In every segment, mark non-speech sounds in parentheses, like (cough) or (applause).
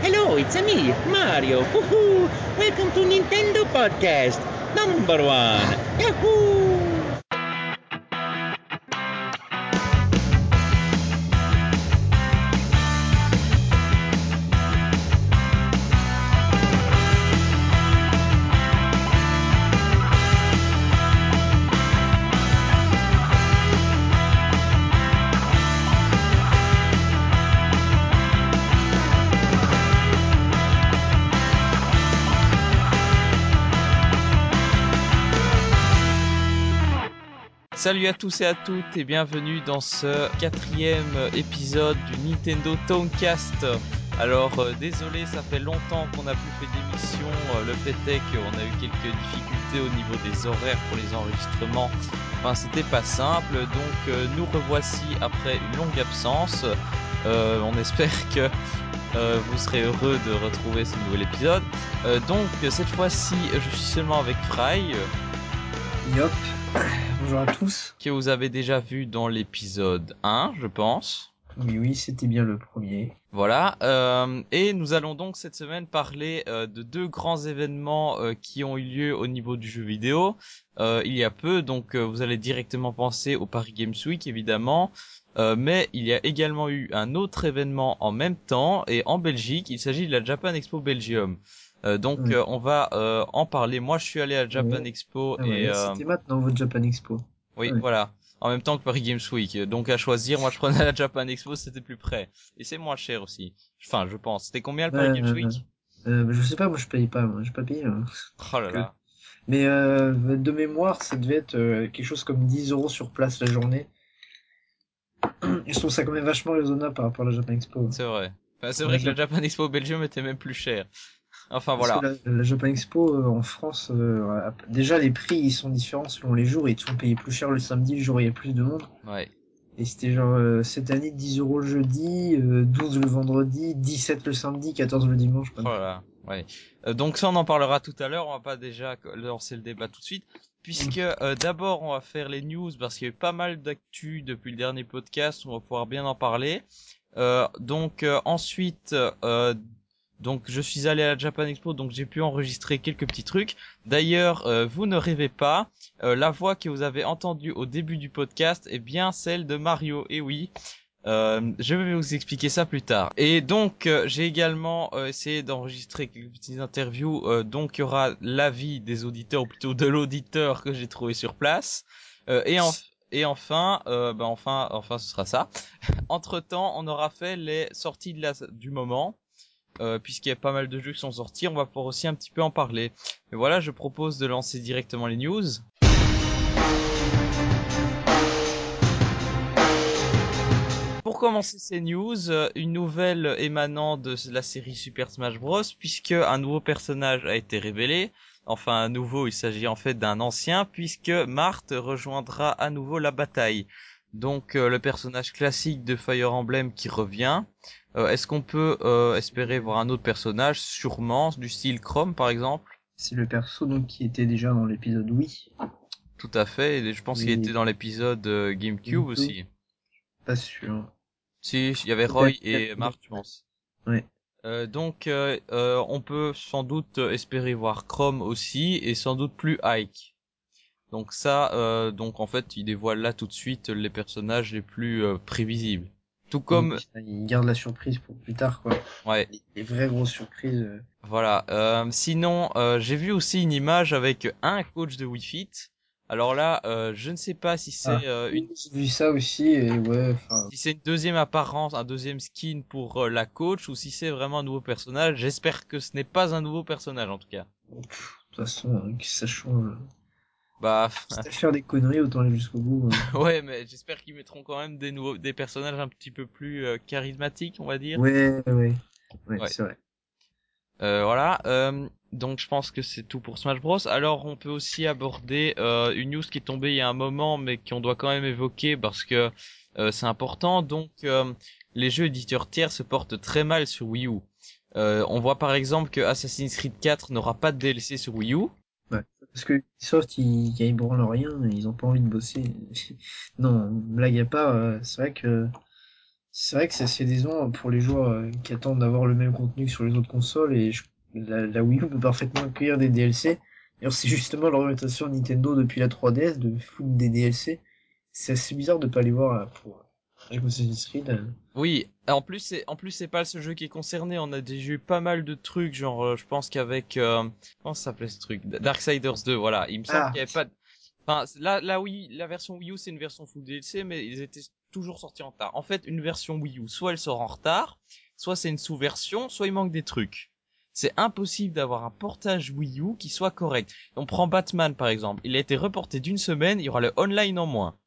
Hello, it's me, Mario. Woohoo! Welcome to Nintendo Podcast number one. Yahoo! Salut à tous et à toutes et bienvenue dans ce quatrième épisode du Nintendo Towncast. Alors euh, désolé, ça fait longtemps qu'on n'a plus fait d'émission. Euh, le fait est qu'on a eu quelques difficultés au niveau des horaires pour les enregistrements. Enfin, c'était pas simple. Donc euh, nous revoici après une longue absence. On espère que vous serez heureux de retrouver ce nouvel épisode. Donc cette fois-ci, je suis seulement avec Fry. Yop, bonjour à tous. que vous avez déjà vu dans l'épisode 1, je pense. Oui, oui, c'était bien le premier. Voilà, euh, et nous allons donc cette semaine parler euh, de deux grands événements euh, qui ont eu lieu au niveau du jeu vidéo euh, il y a peu. Donc vous allez directement penser au Paris Games Week évidemment, Euh, mais il y a également eu un autre événement en même temps et en Belgique. Il s'agit de la Japan Expo Belgium. Euh, donc Oui. euh, on va euh, en parler. Moi je suis allé à Japan Oui. Expo Ah et euh, C'était maintenant votre Japan Expo. oui, Oui. voilà. En même temps que Paris Games Week. Donc à choisir, moi je prenais (laughs) la Japan Expo, c'était plus près. Et c'est moins cher aussi. Enfin, je pense. C'était combien le Paris Games Week? Euh, je sais pas, moi je paye pas, moi j'ai pas payé. hein. Oh là là. Mais euh, de mémoire, ça devait être euh, quelque chose comme 10 euros sur place la journée. Je trouve ça quand même vachement raisonnable par rapport à la Japan Expo. C'est vrai. Enfin, c'est vrai que la Japan Expo Belgium était même plus chère. Enfin Parce voilà. que la, la Japan Expo euh, en France, euh, déjà les prix ils sont différents selon les jours et ils sont payés plus cher le samedi, le jour où il y a plus de monde. Ouais. Et c'était genre euh, cette année 10 euros le jeudi, euh, 12 le vendredi, 17 le samedi, 14 le dimanche. quoi. Oh là là. Ouais. Euh, donc ça on en parlera tout à l'heure. On va pas déjà lancer le débat tout de suite. Puisque euh, d'abord on va faire les news parce qu'il y a eu pas mal d'actu depuis le dernier podcast. On va pouvoir bien en parler. Euh, donc euh, ensuite, euh, donc je suis allé à la Japan Expo, donc j'ai pu enregistrer quelques petits trucs. D'ailleurs, euh, vous ne rêvez pas, euh, la voix que vous avez entendue au début du podcast est bien celle de Mario. Et oui. Euh, je vais vous expliquer ça plus tard. Et donc, euh, j'ai également euh, essayé d'enregistrer quelques petites interviews. Euh, donc, il y aura l'avis des auditeurs, ou plutôt de l'auditeur que j'ai trouvé sur place. Euh, et, en- (laughs) et enfin, euh, bah enfin, enfin, ce sera ça. (laughs) Entre temps, on aura fait les sorties de la, du moment. Euh, puisqu'il y a pas mal de jeux qui sont sortis, on va pouvoir aussi un petit peu en parler. Et voilà, je propose de lancer directement les news. Pour commencer ces news, euh, une nouvelle émanant de la série Super Smash Bros, puisque un nouveau personnage a été révélé. Enfin, un nouveau, il s'agit en fait d'un ancien, puisque Marthe rejoindra à nouveau la bataille. Donc, euh, le personnage classique de Fire Emblem qui revient. Euh, Est-ce qu'on peut euh, espérer voir un autre personnage, sûrement, du style Chrome par exemple? C'est le perso donc qui était déjà dans l'épisode Wii. Tout à fait, et je pense qu'il Oui. était dans l'épisode euh, GameCube GameCube. aussi. Pas sûr. Si, il y avait Roy et Marthe, je pense. Ouais. Euh, donc, euh, on peut sans doute espérer voir Chrome aussi, et sans doute plus Ike. Donc ça, euh, donc en fait, il dévoile là tout de suite les personnages les plus euh, prévisibles. Tout comme, Il garde la surprise pour plus tard, quoi. ouais, Les vraies grosses surprises. euh. voilà. Euh, sinon, euh, j'ai vu aussi une image avec un coach de Wii Fit. Alors là, euh, je ne sais pas si c'est Ah. euh, une J'ai vu ça aussi, et ouais, enfin. si c'est une deuxième apparence, un deuxième skin pour la coach ou si c'est vraiment un nouveau personnage. J'espère que ce n'est pas un nouveau personnage en tout cas. De toute façon, euh, que ça change. Bah à faire des conneries, autant aller jusqu'au bout. euh. (laughs) ouais, mais j'espère qu'ils mettront quand même des nouveaux, des personnages un petit peu plus euh, charismatiques, on va dire. Ouais, ouais. Ouais, Ouais. c'est vrai. Euh, voilà. euh, donc je pense que c'est tout pour Smash Bros. Alors on peut aussi aborder euh, une news qui est tombée il y a un moment, mais qu'on doit quand même évoquer parce que euh, c'est important. Donc euh, les jeux éditeurs tiers se portent très mal sur Wii U. Euh, on voit par exemple que Assassin's Creed 4 n'aura pas de DLC sur Wii U. Parce que Ubisoft, ils, ils branlent rien, ils ont pas envie de bosser. (laughs) non, blague à part, euh, c'est vrai que C'est vrai que c'est assez décevant pour les joueurs euh, qui attendent d'avoir le même contenu que sur les autres consoles et la, la Wii U peut parfaitement accueillir des DLC. D'ailleurs, c'est justement l'orientation Nintendo depuis la 3DS de foutre des DLC. C'est assez bizarre de pas les voir euh, pour Assassin's Creed. Oui, en plus c'est en plus c'est pas le seul jeu qui est concerné. On a déjà eu pas mal de trucs, genre euh, je pense qu'avec euh, comment ça s'appelait ce truc, Darksiders 2, voilà. Il me semble Ah. qu'il y avait pas. de- Enfin là là oui, la version Wii U c'est une version full DLC, mais ils étaient toujours sortis en retard. En fait, une version Wii U, soit elle sort en retard, soit c'est une sous-version, soit il manque des trucs. C'est impossible d'avoir un portage Wii U qui soit correct. On prend Batman par exemple, il a été reporté d'une semaine, il y aura le online en moins.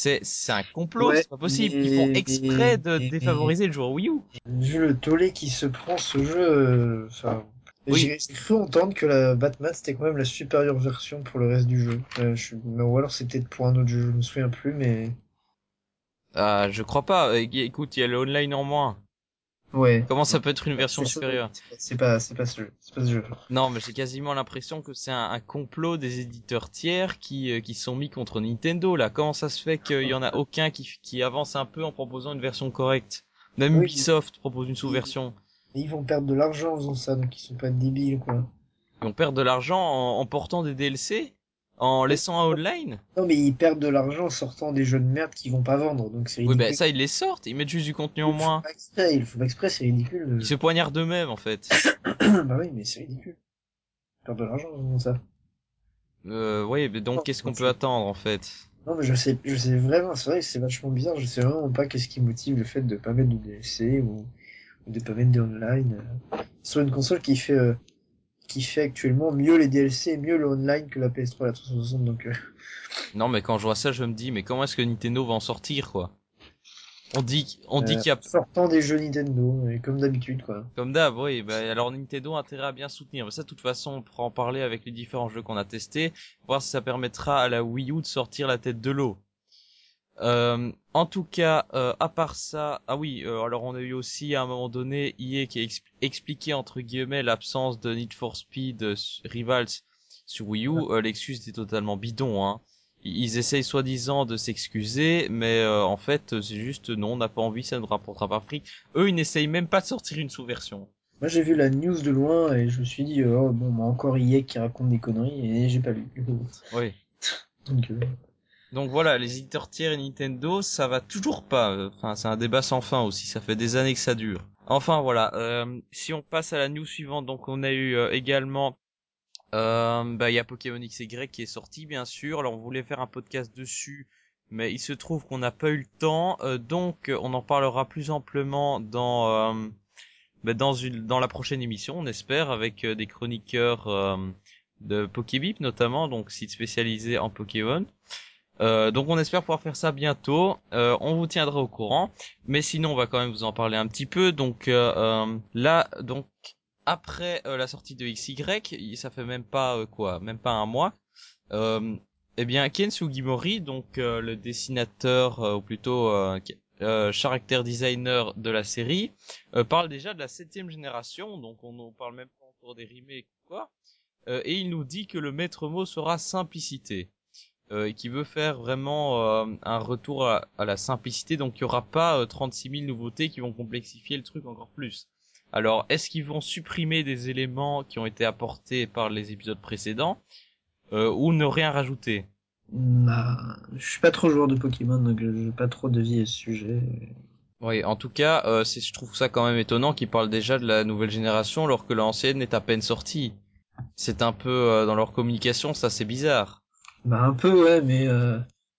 C'est c'est un complot, Ouais, c'est pas possible. Ils font exprès de défavoriser le joueur Wii U. Vu le tollé qui se prend ce jeu, euh, Oui. j'ai cru entendre que la Batman c'était quand même la supérieure version pour le reste du jeu. Euh, je- mais- Ou alors c'est peut-être pour un autre jeu, je me souviens plus, mais Ah, je crois pas. Écoute, il y a le online en moins. Ouais. Comment ça peut être une version supérieure C'est pas, c'est pas ce jeu, c'est pas ce jeu. Non, mais j'ai quasiment l'impression que c'est un, un complot des éditeurs tiers qui euh, qui sont mis contre Nintendo là. Comment ça se fait qu'il y en a aucun qui qui avance un peu en proposant une version correcte? Même Oui. Ubisoft propose une sous-version. Et ils vont perdre de l'argent en faisant ça, donc ils sont pas débiles, quoi. Et on perd de l'argent en, en portant des DLC, en laissant un online. Non, mais ils perdent de l'argent en sortant des jeux de merde qui vont pas vendre, donc c'est Oui, ridicule. ben ça ils les sortent, ils mettent juste du contenu en Ils le font moins. pas exprès, ils le font pas exprès, c'est ridicule. Ils se poignardent d'eux-mêmes en fait. (coughs) bah oui, mais c'est ridicule. Ils perdent de l'argent en ça. Euh, oui, mais donc qu'est-ce qu'on peut attendre en fait? Non, mais je sais, je sais vraiment, c'est vrai que c'est vachement bizarre, je sais vraiment pas qu'est-ce qui motive le fait de pas mettre de DLC ou, ou de pas mettre des online. euh, sur une console qui fait, euh, qui fait actuellement mieux les DLC et mieux le online que la PS3 et la 360, donc, euh, Non, mais quand je vois ça, je me dis, mais comment est-ce que Nintendo va en sortir, quoi? On dit, on dit euh, qu'il y a, sortant des jeux Nintendo, comme d'habitude, quoi. comme d'hab, oui, bah, alors Nintendo a intérêt à bien soutenir. Mais ça, de toute façon, on pourra en parler avec les différents jeux qu'on a testés, voir si ça permettra à la Wii U de sortir la tête de l'eau. Euh, en tout cas, euh, à part ça, ah oui, euh, alors on a eu aussi à un moment donné EA qui a expl- expliqué entre guillemets l'absence de Need for Speed euh, Rivals sur Wii U. Euh, L'excuse était totalement bidon. Hein. Ils essayent soi-disant de s'excuser, mais euh, en fait c'est juste non, on n'a pas envie, ça ne rapportera pas fric. Eux, ils n'essayent même pas de sortir une sous-version. Moi, j'ai vu la news de loin et je me suis dit, oh, bon, bah, encore EA qui raconte des conneries et j'ai pas lu. Oui. (laughs) Donc, euh, Donc voilà, les éditeurs tiers et Nintendo, ça va toujours pas. euh, Enfin, c'est un débat sans fin aussi. Ça fait des années que ça dure. Enfin voilà. euh, si on passe à la news suivante, donc on a eu euh, également, euh, bah il y a Pokémon XY qui est sorti bien sûr. Alors on voulait faire un podcast dessus, mais il se trouve qu'on n'a pas eu le temps. euh, donc on en parlera plus amplement dans bah, dans une dans la prochaine émission, on espère, avec des chroniqueurs de Pokébip notamment, donc site spécialisé en Pokémon. Euh, donc on espère pouvoir faire ça bientôt. Euh, on vous tiendra au courant. Mais sinon on va quand même vous en parler un petit peu. Donc euh, là, donc après la sortie de XY, ça fait même pas quoi, même pas un mois. Eh bien Ken Sugimori, donc le dessinateur ou plutôt euh, character designer de la série, parle déjà de la septième génération. Donc on ne parle même pas encore des remakes quoi. Et il nous dit que le maître mot sera simplicité et qui veut faire vraiment euh, un retour à, à la simplicité. Donc il y aura pas euh, 36 000 nouveautés qui vont complexifier le truc encore plus. Alors est-ce qu'ils vont supprimer des éléments qui ont été apportés par les épisodes précédents euh, ou ne rien rajouter? Bah, je suis pas trop joueur de Pokémon, donc je- j'ai pas trop de vie à ce sujet. Oui, en tout cas, euh, je trouve ça quand même étonnant qu'ils parlent déjà de la nouvelle génération alors que l'ancienne est à peine sortie. C'est un peu euh, dans leur communication, ça c'est bizarre. Bah, un peu, ouais, mais, euh,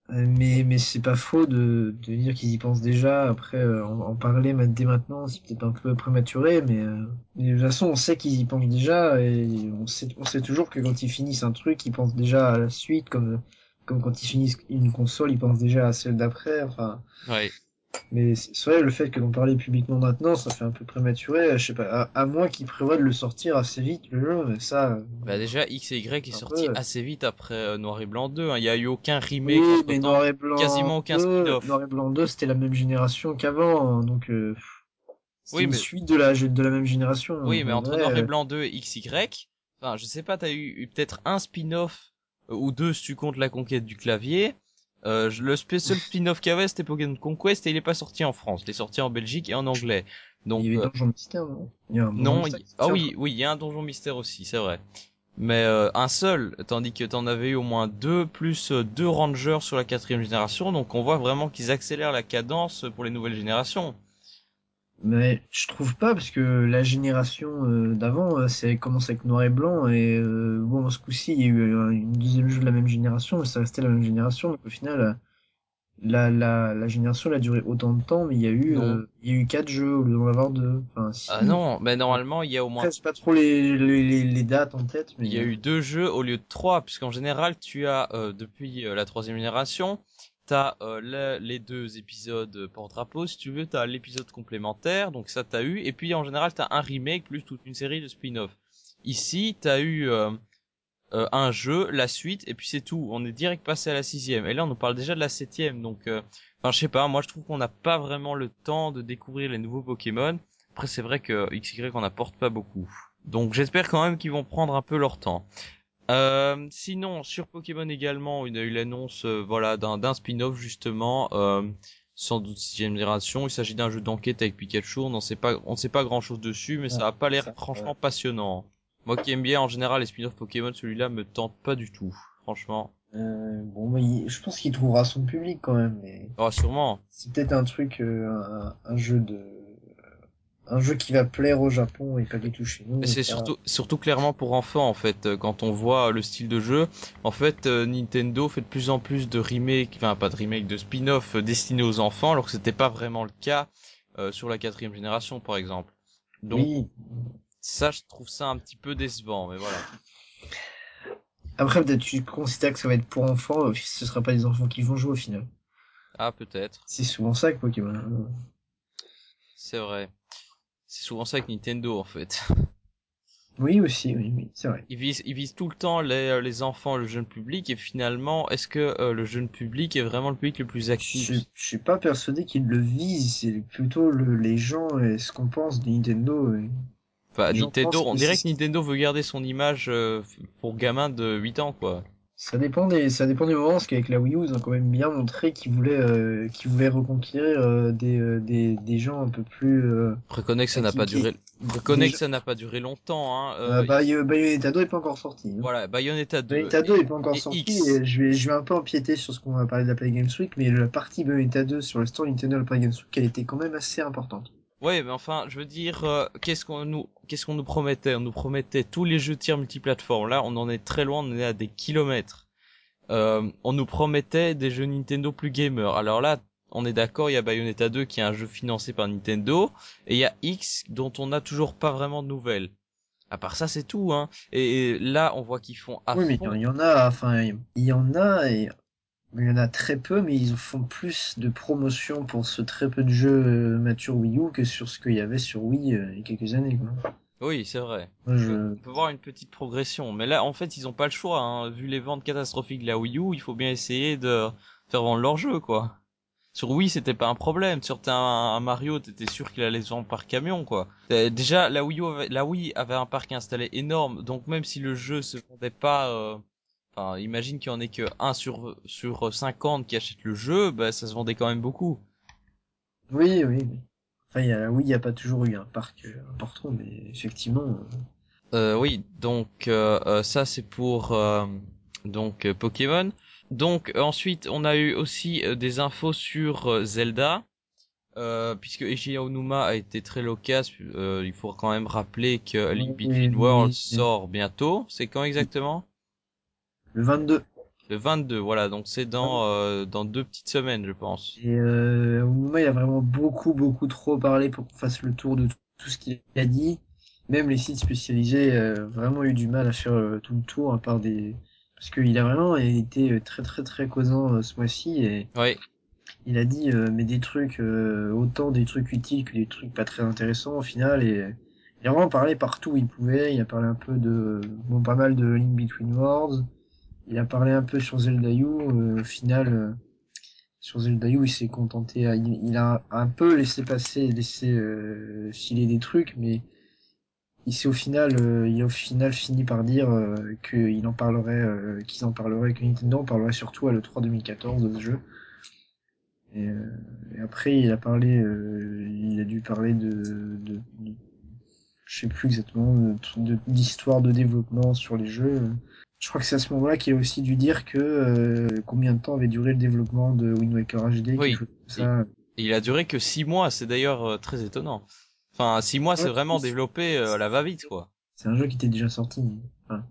mais, mais c'est pas faux de, de dire qu'ils y pensent déjà. Après, euh, en, parler dès maintenant, c'est peut-être un peu prématuré, mais, euh, mais de toute façon, on sait qu'ils y pensent déjà, et on sait, on sait toujours que quand ils finissent un truc, ils pensent déjà à la suite, comme, comme quand ils finissent une console, ils pensent déjà à celle d'après, enfin. Mais c'est c'est vrai, le fait que d'en parler publiquement maintenant, ça fait un peu prématuré, je sais pas, à, à moins qu'ils prévoient de le sortir assez vite, le jeu, mais ça... euh, Bah déjà X et Y est sorti peu. assez vite après euh, Noir et Blanc 2. hein. Il y a eu aucun remake. Oui, entre-temps. mais Noir et Blanc quasiment aucun 2, spin-off. Noir et Blanc 2, c'était la même génération qu'avant, hein, donc euh, Oui, une mais- suite de la de la même génération. Oui, mais en entre vrai, Noir et euh, Blanc 2 et XY, enfin, je sais pas, t'as eu, eu peut-être un spin-off euh, ou deux si tu comptes la conquête du clavier. Euh, je- le seul (laughs) spin-off qu'il y avait, c'était Pokémon Conquest et il est pas sorti en France. Il est sorti en Belgique et en anglais. Donc, il y avait euh, Donjon Mystère, non Il y a un non, il- ah oui, oui, il y a un donjon mystère aussi, c'est vrai. Mais euh, un seul, tandis que t'en avais eu au moins deux, plus euh, deux rangers sur la quatrième génération. Donc on voit vraiment qu'ils accélèrent la cadence pour les nouvelles générations. Mais je trouve pas parce que la génération euh, d'avant, euh, c'est commencé avec noir et blanc et euh, bon ce coup-ci il y a eu un- une deuxième jeu de la même génération, mais ça restait la même génération. Donc au final, euh, la la la génération elle a duré autant de temps, mais il y a eu euh, il y a eu quatre jeux au lieu d'en avoir deux. Enfin. Ah non, mais normalement il y a au moins Après, pas trop les, les les dates en tête, mais Il y a eu deux jeux au lieu de trois, puisqu'en général, tu as, euh, depuis la troisième génération, t'as euh, le- les deux épisodes euh, porte-drapeau, si tu veux, t'as l'épisode complémentaire, donc ça t'as eu, et puis en général, t'as un remake plus toute une série de spin-off. Ici, t'as eu euh, un jeu, la suite, et puis c'est tout. On est direct passé à la sixième, et là, on nous parle déjà de la septième, donc, enfin, je sais pas, moi, je trouve qu'on n'a pas vraiment le temps de découvrir les nouveaux Pokémon. Après, c'est vrai que XY en apporte pas beaucoup. Donc j'espère quand même qu'ils vont prendre un peu leur temps. Euh, sinon, sur Pokémon également, il y a eu l'annonce euh, voilà, d'un spin-off justement, euh, sans doute sixième génération. Il s'agit d'un jeu d'enquête avec Pikachu. On ne sait pas, on sait pas grand-chose dessus, mais ça Ouais, a pas l'air franchement ouais. passionnant. Moi qui aime bien en général les spin-off Pokémon, celui-là me tente pas du tout, franchement. Euh, bon, il- je pense qu'il trouvera son public quand même, mais Oh, sûrement. c'est peut-être un truc, euh, un, un jeu de, un jeu qui va plaire au Japon et pas du tout chez nous. Mais c'est surtout, surtout clairement pour enfants en fait. euh, Quand on voit le style de jeu, en fait, euh, Nintendo fait de plus en plus de remakes, enfin pas de remakes, de spin-off euh, destinés aux enfants, alors que c'était pas vraiment le cas euh, sur la quatrième génération, par exemple. Donc Oui. ça, je trouve ça un petit peu décevant, mais voilà. Après, peut-être tu considères que ça va être pour enfants, ce sera pas les enfants qui vont jouer au final. Ah peut-être, C'est souvent ça que Pokémon. c'est vrai. C'est souvent ça avec Nintendo en fait. Oui, aussi, oui, oui, c'est vrai. Ils visent, ils visent tout le temps les, euh, les enfants, le jeune public, et finalement, est-ce que euh, le jeune public est vraiment le public le plus Je, actif? Je suis pas persuadé qu'ils le visent, c'est plutôt le, les gens et ce qu'on pense de Nintendo. euh. Enfin, Nintendo, on dirait que Nintendo veut garder son image euh, pour gamins de 8 ans, quoi. Ça dépend des, ça dépend des moments, parce qu'avec la Wii U, ils ont quand même bien montré qu'ils voulaient, euh, qu'ils voulaient reconquérir euh, des, euh, des, des gens un peu plus. Euh, Reconnais que ça Qui- n'a pas qui- duré, reconnais que ça n'a pas duré longtemps, hein. euh, Euh, Bay- Bayonetta 2 est pas encore sorti. hein. Voilà, Bayonetta 2. Bayonetta 2 est pas encore et sorti X. et je vais, je vais un peu empiéter sur ce qu'on va parler de la Play Games Week, mais la partie Bayonetta 2 sur le store Nintendo de la Play Games Week, elle était quand même assez importante. Ouais, mais enfin, je veux dire, euh, qu'est-ce qu'on nous, qu'est-ce qu'on nous promettait? On nous promettait tous les jeux tiers multiplateformes. Là, on en est très loin, on est à des kilomètres. Euh, on nous promettait des jeux Nintendo plus gamers. Alors là, on est d'accord, il y a Bayonetta 2 qui est un jeu financé par Nintendo, et il y a X dont on n'a toujours pas vraiment de nouvelles. À part ça, c'est tout, hein. Et, et là, on voit qu'ils font à oui, mais il y en a, enfin, il y en a et il y en a très peu, mais ils font plus de promotion pour ce très peu de jeux euh, matures Wii U que sur ce qu'il y avait sur Wii euh, il y a quelques années, quoi. Oui, c'est vrai. Je... peut- on peut voir une petite progression. Mais là, en fait, ils ont pas le choix. Hein. Vu les ventes catastrophiques de la Wii U, il faut bien essayer de faire vendre leur jeu, quoi. Sur Wii, c'était pas un problème. Sur un, un Mario, t'étais sûr qu'il allait se vendre par camion, quoi. Déjà, la Wii, U avait, la Wii avait un parc installé énorme, donc même si le jeu se vendait pas, euh, enfin, imagine qu'il y en ait que 1 sur sur 50 qui achètent le jeu, bah ça se vendait quand même beaucoup. Oui, oui, oui. Enfin, il y a, oui, il n'y a pas toujours eu un parc euh, important, mais effectivement, euh, Euh, oui, donc euh, ça c'est pour euh, donc Pokémon. Donc ensuite on a eu aussi des infos sur Zelda, euh, puisque Eiji Aonuma a été très loquace. euh, il faut quand même rappeler que Link Between Worlds sort bientôt. C'est quand exactement? Le 22. Le 22. Voilà, donc c'est dans euh, dans deux petites semaines, je pense. Et euh, il a vraiment beaucoup, beaucoup trop parlé pour qu'on fasse le tour de tout, ce qu'il a dit. Même les sites spécialisés euh, vraiment eu du mal à faire euh, tout le tour, à part des... Parce qu'il a vraiment été euh, très, très, très causant ce mois-ci, et Oui, il a dit euh, mais des trucs, euh, autant des trucs utiles que des trucs pas très intéressants au final, et il a vraiment parlé partout où il pouvait, il a parlé un peu de... Bon, pas mal de Link Between Worlds, il a parlé un peu sur Zelda U, euh, au final... euh, sur Zelda U, il s'est contenté, il, il a un peu laissé passer, laissé euh, filer des trucs, mais il s'est au final, il a au final fini par dire qu'il en parlerait, qu'ils en parleraient, que Nintendo en parlerait surtout à l'E3 2014 de ce jeu. Et, euh, et après, il a parlé, euh, il a dû parler de, de, je sais plus exactement, de- de- d'histoire de, développement sur les jeux. Je crois que c'est à ce moment-là qu'il a aussi dû dire que euh, combien de temps avait duré le développement de Wind Waker HD, Oui. ça. Et il a duré que six mois, c'est d'ailleurs euh, très étonnant. Enfin, six mois, c'est vraiment développé euh, à la va-vite, quoi. C'est un jeu qui était déjà sorti. Enfin,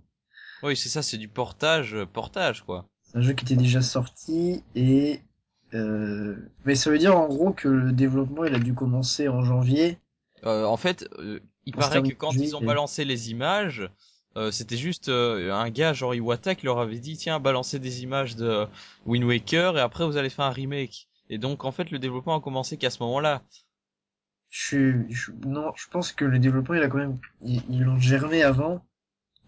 Oui, c'est ça, c'est du portage, euh, portage, quoi. c'est un jeu qui était déjà sorti et euh... mais ça veut dire en gros que le développement il a dû commencer en janvier. Euh, en fait, euh, il paraît que quand ils ont et- balancé les images, euh, c'était juste euh, un gars genre Iwata qui leur avait dit tiens balancez des images de Wind Waker et après vous allez faire un remake. Et donc en fait le développement a commencé qu'à ce moment-là. Je, je non, je pense que le développement il a quand même ils ils l'ont germé avant.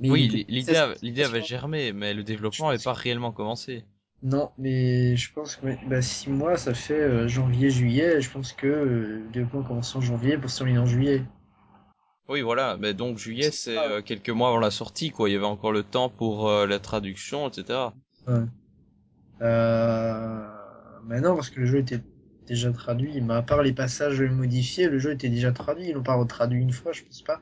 Mais oui, il- l'idée l'idée avait germé, mais le développement n'avait pas réellement commencé. Non, mais je pense que bah, six mois, ça fait euh, janvier, juillet. Je pense que le développement commence en janvier pour se terminer en juillet. Oui, voilà. Mais donc juillet, c'est euh, quelques mois avant la sortie, quoi. Il y avait encore le temps pour euh, la traduction, etc. Ouais. Euh... Mais non, parce que le jeu était déjà traduit. Mais à part les passages modifiés, le jeu était déjà traduit. Ils l'ont pas retraduit une fois, je pense pas.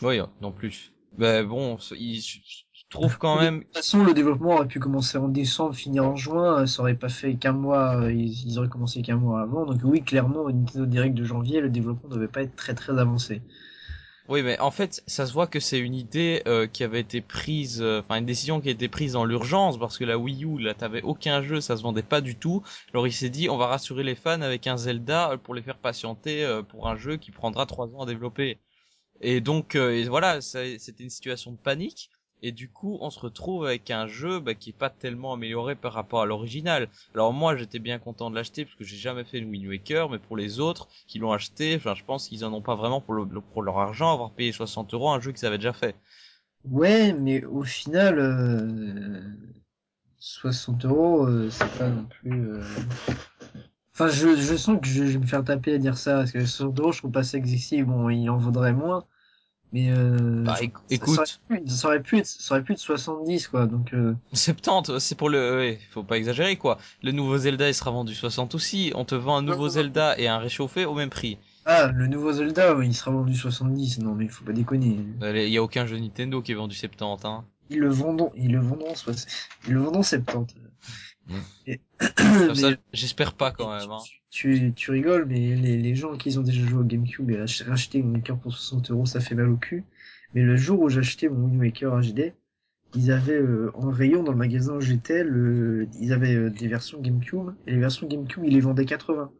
Oui, non plus. Mais bon, il- je je trouve quand même. De toute façon, le développement aurait pu commencer en décembre, finir en juin. Ça aurait pas fait qu'un mois. euh, Ils, ils auraient commencé qu'un mois avant. Donc oui, clairement, au Nintendo Direct de janvier, le développement ne devait pas être très très avancé. Oui, mais en fait, ça se voit que c'est une idée euh, qui avait été prise, euh, enfin une décision qui a été prise dans l'urgence parce que la Wii U, là, t'avais aucun jeu, ça se vendait pas du tout. Alors il s'est dit, on va rassurer les fans avec un Zelda euh, pour les faire patienter euh, pour un jeu qui prendra trois ans à développer. Et donc, euh, voilà, c'était une situation de panique. Et du coup, on se retrouve avec un jeu bah, qui est pas tellement amélioré par rapport à l'original. Alors moi, j'étais bien content de l'acheter parce que j'ai jamais fait une Wind Waker, mais pour les autres qui l'ont acheté, enfin, je pense qu'ils en ont pas vraiment pour, le, pour leur argent, avoir payé 60 euros un jeu qu'ils avaient déjà fait. Ouais, mais au final, euh, 60 euros, euh, c'est pas non plus. Euh, Enfin, je, je sens que je, je vais me faire taper à dire ça, parce que 60 euros, je trouve pas ça excessif. Bon, il en vaudrait moins, mais euh, Bah, éc- écoute. ça aurait, pu, ça aurait pu être, ça aurait pu être 70, quoi. Donc, euh, 70, c'est pour le, ouais, faut pas exagérer quoi. Le nouveau Zelda, il sera vendu 60 aussi. On te vend un nouveau non. Zelda et un réchauffé au même prix. ah, le nouveau Zelda, oui, il sera vendu 70. Non, mais faut pas déconner. Il y a aucun jeu Nintendo qui est vendu 70, hein. Ils le vendront, ils le vendront, ils le vendront 70. Et- (coughs) j'espère pas quand même, hein. Tu, tu rigoles, mais les, les gens qui ont déjà joué au GameCube et ach- racheté une Waker pour 60 euros, ça fait mal au cul. Mais le jour où j'ai acheté mon Wind Waker HD, ils avaient euh, en rayon dans le magasin où j'étais, le, ils avaient euh, des versions GameCube, et les versions GameCube, ils les vendaient 80.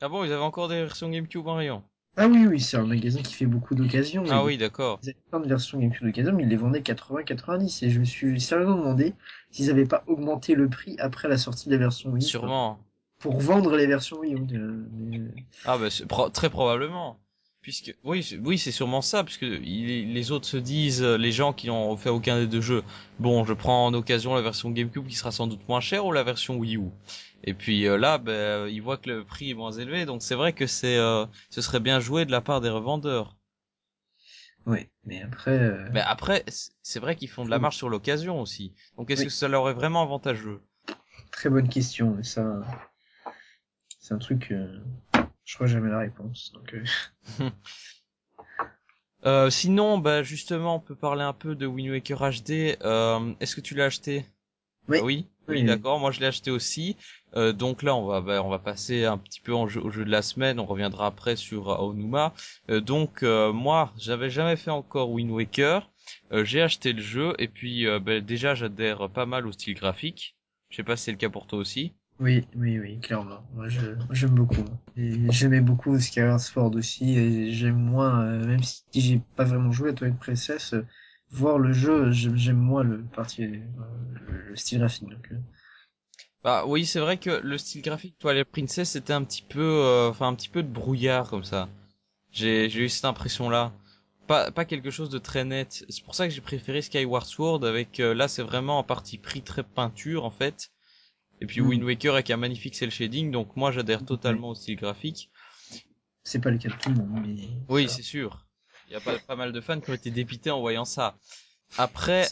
Ah bon, ils avaient encore des versions GameCube en rayon? Ah oui, oui, c'est un magasin qui fait beaucoup d'occasions. Ah oui, d'accord. Ils avaient plein de versions GameCube d'occasion, mais ils les vendaient 80-90. Et je me suis sérieusement demandé s'ils avaient pas augmenté le prix après la sortie de la version Wii. Sûrement. Pour vendre les versions Wii. mais- Ah bah pro- très probablement. Puisque oui, c'est- oui, c'est sûrement ça, puisque il- les autres se disent, les gens qui n'ont fait aucun des deux jeux, bon, je prends en occasion la version GameCube qui sera sans doute moins chère ou la version Wii U? Et puis euh, là, ben, ils voient que le prix est moins élevé, donc c'est vrai que c'est, euh, ce serait bien joué de la part des revendeurs. Ouais, mais après. euh, Mais après, c'est vrai qu'ils font de la marge sur l'occasion aussi. Donc est-ce Oui. que ça leur est vraiment avantageux? Très bonne question, mais ça, c'est un truc, euh, je crois jamais la réponse. Donc, euh, (laughs) euh, Sinon, bah justement, on peut parler un peu de Wind Waker HD. Euh, est-ce que tu l'as acheté? Oui. Ah oui, oui, Oui. d'accord. Moi, je l'ai acheté aussi. Euh, donc là, on va, bah, on va passer un petit peu en jeu, au jeu de la semaine. On reviendra après sur euh, Onuma. Euh, donc euh, moi, j'avais jamais fait encore Wind Waker. Euh, j'ai acheté le jeu et puis euh, bah, déjà, j'adhère pas mal au style graphique. Je sais pas si c'est le cas pour toi aussi. oui, oui, oui, clairement. Moi, je, j'aime beaucoup. J'aimais beaucoup Skyward Sword aussi, et j'aime moins, même si j'ai pas vraiment joué à Twilight Princess, voir le jeu, j'aime, moins le parti, euh, le style graphique. Donc, euh, Bah oui, c'est vrai que le style graphique Twilight Princess c'était un petit peu, euh, enfin un petit peu de brouillard comme ça. J'ai eu cette impression là. Pas pas quelque chose de très net. C'est pour ça que j'ai préféré Skyward Sword avec euh, là c'est vraiment un parti pris très peinture en fait. Et puis Mm. Wind Waker avec un magnifique cel shading donc moi j'adhère totalement au style graphique. c'est pas le cas de tout le monde, mais. Oui, c'est sûr. Il y a pas, pas mal de fans qui ont été dépités en voyant ça. Après,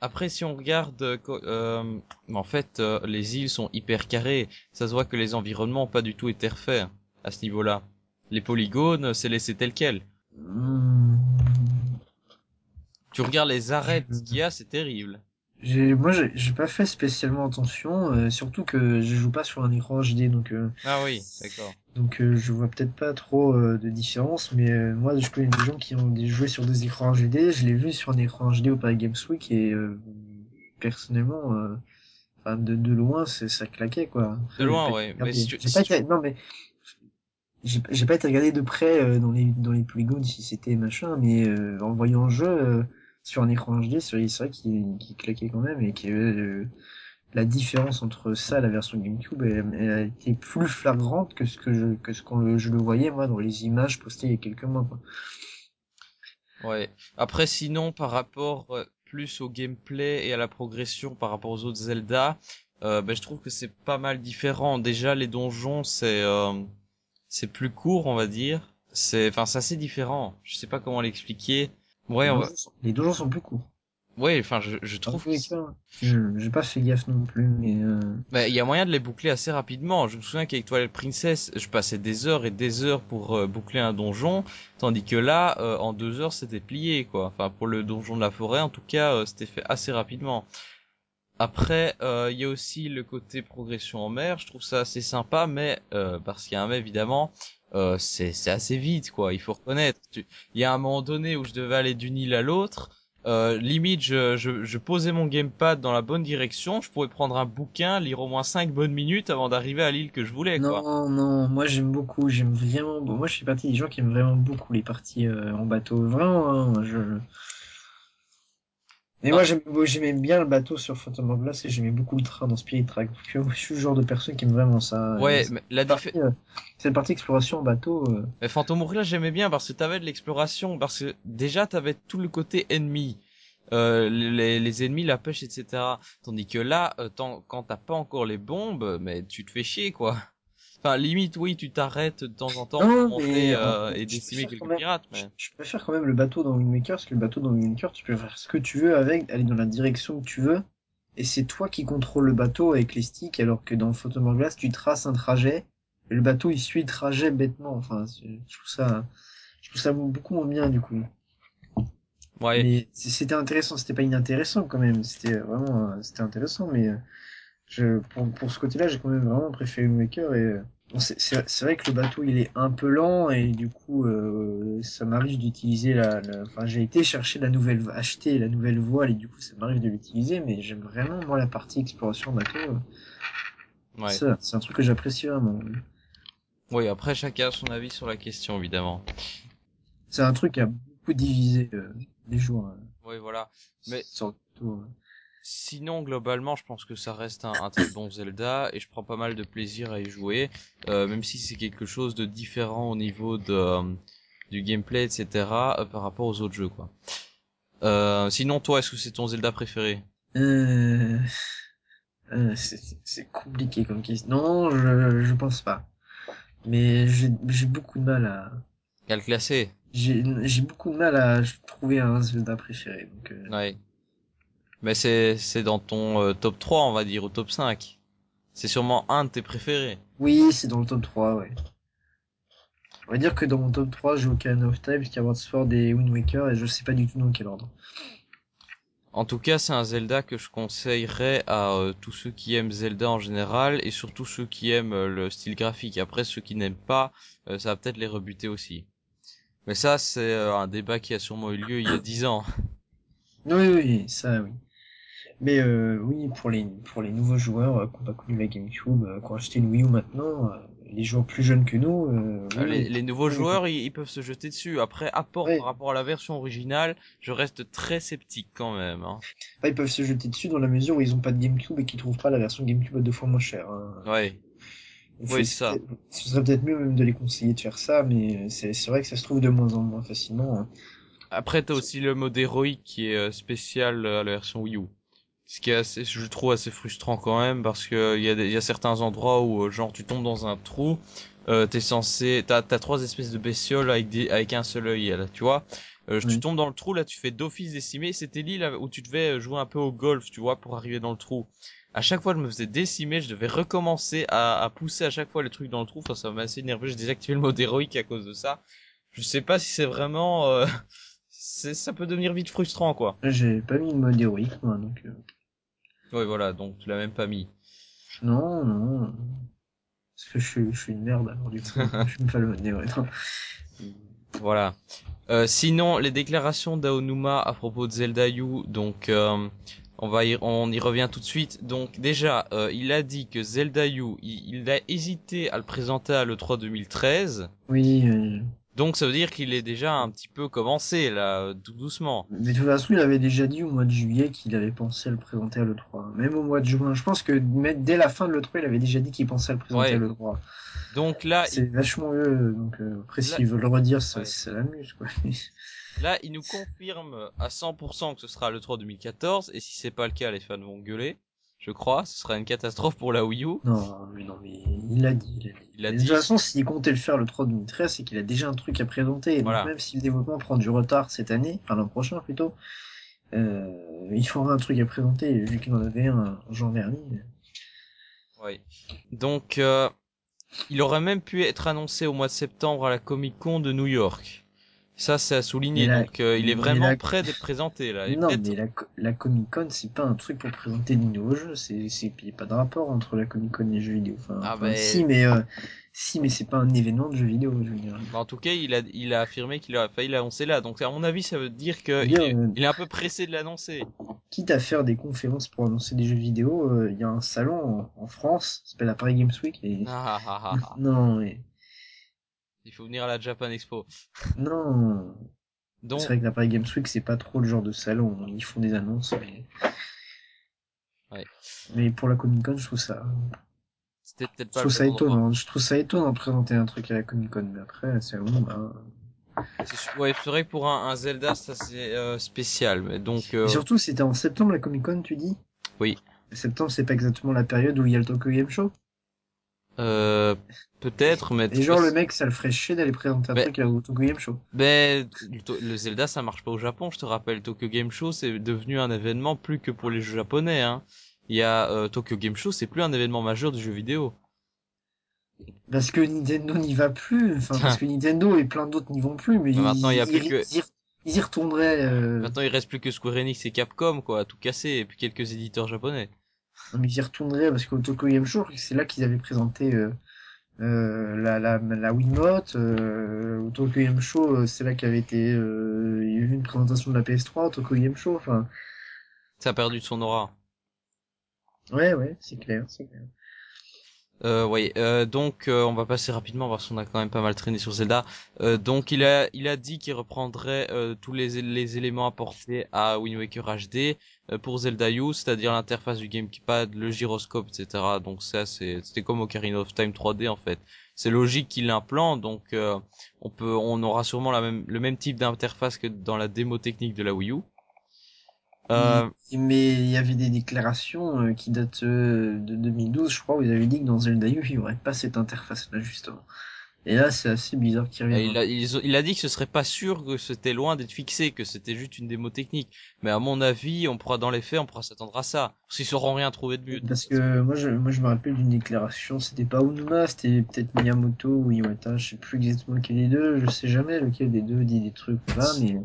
après, si on regarde, euh, euh, en fait, euh, les îles sont hyper carrées. Ça se voit que les environnements ont pas du tout été refaits à ce niveau-là. Les polygones, c'est laissé tel quel. Hmm. Tu regardes les arêtes qu'il y a, c'est terrible. J'ai, moi, j'ai j'ai pas fait spécialement attention, euh, surtout que je joue pas sur un écran HD, donc euh, Ah oui, d'accord. donc euh, je vois peut-être pas trop euh, de différence. Mais euh, moi, je connais des gens qui ont des, joué sur des écrans HD. Je l'ai vu sur un écran HD au Paris Games Week et euh, personnellement, euh, enfin de, de loin, c'est ça claquait quoi. De loin, J'ai pas ouais. été Mais si regardé. tu- J'ai si pas tu- été- non mais j'ai j'ai pas été regardé de près euh, dans les dans les polygones si c'était machin, mais euh, en voyant le jeu euh, sur un écran HD, c'est vrai qu'il claquait quand même et que euh, la différence entre ça et la version GameCube, elle, a été plus flagrante que ce que je que ce qu'on le, je voyais moi dans les images postées il y a quelques mois. Quoi. Ouais. Après, sinon, par rapport euh, plus au gameplay et à la progression par rapport aux autres Zelda, euh, ben, je trouve que c'est pas mal différent. Déjà, les donjons, c'est euh, c'est plus court, on va dire. C'est, enfin, c'est assez différent. Je sais pas comment l'expliquer. Ouais, les, on sont, les donjons sont plus courts. ouais. Enfin, je, trouve que je- j'ai pas fait gaffe non plus, mais euh, Ben, il y a moyen de les boucler assez rapidement. Je me souviens qu'avec Twilight Princess, je passais des heures et des heures pour euh, boucler un donjon, tandis que là, euh, en deux heures, c'était plié, quoi. Enfin, pour le donjon de la forêt, en tout cas, euh, c'était fait assez rapidement. Après, euh, il y a aussi le côté progression en mer. Je trouve ça assez sympa, mais euh, parce qu'il y a un mais évidemment, euh, c'est assez vite, quoi. Il faut reconnaître. Tu- Il y a un moment donné où je devais aller d'une île à l'autre. Euh, limite, je, je, je posais mon gamepad dans la bonne direction, je pouvais prendre un bouquin, lire au moins 5 bonnes minutes avant d'arriver à l'île que je voulais, quoi. non, non, moi j'aime beaucoup, j'aime vraiment, moi je fais partie des gens qui aiment vraiment beaucoup les parties euh, en bateau, vraiment, hein, je. Ah. moi j'aimais bien le bateau sur Phantom Hourglass et j'aimais beaucoup le train dans Spirit Track. Je suis le genre de personne qui aime vraiment ça. Ouais, mais la partie, euh, cette partie exploration en bateau, euh, mais Phantom Hourglass, j'aimais bien parce que t'avais de l'exploration, parce que déjà t'avais tout le côté ennemi. Euh, les, les ennemis, la pêche, etc. Tandis que là, euh, quand t'as pas encore les bombes, mais tu te fais chier, quoi. Enfin, limite, oui, tu t'arrêtes de temps en temps Non, pour monter euh, euh, et décimer quelques même- pirates, je, mais... je préfère quand même le bateau dans Windmaker parce que le bateau dans Windmaker, tu peux faire ce que tu veux avec, aller dans la direction que tu veux. Et c'est toi qui contrôles le bateau avec les sticks, alors que dans Phantom Hourglass, tu traces un trajet, et le bateau il suit le trajet bêtement. Enfin, je trouve ça, je trouve ça beaucoup moins bien du coup. Ouais, Mais c'était intéressant, c'était pas inintéressant quand même, c'était vraiment, euh, c'était intéressant, mais euh, je, pour, pour ce côté-là, j'ai quand même vraiment préféré Windmaker et euh, bon, c'est vrai que le bateau il est un peu lent et du coup euh, ça m'arrive d'utiliser la, la- enfin j'ai été chercher la nouvelle, acheter la nouvelle voile et du coup ça m'arrive de l'utiliser, mais j'aime vraiment moi la partie exploration bateau, euh, ouais. ça, c'est un truc que j'apprécie vraiment. Oui, après, chacun a son avis sur la question, évidemment. C'est un truc qui a beaucoup divisé euh, les joueurs euh, Oui, voilà. Mais- sur le bateau. euh. Sinon, globalement, je pense que ça reste un, un très bon Zelda et je prends pas mal de plaisir à y jouer, euh, même si c'est quelque chose de différent au niveau de, euh, du gameplay, etc., euh, par rapport aux autres jeux, quoi. Sinon, toi, est-ce que c'est ton Zelda préféré? C'est compliqué comme question. Non, je, je pense pas. Mais j'ai beaucoup de mal à À le classer j'ai j'ai beaucoup de mal à trouver un Zelda préféré. Donc Ouais. Mais c'est c'est dans ton euh, top 3, on va dire, ou top 5. C'est sûrement un de tes préférés. oui, c'est dans le top 3, ouais. On va dire que dans mon top 3, j'ai Ocarina of Time, Skyward Sword et Wind Waker et je sais pas du tout dans quel ordre. En tout cas, c'est un Zelda que je conseillerais à euh, tous ceux qui aiment Zelda en général et surtout ceux qui aiment euh, le style graphique. Après, ceux qui n'aiment pas, euh, ça va peut-être les rebuter aussi. Mais ça, c'est euh, un débat qui a sûrement eu lieu il y a 10 ans. Oui, oui, ça, oui. Mais euh, oui, pour les pour les nouveaux joueurs euh, qui n'ont pas connu la GameCube, euh, qui ont acheté une Wii U maintenant, euh, les joueurs plus jeunes que nous, euh, oui, les, les nouveaux oui. joueurs, ils, ils peuvent se jeter dessus. Après, apport par rapport à la version originale, je reste très sceptique quand même. Hein. Enfin, ils peuvent se jeter dessus dans la mesure où ils ont pas de GameCube et qu'ils trouvent pas la version GameCube à deux fois moins chère. Hein. Ouais. Oui, ça. Ce serait peut-être mieux même de les conseiller de faire ça, mais c'est c'est vrai que ça se trouve de moins en moins facilement. hein. Après, t'as aussi le mode héroïque qui est euh, spécial à la version Wii U. Ce qui est assez, je le trouve assez frustrant quand même parce que il y a des, il y a certains endroits où euh, genre tu tombes dans un trou, euh, t'es censé, t'as t'as trois espèces de bestioles avec des avec un seul œil, là, tu vois. Euh, Tu tombes dans le trou, là, tu fais d'office décimer. C'était l'île où tu devais jouer un peu au golf, tu vois, pour arriver dans le trou. À chaque fois, je me faisais décimer, je devais recommencer à, à pousser à chaque fois les trucs dans le trou. Enfin, ça m'a assez énervé. J'ai désactivé le mode héroïque à cause de ça. Je sais pas si c'est vraiment, euh, (laughs) c'est, ça peut devenir vite frustrant, quoi. J'ai pas mis le mode héroïque, moi, donc... euh, Oui, voilà, donc tu l'as même pas mis. Non, non. Parce que je suis, je suis une merde, alors du coup, (laughs) je me fais le héroïque. Non. Voilà. Euh, sinon, les déclarations d'Aonuma à propos de Zelda U, donc euh, on va y, on y revient tout de suite. Donc déjà, euh, il a dit que Zelda U, il, il a hésité à le présenter à l'E3 2013. Oui, euh, Donc ça veut dire qu'il est déjà un petit peu commencé là, tout doucement. mais de toute façon, il avait déjà dit au mois de juillet qu'il avait pensé à le présenter à l'E3. Même au mois de juin, je pense que mais dès la fin de l'E3, il avait déjà dit qu'il pensait à le présenter Ouais. à l'E3. Donc là, C'est vachement mieux, donc euh, après, Là- s'ils veulent le redire, ça, Ouais. ça l'amuse, quoi. (laughs) là, il nous confirme à 100% que ce sera l'E3 2014. Et si c'est pas le cas, les fans vont gueuler. Je crois, ce sera une catastrophe pour la Wii U. Non, mais non, mais il l'a dit, il l'a dit. Il. De toute façon, s'il comptait le faire le 3 2013, c'est qu'il a déjà un truc à présenter. Voilà. Donc même si le développement prend du retard cette année, enfin l'an prochain plutôt, euh, il faudra un truc à présenter, vu qu'il en avait un en juin dernier. Oui. Donc, euh, il aurait même pu être annoncé au mois de septembre à la Comic Con de New York. Ça, c'est à souligner. La- Donc, euh, il est vraiment la- prêt (laughs) d'être présenté là. Non, mais la, la Comic Con, c'est pas un truc pour présenter des nouveaux jeux, c'est, c'est, il y a pas de rapport entre la Comic Con et les jeux vidéo. Enfin, Ah, enfin, ben- si, mais, euh, si, mais c'est pas un événement de jeux vidéo, je veux dire. Bah, en tout cas, il a, il a affirmé qu'il a failli l'annoncer là. Donc, à mon avis, ça veut dire est, euh, il est un peu pressé de l'annoncer. Quitte à faire des conférences pour annoncer des jeux vidéo, il y a un salon en, en France, s'appelle la Paris Games Week, et... Ah, ah, ah, ah. (laughs) non, mais, Il faut venir à la Japan Expo. non. (laughs) Donc, C'est vrai que la Paris Games Week, c'est pas trop le genre de salon. Ils font des annonces, mais. (laughs) Ouais. Mais pour la Comic Con, je trouve ça. c'était peut-être Je trouve ça étonnant. Je trouve ça étonnant de présenter un truc à la Comic Con, mais après, c'est bon, bah. Su- Ouais, c'est vrai que pour un, un Zelda, ça c'est euh, spécial. Mais donc, euh, Et surtout, c'était en septembre la Comic Con, tu dis? Oui. Septembre, c'est pas exactement la période où il y a le Tokyo Game Show? Euh, peut-être, mais Et genre, le mec, ça le ferait chier d'aller présenter un Mais- truc au Tokyo Game Show. Ben, le, Zelda, ça marche pas au Japon, je te rappelle. Tokyo Game Show, c'est devenu un événement plus que pour les jeux japonais. Hein. Il y a euh, Tokyo Game Show, c'est plus un événement majeur du jeu vidéo. Parce que Nintendo n'y va plus. Enfin, parce (laughs) que Nintendo et plein d'autres n'y vont plus, mais Mais maintenant, il y a ils, plus que- ils y retourneraient. euh, Maintenant, il reste plus que Square Enix et Capcom, quoi, à tout casser, et puis quelques éditeurs japonais. Mais j'y retournerai parce qu'au Tokyo Game Show, c'est là qu'ils avaient présenté euh, euh, la, la, la Wiimote. Euh, au Tokyo Game Show, euh, c'est là qu'avait été. Il y a eu une présentation de la PS3 au Tokyo Game Show. Enfin, Ça a perdu son aura. ouais, ouais, c'est clair, c'est clair. Euh, oui, euh, donc euh, on va passer rapidement parce qu'on a quand même pas mal traîné sur Zelda. Euh, donc il a il a dit qu'il reprendrait tous les les éléments apportés à Wind Waker HD pour Zelda U, c'est-à-dire l'interface du gamepad, le gyroscope, etc. Donc ça c'était comme Ocarina of Time 3D en fait. C'est logique qu'il l'implante, donc euh, on peut on aura sûrement la même le même type d'interface que dans la démo technique de la Wii U. Euh, Mais il y avait des déclarations euh, qui datent euh, de 2012, je crois, où ils avaient dit que dans Zelda U, il n'y aurait pas cette interface-là, justement. Et là, c'est assez bizarre qu'ils Et reviennent. il, a, ils ont- il a dit que ce serait pas sûr que c'était loin d'être fixé, que c'était juste une démo technique. Mais à mon avis, on pourra dans les faits, on pourra s'attendre à ça. Parce qu'ils sauront rien trouver de mieux. Parce que moi je, moi je me rappelle d'une déclaration, c'était pas Onuma, c'était peut-être Miyamoto ou Iwata, je sais plus exactement lequel des deux, je sais jamais lequel des deux dit des trucs là, mais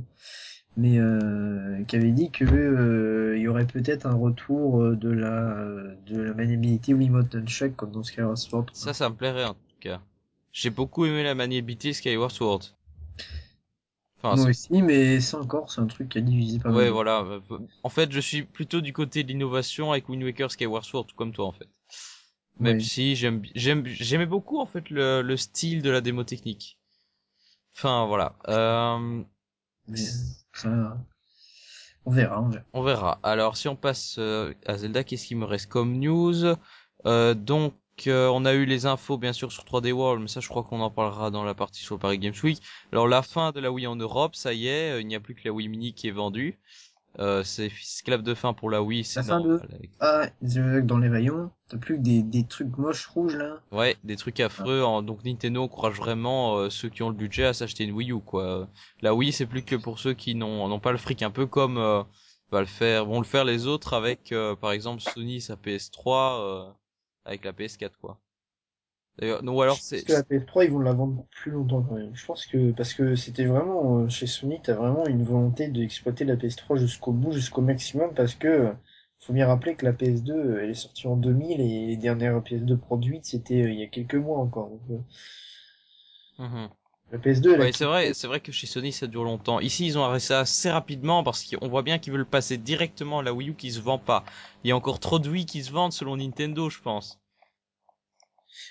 mais euh, qui avait dit que euh, il y aurait peut-être un retour euh, de la de la maniabilité Wiimote Nunchuck comme dans Skyward Sword. Ça, ça me plairait en tout cas. J'ai beaucoup aimé la maniabilité Skyward Sword. Enfin, Moi c'est- aussi, mais ça encore, c'est un truc qui a divisé pas ouais, mal. voilà. En fait, je suis plutôt du côté de l'innovation avec Wind Waker Skyward Sword, tout comme toi en fait. Même Oui. si j'aime, j'aime, j'aimais beaucoup en fait le, le style de la démo technique. Enfin voilà. Euh, Mais ça, on verra, on verra. On verra. Alors, si on passe euh, à Zelda, qu'est-ce qui me reste comme news? Euh, Donc, euh, on a eu les infos, bien sûr, sur 3D World, mais ça, je crois qu'on en parlera dans la partie sur le Paris Games Week. Alors, la fin de la Wii en Europe, ça y est, euh, il n'y a plus que la Wii Mini qui est vendue. Euh, c'est esclave de fin pour la Wii, c'est La fin normal. de- avec- Ah, dans les rayons, t'as plus que des, des trucs moches rouges là. Ouais, des trucs affreux. Donc Nintendo encourage vraiment euh, ceux qui ont le budget à s'acheter une Wii U quoi. La Wii c'est plus que pour ceux qui n'ont n'ont pas le fric, un peu comme euh, va le faire, vont le faire les autres avec par exemple Sony sa PS3 euh, avec la PS4 quoi. D'ailleurs, non ou alors c'est que la PS3 ils vont la vendre plus longtemps quand même. Je pense que parce que c'était vraiment euh, chez Sony, t'as vraiment une volonté d'exploiter la PS3 jusqu'au bout, jusqu'au maximum parce que euh, faut bien rappeler que la PS2 euh, elle est sortie en 2000 et les dernières PS2 produites c'était il y a quelques mois encore. Donc, Mhm. La PS2 elle a Ouais, c'est vrai, c'est vrai que chez Sony ça dure longtemps. Ici ils ont arrêté ça assez rapidement parce qu'on voit bien qu'ils veulent passer directement à la Wii U qui se vend pas. Il y a encore trop de Wii qui se vendent selon Nintendo, je pense.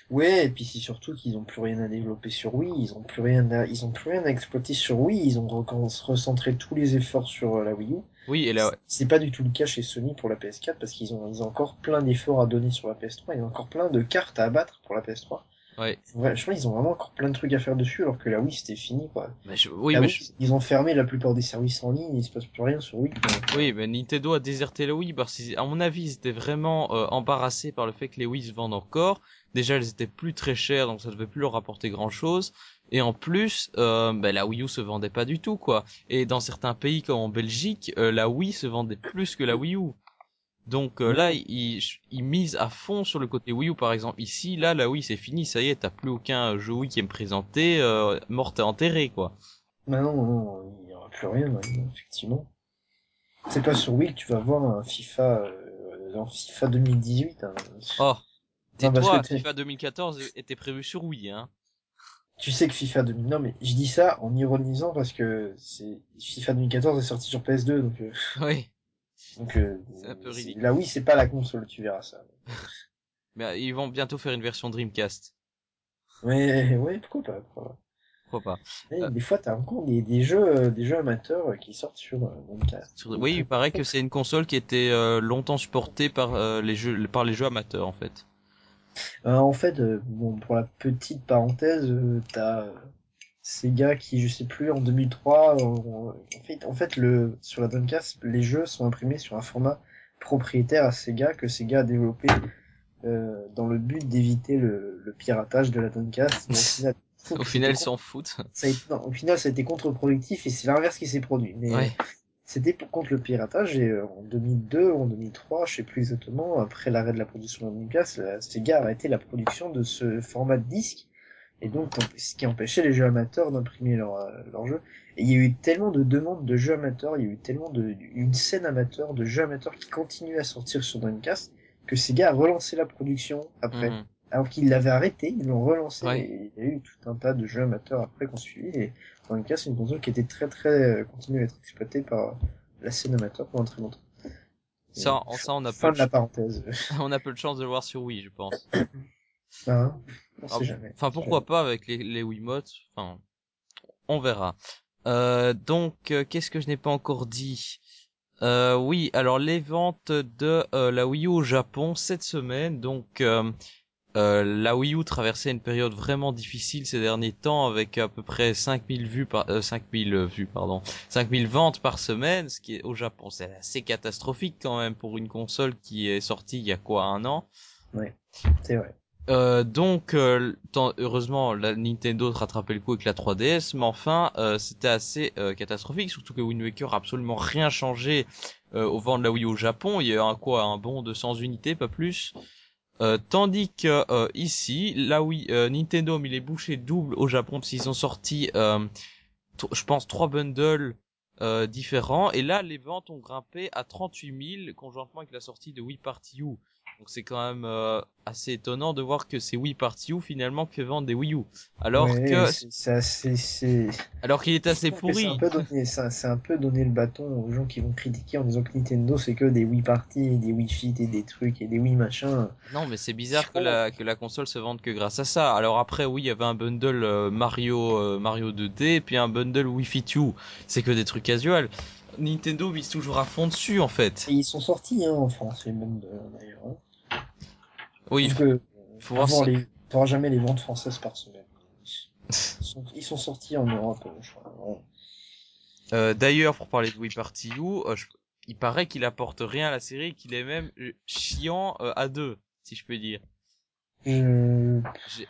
Ouais, et puis c'est surtout qu'ils ont plus rien à développer sur Wii, ils ont plus rien à, ils ont plus rien à exploiter sur Wii, ils ont recentré tous les efforts sur euh, la Wii U. Oui, et là, C'est pas du tout le cas chez Sony pour la PS4 parce qu'ils ont, ils ont encore plein d'efforts à donner sur la PS3, ils ont encore plein de cartes à abattre pour la PS3. Ouais. Ouais, je pense qu'ils ont vraiment encore plein de trucs à faire dessus alors que la Wii c'était fini quoi. Mais je- oui, mais Wii, je- ils ont fermé la plupart des services en ligne, il se passe plus rien sur Wii. quoi. Oui, mais Nintendo a déserté la Wii parce qu'à mon avis, ils étaient vraiment euh, embarrassés par le fait que les Wii se vendent encore. Déjà, elles étaient plus très chères, donc ça devait plus leur rapporter grand-chose. Et en plus, euh, ben, la Wii U se vendait pas du tout, quoi. Et dans certains pays comme en Belgique, euh, la Wii se vendait plus que la Wii U. Donc euh, là, ils, ils misent à fond sur le côté Wii U, par exemple. Ici, là, la Wii, c'est fini, ça y est, t'as plus aucun jeu Wii qui est présenté, euh, morte et enterré, quoi. Bah non, non, il y aura plus rien, effectivement. C'est pas sur Wii que tu vas voir un FIFA, euh, un FIFA 2018. Hein. Oh, tais-toi, FIFA 2014 était prévu sur Wii, hein. Tu sais que FIFA 2000, non mais je dis ça en ironisant parce que c'est FIFA 2014 est sorti sur PS2 donc euh, Oui. Donc euh, un peu ridicule. Là oui, c'est pas la console, tu verras ça. Mais (laughs) euh, ils vont bientôt faire une version Dreamcast. Mais ouais, pourquoi pas. Pourquoi pas. Pourquoi pas Euh. Des fois, t'as encore des, des jeux, euh, des jeux amateurs qui sortent sur Dreamcast. Sur- Oui, il paraît que c'est une console qui était euh, longtemps supportée par euh, les jeux par les jeux amateurs en fait. En fait, bon, pour la petite parenthèse, t'as euh, Sega qui, je sais plus, en 2003, euh, en fait, en fait, le sur la Dreamcast, les jeux sont imprimés sur un format propriétaire à Sega que Sega a développé euh, dans le but d'éviter le, le piratage de la Dreamcast. Au (laughs) final, Au final, ils s'en foutent. ça a été, non, au final, ça a été contre-productif et c'est l'inverse qui s'est produit. Mais Ouais. euh, c'était pour contre le piratage et euh, en 2002 ou en 2003, je sais plus exactement, après l'arrêt de la production de Dreamcast, la Sega a arrêté la production de ce format de disque et donc ce qui empêchait les jeux amateurs d'imprimer leurs euh, leurs jeux. Et il y a eu tellement de demandes de jeux amateurs, il y a eu tellement de une scène amateur de jeux amateurs qui continuait à sortir sur Dreamcast que Sega a relancé la production après Mhm. alors qu'ils l'avaient arrêté, ils l'ont relancé, Ouais. et il y a eu tout un tas de jeux amateurs après qu'on suivi, et cas, c'est une console qui était très très, euh, continue à être exploitée par la scène amateur pendant très longtemps. Ça, ça, on a Fin peu de la parenthèse. (laughs) on a peu de chance de le voir sur Wii, je pense. (coughs) Hein on Ah, jamais. Enfin, pourquoi pas avec les, les Wiimotes. Enfin, on verra. Euh, donc, euh, qu'est-ce que je n'ai pas encore dit? Euh, Oui, alors les ventes de euh, la Wii U au Japon cette semaine. Donc, euh, euh, la Wii U traversait une période vraiment difficile ces derniers temps avec à peu près 5000 vues par euh, 5000 vues pardon 5000 ventes par semaine ce qui est au Japon c'est assez catastrophique quand même pour une console qui est sortie il y a quoi un an? C'est vrai. Euh, donc, euh, tant- heureusement, la Nintendo a rattrapé le coup avec la 3DS, mais enfin, euh, c'était assez euh, catastrophique, surtout que Wind Waker a absolument rien changé euh, au vent de la Wii au Japon. Il y a un quoi, un bond de 100 unités, pas plus. Tandis que ici, là euh, Nintendo a mis les bouchées doubles au Japon parce qu'ils ont sorti, je pense, trois bundles différents, et là, les ventes ont grimpé à 38 000 conjointement avec la sortie de Wii Party U. Donc c'est quand même euh, assez étonnant de voir que c'est Wii Party U finalement fait vendre des Wii U. Alors Ouais, que c'est- assez, c'est, alors qu'il est assez que C'est pourri. un peu donné, c'est un peu donner le bâton aux gens qui vont critiquer en disant que Nintendo c'est que des Wii Party, et des Wii Fit et des trucs et des Wii machin. Non mais c'est bizarre que la que la console se vende que grâce à ça. Alors après oui, il y avait un bundle euh, Mario euh, Mario 2D et puis un bundle Wii Fit U. C'est que des trucs casual. Nintendo vise toujours à fond dessus en fait. Et ils sont sortis hein, en France, les mêmes d'ailleurs. Oui, Sauf que faut voir ça. les... t'auras jamais les ventes françaises par semaine. (laughs) Ils sont, ils sont sortis en Europe, euh, je crois. Ouais. Euh, D'ailleurs, pour parler de Wii Party U, euh, je, il paraît qu'il apporte rien à la série, qu'il est même chiant euh, à deux, si je peux dire. Je...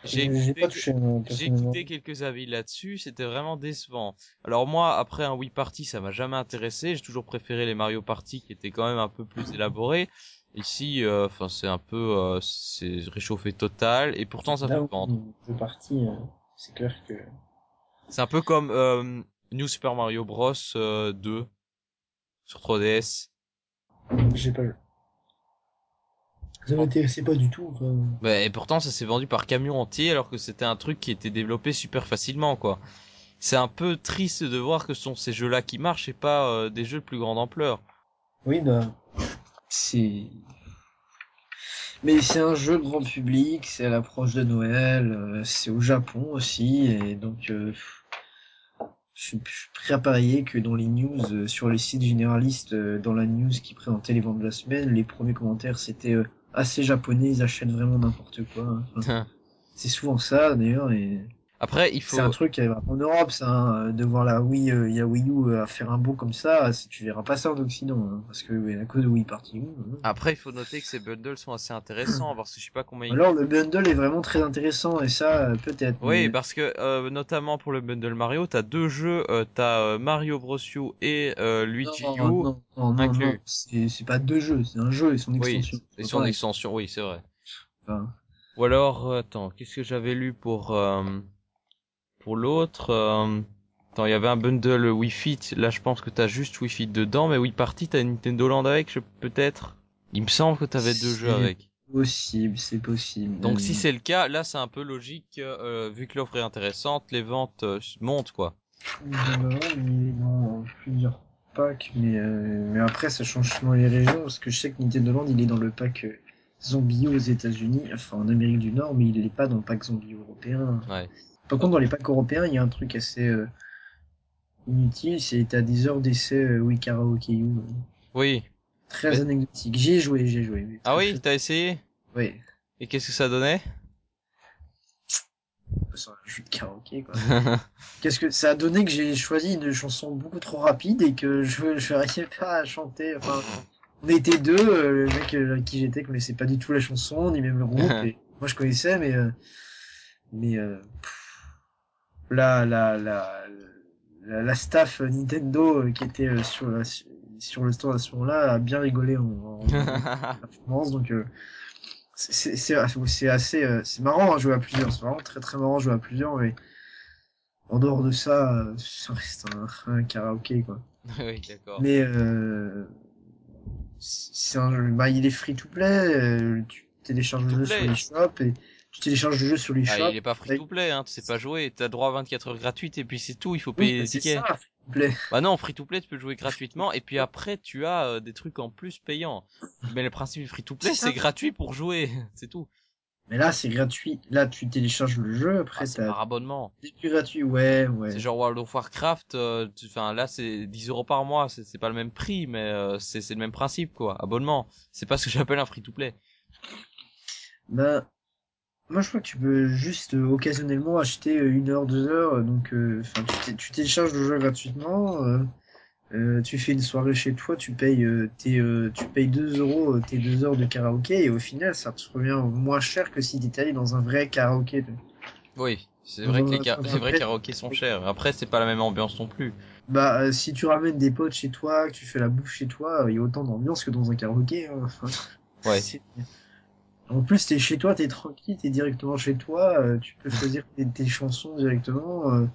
J'ai écouté quelques avis là-dessus, c'était vraiment décevant. Alors moi, après un Wii Party, ça m'a jamais intéressé. J'ai toujours préféré les Mario Party qui étaient quand même un peu plus élaborés. Ici, euh, enfin, c'est un peu, euh, c'est réchauffé total, et pourtant ça Là fait vendre. je parti, euh, c'est clair que... C'est un peu comme euh, New Super Mario Bros. euh, 2 sur 3DS. J'ai pas. Ça m'intéressait pas du tout. Enfin... Bah, et pourtant, ça s'est vendu par camion entier alors que c'était un truc qui était développé super facilement, quoi. C'est un peu triste de voir que ce sont ces jeux-là qui marchent et pas euh, des jeux de plus grande ampleur. Oui, bah, c'est. Mais c'est un jeu grand public, c'est à l'approche de Noël, euh, c'est au Japon aussi, et donc euh, je suis je suis prêt à parier que dans les news, euh, sur les sites généralistes, euh, dans la news qui présentait les ventes de la semaine, les premiers commentaires c'était euh, assez japonais, ils achètent vraiment n'importe quoi. hein. Enfin, c'est souvent ça d'ailleurs, et Après, il faut. c'est un truc euh, en Europe, ça, hein, de voir la Wii, euh, il y a Wii U euh, à faire un beau comme ça, tu verras pas ça en Occident, hein, parce que à cause de Wii Party U. hein. Après, il faut noter que ces bundles sont assez intéressants parce que je sais pas combien. Alors le bundle est vraiment très intéressant et ça euh, peut-être. Oui, mais- parce que euh, notamment pour le bundle Mario, t'as deux jeux, euh, t'as euh, Mario Bros U et euh, Luigi non, U. non, non, inclus. c'est pas deux jeux, c'est un jeu et son Oui, extension. et son extension, oui, c'est vrai. Enfin, Ou alors, euh, attends, qu'est-ce que j'avais lu pour euh, pour l'autre euh, Attends, il y avait un bundle Wii Fit. Là, je pense que t'as juste Wii Fit dedans, mais Wii Party, t'as Nintendo Land avec, je- peut-être. Il me semble que t'avais deux jeux avec. possible, c'est possible. Donc, si c'est le cas, là, c'est un peu logique. euh, vu que l'offre est intéressante, les ventes euh, montent, quoi. Plusieurs packs, mais euh, mais après ça change selon les régions parce que je sais que Nintendo Land il est dans le pack Zombie aux États-Unis, enfin en Amérique du Nord, mais il est pas dans le pack Zombie européen. Ouais. Par contre, dans les packs européens, il y a un truc assez euh, inutile, c'est t'as des heures d'essai euh, Wii Karaoke U. euh, Oui. Très Mais- anecdotique. J'y ai joué, j'y ai joué. mais Ah oui, t'as essayé? Oui. Et qu'est-ce que ça donnait? C'est un jeu de karaoké, quoi. (laughs) Qu'est-ce que ça a donné que j'ai choisi une chanson beaucoup trop rapide et que je (laughs) je n'arrivais pas à chanter. Enfin, on était deux, euh, le mec euh, avec qui j'étais connaissait pas du tout la chanson ni même le groupe. (laughs) et moi je connaissais, mais euh, mais euh, pff, la la la la, la staff Nintendo euh, qui était euh, sur la, sur le store à ce moment-là a bien rigolé en, en, en (laughs) performance, donc. euh, c'est c'est c'est assez euh, c'est marrant à jouer à plusieurs c'est vraiment très très marrant à jouer à plusieurs mais en dehors de ça euh, ça reste un, un karaoké quoi (laughs) oui, d'accord. mais euh, c'est un jeu bah il est free to play euh, tu télécharges le jeu sur les shops et tu télécharges le jeu sur Ah, shops il est pas free to play, hein, tu sais pas jouer, t'as droit à 24 heures gratuites et puis c'est tout, il faut payer oui, les c'est tickets. ça free to play Bah non, free to play, tu peux jouer gratuitement et puis après tu as euh, des trucs en plus payants. Mais le principe du free to play, C'est c'est gratuit pour jouer, (laughs) c'est tout. mais là c'est gratuit là tu télécharges le jeu après Ah, c'est par abonnement. des plus gratuits ouais ouais C'est genre World of Warcraft, euh, enfin là c'est 10 euros par mois, c'est c'est pas le même prix, mais euh, c'est c'est le même principe quoi, abonnement. C'est pas ce que j'appelle un free to play. Ben, moi je crois que tu peux juste euh, occasionnellement acheter euh, une heure, deux heures, euh, donc euh, tu, té- tu télécharges le jeu gratuitement, euh, euh, tu fais une soirée chez toi, tu payes euh, tes euh, tu payes 2 euros euh, tes deux heures de karaoké et au final ça te revient moins cher que si t'étais allé dans un vrai karaoké. Oui, c'est vrai que les, vrais vrai- karaokés sont chers. Après c'est pas la même ambiance non plus. Bah euh, si tu ramènes des potes chez toi, que tu fais la bouffe chez toi, il y a autant d'ambiance que dans un karaoké. hein. Ouais. (laughs) c'est- En plus, t'es chez toi, t'es tranquille, t'es directement chez toi, euh, tu peux choisir tes, tes chansons directement. euh.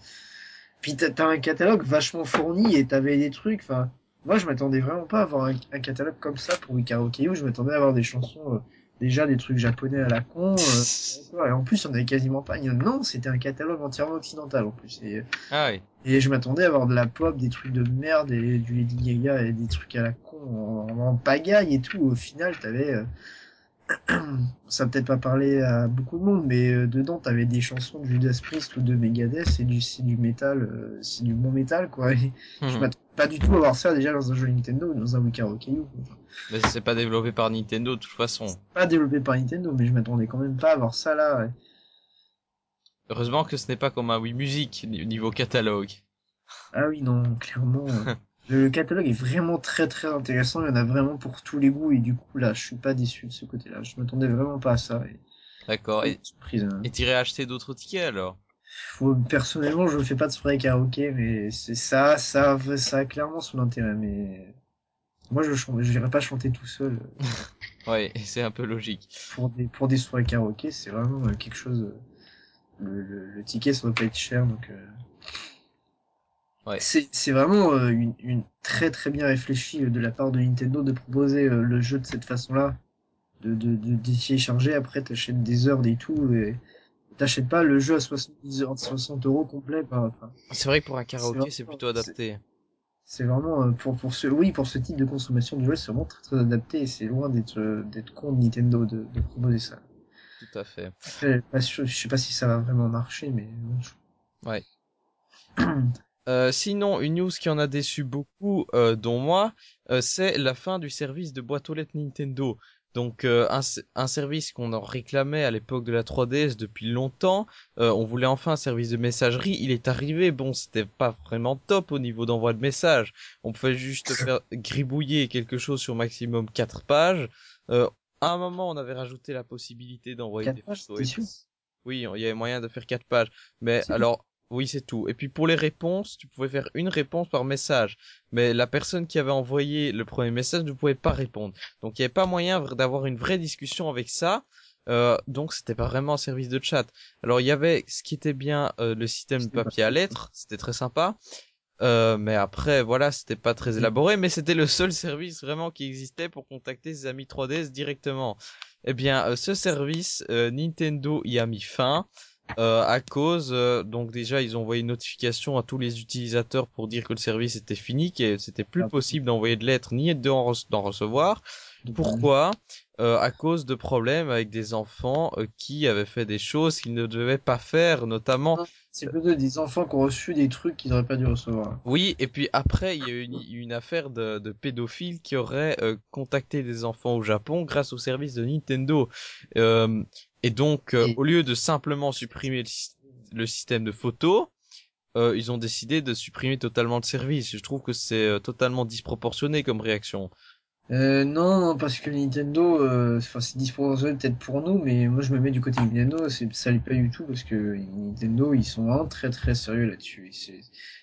Puis t'as un catalogue vachement fourni et t'avais des trucs. Enfin, moi, je m'attendais vraiment pas à avoir un, un catalogue comme ça pour Karaoke où je m'attendais à avoir des chansons euh, déjà des trucs japonais à la con. et en plus, en avait quasiment pas. Non, c'était un catalogue entièrement occidental en plus. Et, Ah oui. et je m'attendais à avoir de la pop, des trucs de merde et du Lady Gaga et des trucs à la con en, en pagaille et tout. Au final, t'avais, (clears throat) ça peut-être pas parlé à beaucoup de monde, mais euh, dedans t'avais des chansons de Judas Priest ou de Megadeth, c'est du, c'est du métal, euh, c'est du bon métal quoi. Et (laughs) je Mhm. m'attendais pas du tout à voir ça déjà dans un jeu Nintendo ou dans un Wii Karaoke U. quoi. Mais c'est pas développé par Nintendo de toute façon. Pas développé par Nintendo, mais je m'attendais quand même pas à voir ça là. ouais. Heureusement que ce n'est pas comme un Wii Music ni- niveau catalogue. Ah oui non, clairement. (laughs) Le catalogue est vraiment très très intéressant. Il y en a vraiment pour tous les goûts et du coup là, je suis pas déçu de ce côté-là. Je m'attendais vraiment pas à ça. Et... D'accord. Et hein. t'irais acheter d'autres tickets alors? Personnellement, je fais pas de soirée karaoké, mais c'est ça, ça, ça a clairement son intérêt. Mais moi, je chante, je n'irai pas chanter tout seul (laughs) Ouais, c'est un peu logique. pour des pour des soirées karaoké. C'est vraiment euh, quelque chose. euh, Le, le, le ticket, ça doit pas être cher, donc. euh, Ouais. C'est c'est vraiment euh, une, une très très bien réfléchie euh, de la part de Nintendo de proposer euh, le jeu de cette façon-là, de de de, de télécharger après t'achètes des heures des tout et t'achètes pas le jeu à 70 heures 60 euros complet enfin, C'est vrai que pour un karaoké, c'est plutôt adapté. c'est vraiment euh, pour pour ce oui pour ce type de consommation de jeu c'est vraiment très très adapté et c'est loin d'être euh, d'être con de Nintendo de, de proposer ça Tout à fait. Après, sûr- je sais pas si ça va vraiment marcher mais je- Ouais. (clears throat) Euh, sinon, une news qui en a déçu beaucoup, euh, dont moi, euh, c'est la fin du service de boîte aux lettres Nintendo. Donc euh, un, un service qu'on en réclamait à l'époque de la 3DS depuis longtemps. Euh, on voulait enfin un service de messagerie. Il est arrivé. Bon, c'était pas vraiment top au niveau d'envoi de messages. On pouvait juste (laughs) faire gribouiller quelque chose sur maximum 4 pages. Euh, à un moment, on avait rajouté la possibilité d'envoyer des photos. Oui, il y avait moyen de faire 4 pages. Mais alors, oui, c'est tout. Et puis pour les réponses, tu pouvais faire une réponse par message. Mais la personne qui avait envoyé le premier message ne pouvait pas répondre. Donc il n'y avait pas moyen d'avoir une vraie discussion avec ça. Euh, donc c'était pas vraiment un service de chat. Alors il y avait ce qui était bien euh, le système de papier à lettres, c'était très sympa. Euh, mais après voilà, c'était pas très élaboré, mais c'était le seul (laughs) service vraiment qui existait pour contacter ses amis 3DS directement. Eh bien, euh, ce service, euh, Nintendo y a mis fin. Euh, à cause, euh, donc déjà ils ont envoyé une notification à tous les utilisateurs pour dire que le service était fini, que c'était plus Ah. possible d'envoyer de lettres ni d'en rece- d'en recevoir. Pourquoi? Euh, À cause de problèmes avec des enfants euh, qui avaient fait des choses qu'ils ne devaient pas faire, notamment. c'est plutôt des enfants qui ont reçu des trucs qu'ils auraient pas dû recevoir Oui, et puis après il y a eu une, une affaire de, de pédophiles qui auraient euh, contacté des enfants au Japon grâce au service de Nintendo. Et donc, euh, au lieu de simplement supprimer le, syst- le système de photos, euh, ils ont décidé de supprimer totalement le service. Je trouve que c'est euh, totalement disproportionné comme réaction. Euh, non, parce que Nintendo, euh, enfin, c'est disproportionné peut-être pour nous, mais moi je me mets du côté Nintendo, c'est, ça l'est pas du tout, parce que Nintendo, ils sont vraiment très très sérieux là-dessus. C'est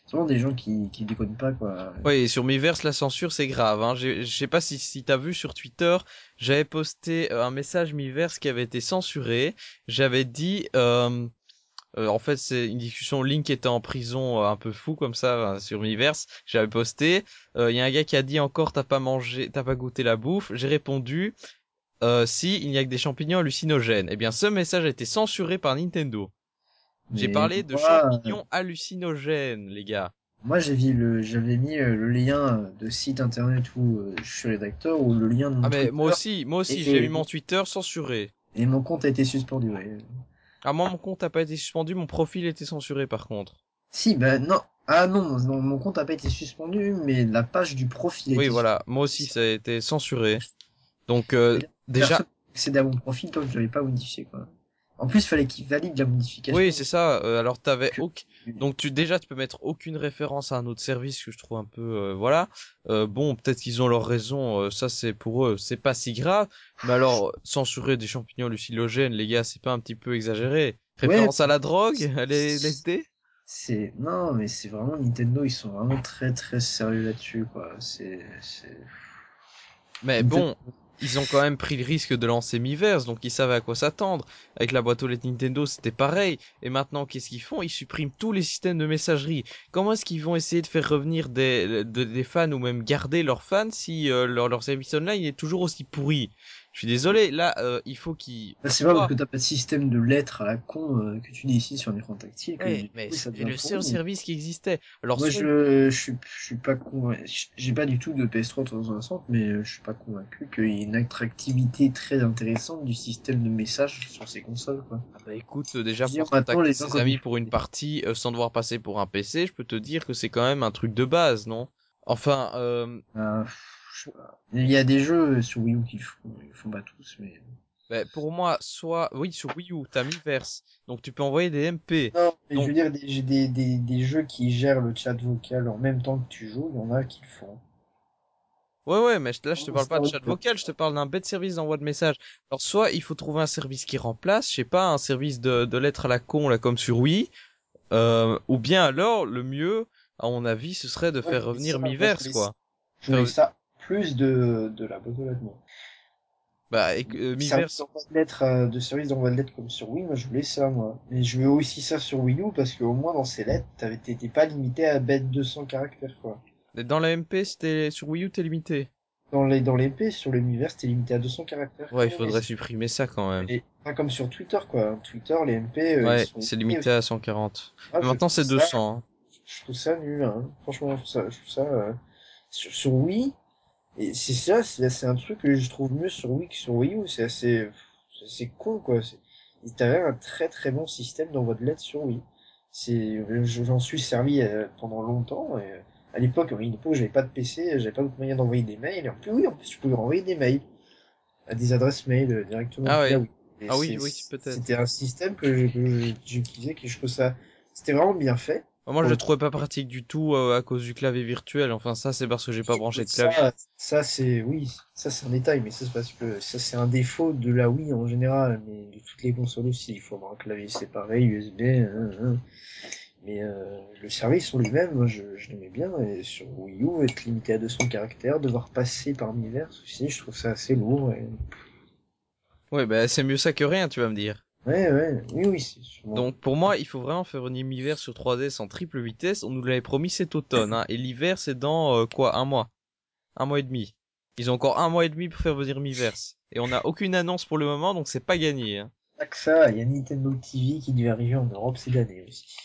vraiment des gens qui, qui déconnent pas, quoi. Oui, et sur Miiverse, la censure, c'est grave. Hein. Je sais pas si, si t'as vu sur Twitter, j'avais posté euh, un message Miiverse qui avait été censuré. J'avais dit, euh, euh, en fait, c'est une discussion. Link était en prison, euh, un peu fou comme ça euh, sur Miiverse. J'avais posté. Il y a un gars qui a dit encore, t'as pas mangé, t'as pas goûté la bouffe. J'ai répondu, si il n'y a que des champignons hallucinogènes. Eh bien, ce message a été censuré par Nintendo. J'ai parlé de champignons hallucinogènes, les gars. Moi, j'ai vu le, j'avais mis le lien de site internet où je suis rédacteur, ou le lien de mon Ah mais Twitter, moi aussi, moi aussi, j'ai mis mon Twitter censuré. et mon compte a été suspendu, ouais. Ah moi mon compte a pas été suspendu, mon profil était censuré par contre. Si, bah non. Ah non, non, mon compte a pas été suspendu, mais la page du profil Oui voilà, moi aussi ça a été censuré. Donc euh, déjà, accédait à mon profil tant que je l'avais pas modifié, quoi. En plus, fallait qu'il valide la modification. oui c'est ça. euh, alors t'avais Que- aucun... donc tu déjà tu peux mettre aucune référence à un autre service que je trouve un peu euh, voilà. Euh, bon peut-être qu'ils ont leur raison, euh, ça c'est pour eux c'est pas si grave. Mais alors (laughs) censurer des champignons hallucinogènes les gars c'est pas un petit peu exagéré. Référence à la drogue, à les LSD. C'est non, mais c'est vraiment Nintendo, ils sont vraiment très très sérieux là-dessus, quoi. C'est c'est. Mais bon, ils ont quand même pris le risque de lancer Miiverse, donc ils savaient à quoi s'attendre. Avec la boîte aux lettres Nintendo, c'était pareil. Et maintenant, qu'est-ce qu'ils font? Ils suppriment tous les systèmes de messagerie. Comment est-ce qu'ils vont essayer de faire revenir des, de- des fans ou même garder leurs fans si euh, leur, leur service online est toujours aussi pourri Je suis désolé, là, euh, il faut qu'ils... Bah, c'est pas parce que t'as pas de système de lettres à la con euh, que tu ici sur un écran tactile. que Ouais, du mais c'est le seul service qui existait. Alors, Moi, soit- je, je suis, je suis pas convaincu. J'ai pas du tout de PS3 360, mais euh, je suis pas convaincu qu'il y ait une attractivité très intéressante du système de message sur ces consoles, quoi. Ah bah écoute, euh, déjà pour contacter comme- amis pour une partie euh, sans devoir passer pour un PC, je peux te dire que c'est quand même un truc de base, non? Enfin, euh, Il y a des jeux sur Wii U qui le font, ils font pas tous, mais Ben, pour moi, soit, oui, sur Wii U, t'as Miiverse. Donc tu peux envoyer des MP. Non, mais Donc- je veux dire, des, des, des, des jeux qui gèrent le chat vocal en même temps que tu joues, il y en a qui le font. Ouais, ouais, mais là, je te parle pas de chat vocal, je te parle d'un bête service d'envoi de message. Alors, soit il faut trouver un service qui remplace, je sais pas, un service de, de lettres à la con, là, comme sur Wii, euh, ou bien alors, le mieux, à mon avis, ce serait de Ouais, faire revenir Miiverse, quoi. Je voulais ça plus de, de la boîte aux lettres, moi. Bah, et, que, euh, Service de lettres, euh, de service d'envoi de lettres comme sur Wii, moi je voulais ça, moi. Mais je veux aussi ça sur Wii U parce qu'au moins dans ces lettres, t'étais pas limité à bête 200 caractères, quoi. dans la MP, c'était, sur Wii U, t'es limité. Dans les, dans l'épée, sur l'univers, t'es limité à 200 caractères. Ouais, il faudrait supprimer ça quand même. Et, pas comme sur Twitter, quoi. Twitter, les MP, euh, Ouais, c'est limité à 140. Ah, Maintenant, c'est trouve ça- 200. hein. Je trouve ça nul, hein. Franchement, je trouve ça, je trouve ça, euh, sur, sur Wii, et c'est ça, c'est c'est un truc que je trouve mieux sur Wii que sur Wii U, c'est assez, c'est assez con, quoi. C'est- T'avais un très très bon système d'envoi de lettres sur Wii. C'est, je- j'en suis servi euh, pendant longtemps, et euh, à l'époque, à une époque, j'avais pas de PC, j'avais pas d'autre moyen d'envoyer des mails, et en plus, oui, en plus, tu pouvais envoyer des mails. À des adresses mail euh, directement. Ah ouais. Wii. Et Ah oui, c'est- oui, peut-être. C'était un système que je- que je- j'utilisais, que je trouve ça, c'était vraiment bien fait. Moi, je le trouvais pas pratique du tout euh, à cause du clavier virtuel. Enfin, ça, c'est parce que j'ai pas branché de clavier. Ça, ça c'est oui, ça c'est un détail, mais ça c'est parce que ça c'est un défaut de la Wii en général, mais de toutes les consoles aussi. Il faut avoir un clavier séparé, USB. hein, hein. Mais euh, le service en lui-même, moi, je, je l'aimais bien. Et sur Wii U, être limité à 200 caractères, devoir passer par Miiverse aussi, je trouve ça assez lourd. Et... Ouais, bah, c'est mieux ça que rien, tu vas me dire. Ouais, ouais, oui, oui, sûrement. Donc, pour moi, il faut vraiment faire une hiver sur 3DS en triple vitesse. On nous l'avait promis cet automne, hein. Et l'hiver, c'est dans, euh, quoi, un mois. Un mois et demi. Ils ont encore un mois et demi pour faire venir Miiverse. Et on n'a aucune annonce pour le moment, donc c'est pas gagné, hein. Pas que ça, il y a Nintendo TV qui devait arriver en Europe cette année aussi.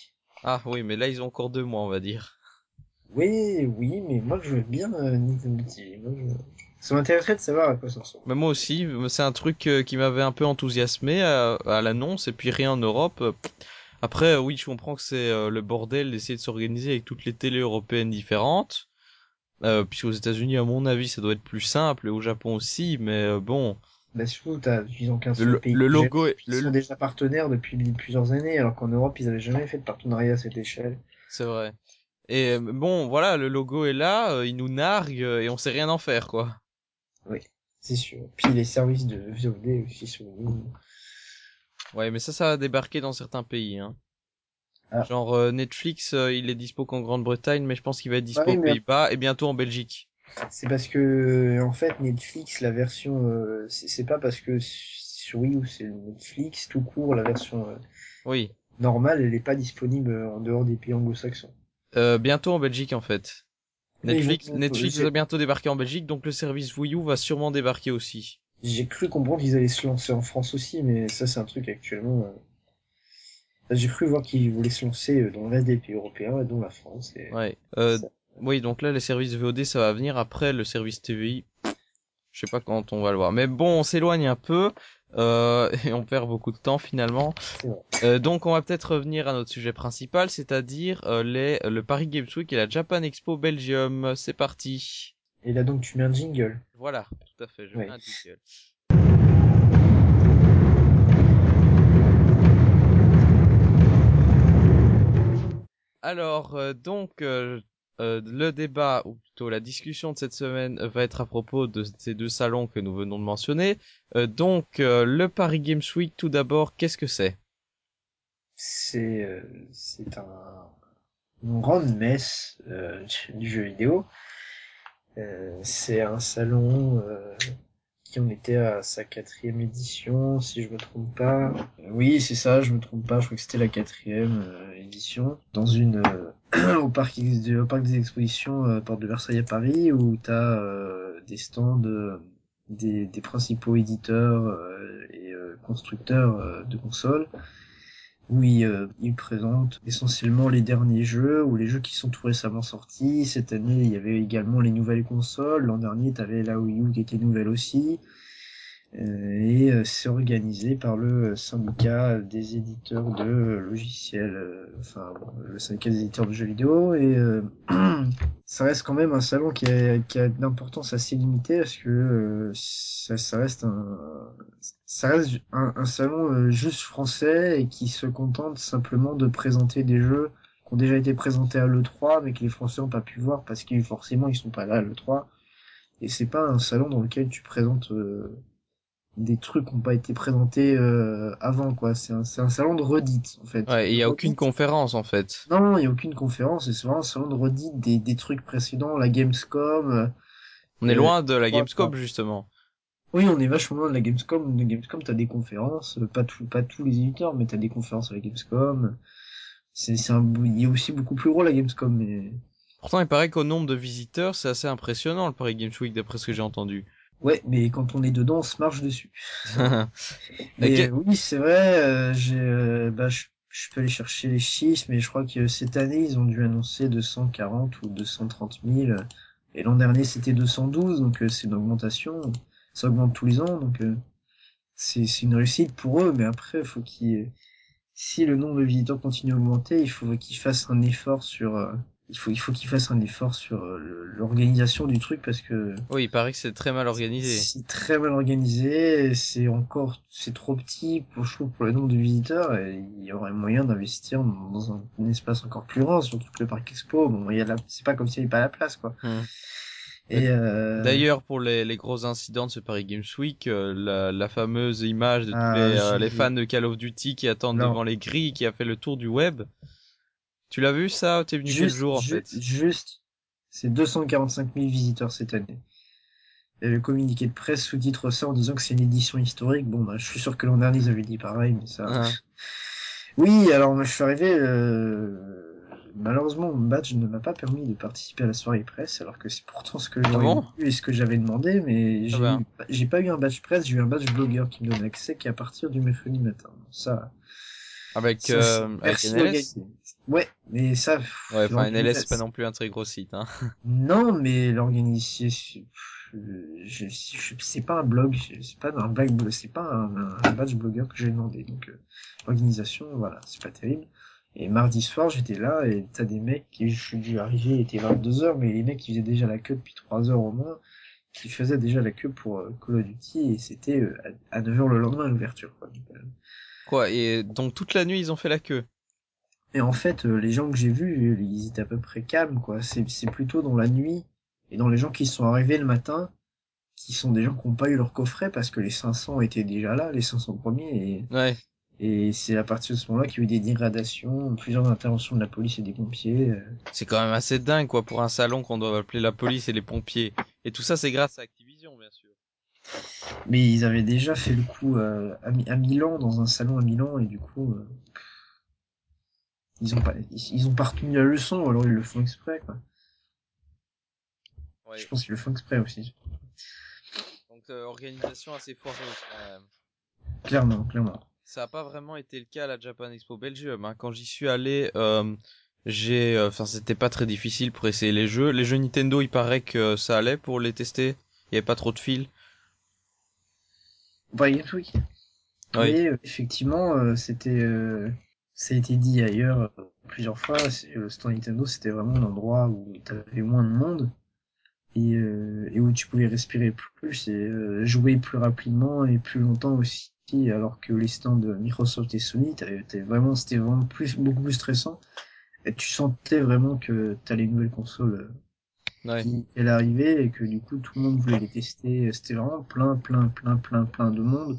Ah oui, mais là, ils ont encore deux mois, on va dire. Oui, oui, mais moi je veux bien euh, Nintendo TV. Moi, je... Ça m'intéresserait de savoir à quoi ça ressemble. Mais moi aussi, c'est un truc euh, qui m'avait un peu enthousiasmé à, à l'annonce, et puis rien en Europe. Après, oui, je comprends que c'est euh, le bordel d'essayer de s'organiser avec toutes les télés européennes différentes. Euh, puis aux États-Unis, à mon avis, ça doit être plus simple, et au Japon aussi, mais euh, bon. Bah surtout, t'as, ils ont qu'un seul Le- pays. le logo est- Ils le- sont déjà partenaires depuis plusieurs années, alors qu'en Europe, ils avaient jamais fait de partenariat à cette échelle. C'est vrai. Et bon, voilà, le logo est là, euh, il nous nargue, et on sait rien en faire, quoi. C'est sûr. Puis les services de VOD aussi U. Ouais, mais ça, ça va débarquer dans certains pays, hein. Ah. Genre euh, Netflix, euh, il est dispo qu'en Grande-Bretagne, mais je pense qu'il va être dispo oui, aux mais- Pays-Bas et bientôt en Belgique. C'est parce que, en fait, Netflix, la version, euh, c'est pas parce que sur Wii U, c'est Netflix tout court, la version Oui. normale, elle est pas disponible en dehors des pays anglo-saxons. Bientôt en Belgique en fait. Netflix, Netflix va bientôt débarquer en Belgique, donc le service Wii U va sûrement débarquer aussi. J'ai cru comprendre qu'ils allaient se lancer en France aussi, mais ça, c'est un truc actuellement. euh, J'ai cru voir qu'ils voulaient se lancer euh, dans l'un des pays européens, dont la France. Et... Ouais. Euh, oui, donc là les services VOD ça va venir après le service TVI. Je sais pas quand on va le voir, mais bon, on s'éloigne un peu euh, (laughs) et on perd beaucoup de temps finalement. Euh, donc on va peut-être revenir à notre sujet principal, c'est-à-dire euh, les le Paris Games Week et la Japan Expo Belgium. C'est parti. Et là, donc, tu mets un jingle. Voilà, tout à fait. Je Ouais. mets un jingle. Alors, euh, donc, euh, euh, le débat, ou plutôt la discussion de cette semaine, euh, va être à propos de ces deux salons que nous venons de mentionner. Euh, donc, euh, le Paris Games Week, tout d'abord, qu'est-ce que c'est? C'est euh, c'est un une grande messe euh, du jeu vidéo. C'est un salon qui en était à sa quatrième édition, si je me trompe pas. Euh, Oui, c'est ça, je me trompe pas. Je crois que c'était la quatrième euh, édition dans une euh, (clears throat) au parc des expositions porte de Versailles à Paris où t'as euh, des stands des, des principaux éditeurs et constructeurs de consoles où ils, euh, ils présentent essentiellement les derniers jeux ou les jeux qui sont tout récemment sortis. Cette année, il y avait également les nouvelles consoles. L'an dernier, tu avais la Wii U qui était nouvelle aussi. Euh, et euh, c'est organisé par le syndicat des éditeurs de logiciels, euh, enfin le syndicat des éditeurs de jeux vidéo. Et euh, (clears throat) ça reste quand même un salon qui a, qui a une importance assez limitée parce que euh, ça, ça reste un ça reste un, un salon euh, juste français et qui se contente simplement de présenter des jeux qui ont déjà été présentés à l'E3 mais que les Français n'ont pas pu voir parce que forcément ils sont pas là à l'E3 et c'est pas un salon dans lequel tu présentes euh, des trucs qui n'ont pas été présentés euh, avant quoi c'est un, un salon de redite en fait Ouais, il y a aucune conférence en fait. Non, il n'y a aucune conférence, c'est vraiment un salon de redite des, des trucs précédents, la Gamescom. euh, On est Euh, loin de la Gamescom justement. Oui, on est vachement loin de la Gamescom. La Gamescom, t'as des conférences, euh, pas tout, pas tous les éditeurs, mais t'as des conférences à la Gamescom. C'est, c'est un, il est aussi beaucoup plus gros la Gamescom, mais Pourtant, il paraît qu'au nombre de visiteurs, c'est assez impressionnant le Paris Games Week d'après ce que j'ai entendu. Ouais, mais quand on est dedans, on se marche dessus. (laughs) Euh, oui, c'est vrai, euh, j'ai, euh, bah, je, je peux aller chercher les chiffres, mais je crois que cette année, ils ont dû annoncer 240 ou 230 000. Et l'an dernier, c'était 212, donc euh, c'est une augmentation. Ça augmente tous les ans, donc euh, c'est c'est une réussite pour eux. Mais après, faut qu'ils, si le nombre de visiteurs continue à augmenter, il faut qu'ils fassent un effort sur, euh, il faut il faut qu'ils fassent un effort sur euh, l'organisation du truc parce que Oui, il paraît que c'est très mal organisé. c'est très mal organisé, c'est encore, c'est trop petit pour, je trouve, pour le nombre de visiteurs, et il y aurait moyen d'investir dans, un, un espace encore plus grand, surtout que le parc expo, bon, il y a la, c'est pas comme s'il n'y avait pas la place, quoi. Hmm. Et, euh, D'ailleurs, pour les, les gros incidents de ce Paris Games Week, euh, la, la fameuse image de Ah, tous les, euh, les fans de Call of Duty qui attendent Non. devant les grilles, qui a fait le tour du web. Tu l'as vu ça T'es venu quel juste, jour en ju- fait? juste, c'est 245 000 visiteurs cette année. Et le communiqué de presse sous-titre ça en disant que c'est une édition historique. Bon, bah, je suis sûr que l'an dernier ils avaient dit pareil, mais ça. Ah. Oui, alors moi je suis arrivé. Euh... Malheureusement, mon badge ne m'a pas permis de participer à la soirée presse, alors que c'est pourtant ce que j'aurais bon? voulu et ce que j'avais demandé, mais j'ai ben. eu- j'ai pas eu un badge presse, j'ai eu un badge blogueur qui me donne accès qu'à partir du mercredi matin. Ça, Avec, euh, avec NLS. Ouais, mais ça. pff, Ouais, enfin NLS c'est pas non plus un très gros site. Hein. (laughs) Non, mais l'organisation, je, je- c'est pas un blog, c'est pas un blog, c'est pas un, un badge blogueur que j'ai demandé. Donc euh, l'organisation, voilà, c'est pas terrible. Et mardi soir, j'étais là et t'as des mecs qui, je suis dû arriver, il était 22 heures, mais les mecs qui faisaient déjà la queue depuis 3 heures au moins, qui faisaient déjà la queue pour euh, Call of Duty et c'était euh, à, à 9 heures le lendemain à l'ouverture. quoi. Euh, Quoi Et donc toute la nuit ils ont fait la queue? Et en fait, euh, les gens que j'ai vus, ils étaient à peu près calmes, quoi. C'est, c'est plutôt dans la nuit et dans les gens qui sont arrivés le matin, qui sont des gens qui n'ont pas eu leur coffret parce que les 500 étaient déjà là, les 500 premiers, Ouais. et, et c'est à partir de ce moment-là qu'il y a eu des dégradations, plusieurs interventions de la police et des pompiers. euh. C'est quand même assez dingue quoi pour un salon qu'on doit appeler la police et les pompiers. Et tout ça c'est grâce à Activision bien sûr. Mais ils avaient déjà fait le coup euh, à, Mi- à Milan, dans un salon à Milan, et du coup, euh, ils ont pas, ils, ont pas retenu la leçon, ou alors ils le font exprès, quoi. Ouais. Je pense qu'ils le font exprès aussi. Donc euh, organisation assez foireuse quand même. Clairement, clairement. Ça a pas vraiment été le cas à la Japan Expo Belgium. Hein. Quand j'y suis allé, euh, j'ai, euh, enfin, c'était pas très difficile pour essayer les jeux. Les jeux Nintendo, il paraît que ça allait pour les tester. Il y avait pas trop de fils. Bah. Oui. Oui, euh, effectivement, euh, c'était, euh, ça a été dit ailleurs euh, plusieurs fois. Le stand Nintendo, c'était vraiment l'endroit où t'avais moins de monde et, euh, et où tu pouvais respirer plus et euh, jouer plus rapidement et plus longtemps aussi. Alors que les stands de Microsoft et Sony, t'avais, t'avais vraiment, c'était vraiment plus, beaucoup plus stressant. Et tu sentais vraiment que t'allais une nouvelle console euh, Ouais. qui allait arriver et que du coup tout le monde voulait les tester. C'était vraiment plein, plein, plein, plein, plein de monde.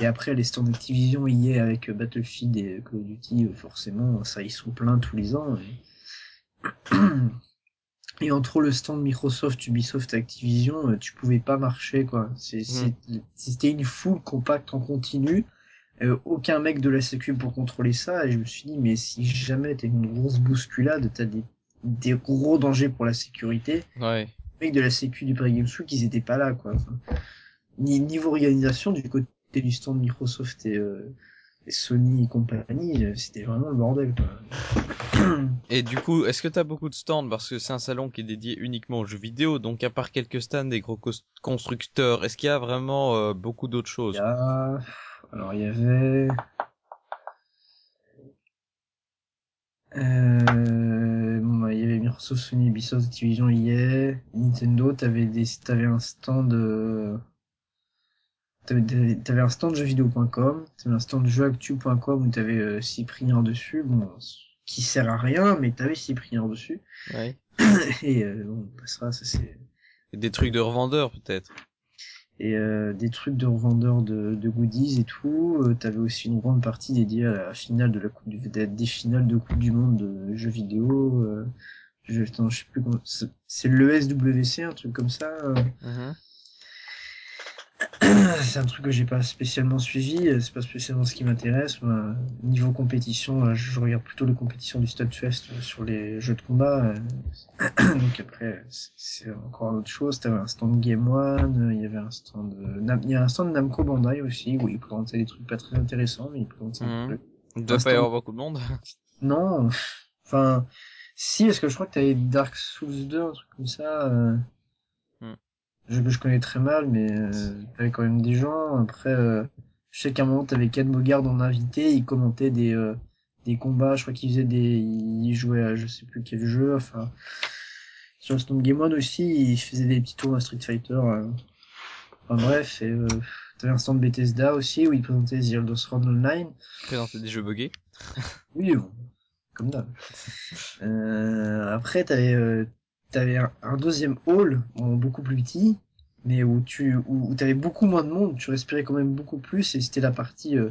Et après, les stands d'Activision y est avec euh, Battlefield et Call of Duty, euh, forcément, ça, ils sont pleins tous les ans. Et, et entre le stand Microsoft, Ubisoft, Activision, euh, tu pouvais pas marcher, quoi. C'est- c'était une foule compacte en continu. Euh, aucun mec de la sécu pour contrôler ça. Et je me suis dit, mais si jamais t'as une grosse bousculade, t'as des, des gros dangers pour la sécurité. Ouais. Les mecs de la sécu du Paris Games Week, ils étaient pas là, quoi. Enfin, niveau organisation, du côté du stand Microsoft et, euh, et Sony et compagnie, euh, c'était vraiment le bordel, quoi. Et du coup, est-ce que t'as beaucoup de stands? Parce que c'est un salon qui est dédié uniquement aux jeux vidéo, donc à part quelques stands des gros constructeurs, est-ce qu'il y a vraiment euh, beaucoup d'autres Il choses y a... Alors, il y avait... Euh... bon, bah, il y avait Microsoft, Sony, Ubisoft, Activision, EA, Nintendo, t'avais des, t'avais un stand, euh, t'avais, un stand jeuxvideo.com, t'avais un stand jeuxactu.com où t'avais euh, Cyprien dessus, bon, qui sert à rien, mais t'avais Cyprien dessus. Ouais. (coughs) Et euh, bon, on passera, ça c'est des trucs de revendeurs peut-être. et euh, des trucs de revendeurs de, de goodies et tout. Euh, T'avais aussi une grande partie dédiée à la finale de la coupe du, des, finales de coupe du monde de jeux vidéo. Je, attends, je sais plus comment. C'est c'est le SWC, un truc comme ça. euh. (clears throat) C'est un truc que j'ai pas spécialement suivi. euh, C'est pas spécialement ce qui m'intéresse. Niveau compétition, euh, je regarde plutôt les compétitions du Studfest euh, sur les jeux de combat. (clears throat) Donc après, c'est- encore autre chose. T'avais un stand Game One, il y avait un stand, il y a un stand Namco Bandai aussi où ils présentaient des trucs pas très intéressants, mais ils présentaient des Mhm. trucs. Il doit pas y avoir beaucoup de monde. Non, enfin, si, parce que je crois que t'avais Dark Souls 2, un truc comme ça. Que je connais très mal, mais euh, t'avais quand même des gens. Après, euh, je sais qu'à un moment t'avais Ken Bogard en invité, il commentait des euh, des combats. Je crois qu'il faisait des, il jouait à je sais plus quel jeu. Enfin, sur le stand Game One aussi, il faisait des petits tours à Street Fighter. euh. Enfin bref, et euh, t'avais un stand Bethesda aussi où il présentait The Elder Scrolls Online. Présenter des jeux buggés. Oui, bon, comme d'hab. (laughs) Euh, après, t'avais euh, t'avais un, un deuxième hall, bon, beaucoup plus petit, mais où tu où, où t'avais beaucoup moins de monde, tu respirais quand même beaucoup plus, et c'était la partie euh,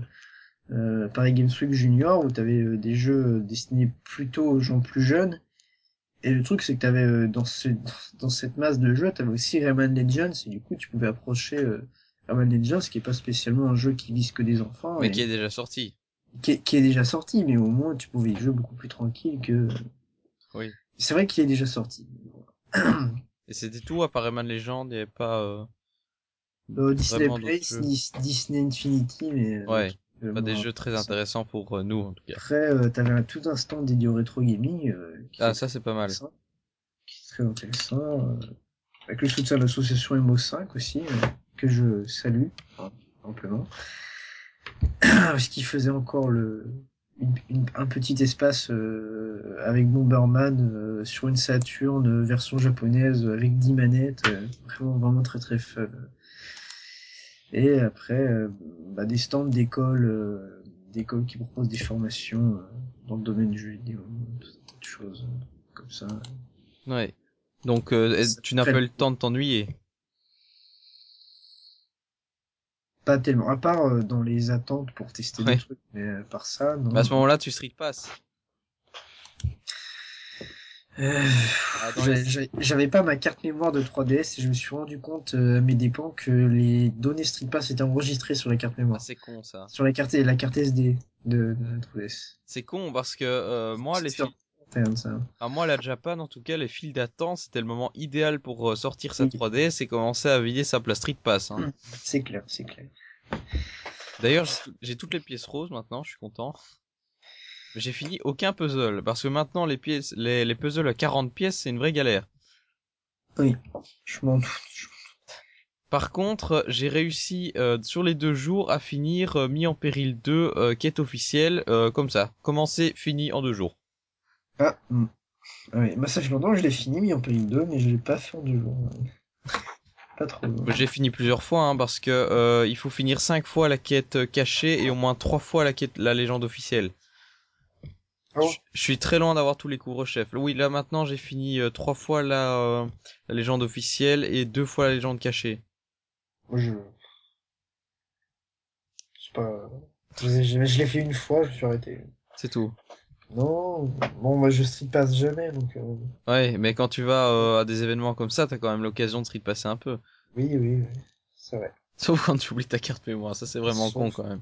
euh, Paris Games Week Junior où t'avais euh, des jeux destinés plutôt aux gens plus jeunes. Et le truc, c'est que t'avais euh, dans ce dans cette masse de jeux, t'avais aussi Rayman Legends, et du coup, tu pouvais approcher euh, Rayman Legends, qui est pas spécialement un jeu qui vise que des enfants. Mais et- qui est déjà sorti. qui est, qui est déjà sorti, mais au moins tu pouvais y jouer beaucoup plus tranquille que. Oui. C'est vrai qu'il est déjà sorti. Et c'était tout à part Rayman Legend, il y avait pas euh, Euh, Disney Place, Disney Infinity, mais. euh, Ouais, euh, pas des jeux très intéressants pour nous en tout cas. Après, t'avais un, tout un stand dédié au rétro gaming. Ah ça c'est pas mal. Qui est très intéressant. avec le soutien de l'association MO5 aussi, que je salue, hein, amplement. (clears throat) Parce qu'il faisait encore le, une- une- un petit espace euh, avec Bomberman euh, sur une Saturn euh, version japonaise avec 10 manettes, euh, vraiment vraiment très très fun. Et après, euh, bah, des stands d'écoles, euh, d'écoles qui proposent des formations euh, dans le domaine du jeu vidéo, tout un tas de choses euh, comme ça. Ouais. Donc euh, tu n'as pas le temps de t'ennuyer? Pas tellement, à part euh, dans les attentes pour tester Ouais. des trucs, mais euh, par ça, non. À ce moment-là, tu street pass. Euh, Ah, les- J'avais pas ma carte mémoire de 3DS et je me suis rendu compte à mes dépens que les données StreetPass étaient enregistrées sur la carte Ah, mémoire. c'est con ça. Sur la carte, la carte SD de, de la 3DS. C'est con parce que moi les ça. à moi la Japan en tout cas les files d'attente c'était le moment idéal pour euh, sortir sa Oui. 3DS et commencer à vider sa place street pass. Hein. C'est clair, c'est clair. D'ailleurs j'ai tout- j'ai toutes les pièces roses maintenant, je suis content. J'ai fini aucun puzzle parce que maintenant les pièces, les, les puzzles à 40 pièces c'est une vraie galère. Oui, je m'en doute. Par contre, j'ai réussi euh, sur les deux jours à finir euh, mis en péril 2 euh, quête officielle comme ça. Commencé, fini en deux jours. Ah, hmm. Ah oui, fait longtemps que je l'ai fini, mis en péril 2, mais je l'ai pas fait en deux jours. Pas trop. J'ai fini plusieurs fois hein, parce que euh, il faut finir cinq fois la quête euh, cachée et au moins trois fois la quête la légende officielle. Ah Je je suis très loin d'avoir tous les couvre-chefs. Oui, là maintenant j'ai fini euh, trois fois la, euh, la légende officielle et deux fois la légende cachée. Moi, je. C'est pas. Je, je- je l'ai fait une fois, je me suis arrêté. C'est tout. Non, bon, moi je street passe jamais, donc. euh, Ouais, mais quand tu vas euh, à des événements comme ça, t'as quand même l'occasion de se passer un peu. Oui, oui, oui. C'est vrai. Sauf quand tu oublies ta carte mémoire, ça c'est vraiment Sauf- con quand même.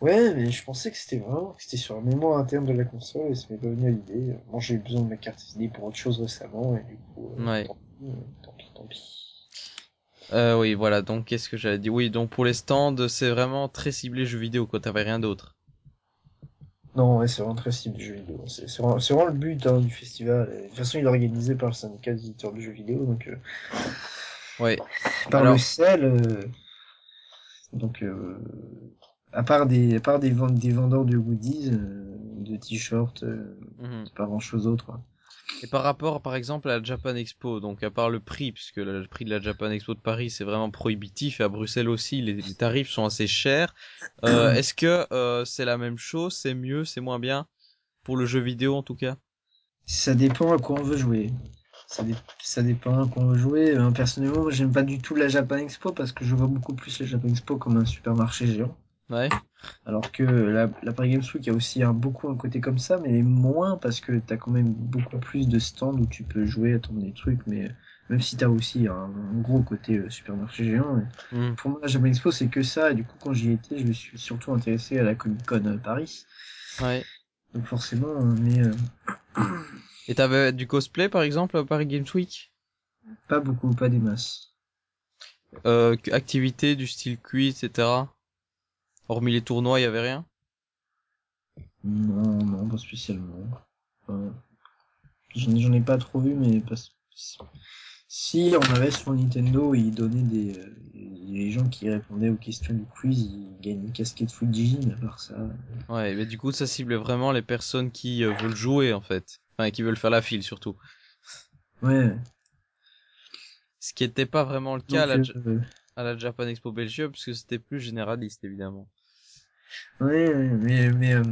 Ouais, mais je pensais que c'était vraiment que c'était sur la mémoire interne de la console et ça m'est pas venu à l'idée. Moi j'ai eu besoin de ma carte SD pour autre chose récemment et du coup. euh, Ouais. Tant pis, euh, tant pis, tant pis. Euh, oui, voilà, donc qu'est-ce que j'allais dire? Oui, donc pour les stands, c'est vraiment très ciblé jeux vidéo, quoi, t'avais rien d'autre. Non, ouais, c'est vraiment très cible du jeu vidéo. C'est c'est vraiment, c'est vraiment le but hein, du festival. Et de toute façon, il est organisé par le syndicat des éditeurs de jeux vidéo, donc euh, Ouais, par Alors- le CEL. euh, donc, euh, à part des, à part des, ventes, des vendeurs de goodies, euh, de t-shirts, euh, mhm. pas grand chose d'autre. quoi. Et par rapport, par exemple, à la Japan Expo, donc à part le prix, puisque le prix de la Japan Expo de Paris c'est vraiment prohibitif, et à Bruxelles aussi, les, les tarifs sont assez chers. Euh, Est-ce que euh, c'est la même chose, c'est mieux, c'est moins bien pour le jeu vidéo en tout cas? Ça dépend à quoi on veut jouer. Ça, dé- ça dépend à quoi on veut jouer. Euh, personnellement, moi, j'aime pas du tout la Japan Expo parce que je vois beaucoup plus la Japan Expo comme un supermarché géant. Ouais. Alors que la, la Paris Games Week a aussi un, beaucoup un côté comme ça, mais moins parce que t'as quand même beaucoup plus de stands où tu peux jouer, attendre des trucs, mais même si t'as aussi un, un gros côté euh, supermarché géant. mais Hmm. Pour moi, la Japan Expo, c'est que ça, et du coup, quand j'y étais, je me suis surtout intéressé à la Comic Con euh, Paris. Ouais. Donc forcément, euh, mais euh, Et t'avais du cosplay par exemple à Paris Games Week? Pas beaucoup, pas des masses. euh, Activité du style quiz, etc. Hormis les tournois, il y avait rien? Non, non, pas spécialement. Enfin, J'en ai, pas trop vu, mais pas... si on avait sur Nintendo, ils donnaient des euh, les gens qui répondaient aux questions du quiz, ils gagnaient une casquette Fujin, à part ça. Ouais, mais du coup ça cible vraiment les personnes qui euh, veulent jouer en fait. Enfin, qui veulent faire la file surtout. Ouais. Ce qui était pas vraiment le cas à, la, euh, à la Japan Expo Belgium, parce que c'était plus généraliste évidemment. Ouais, mais, mais euh,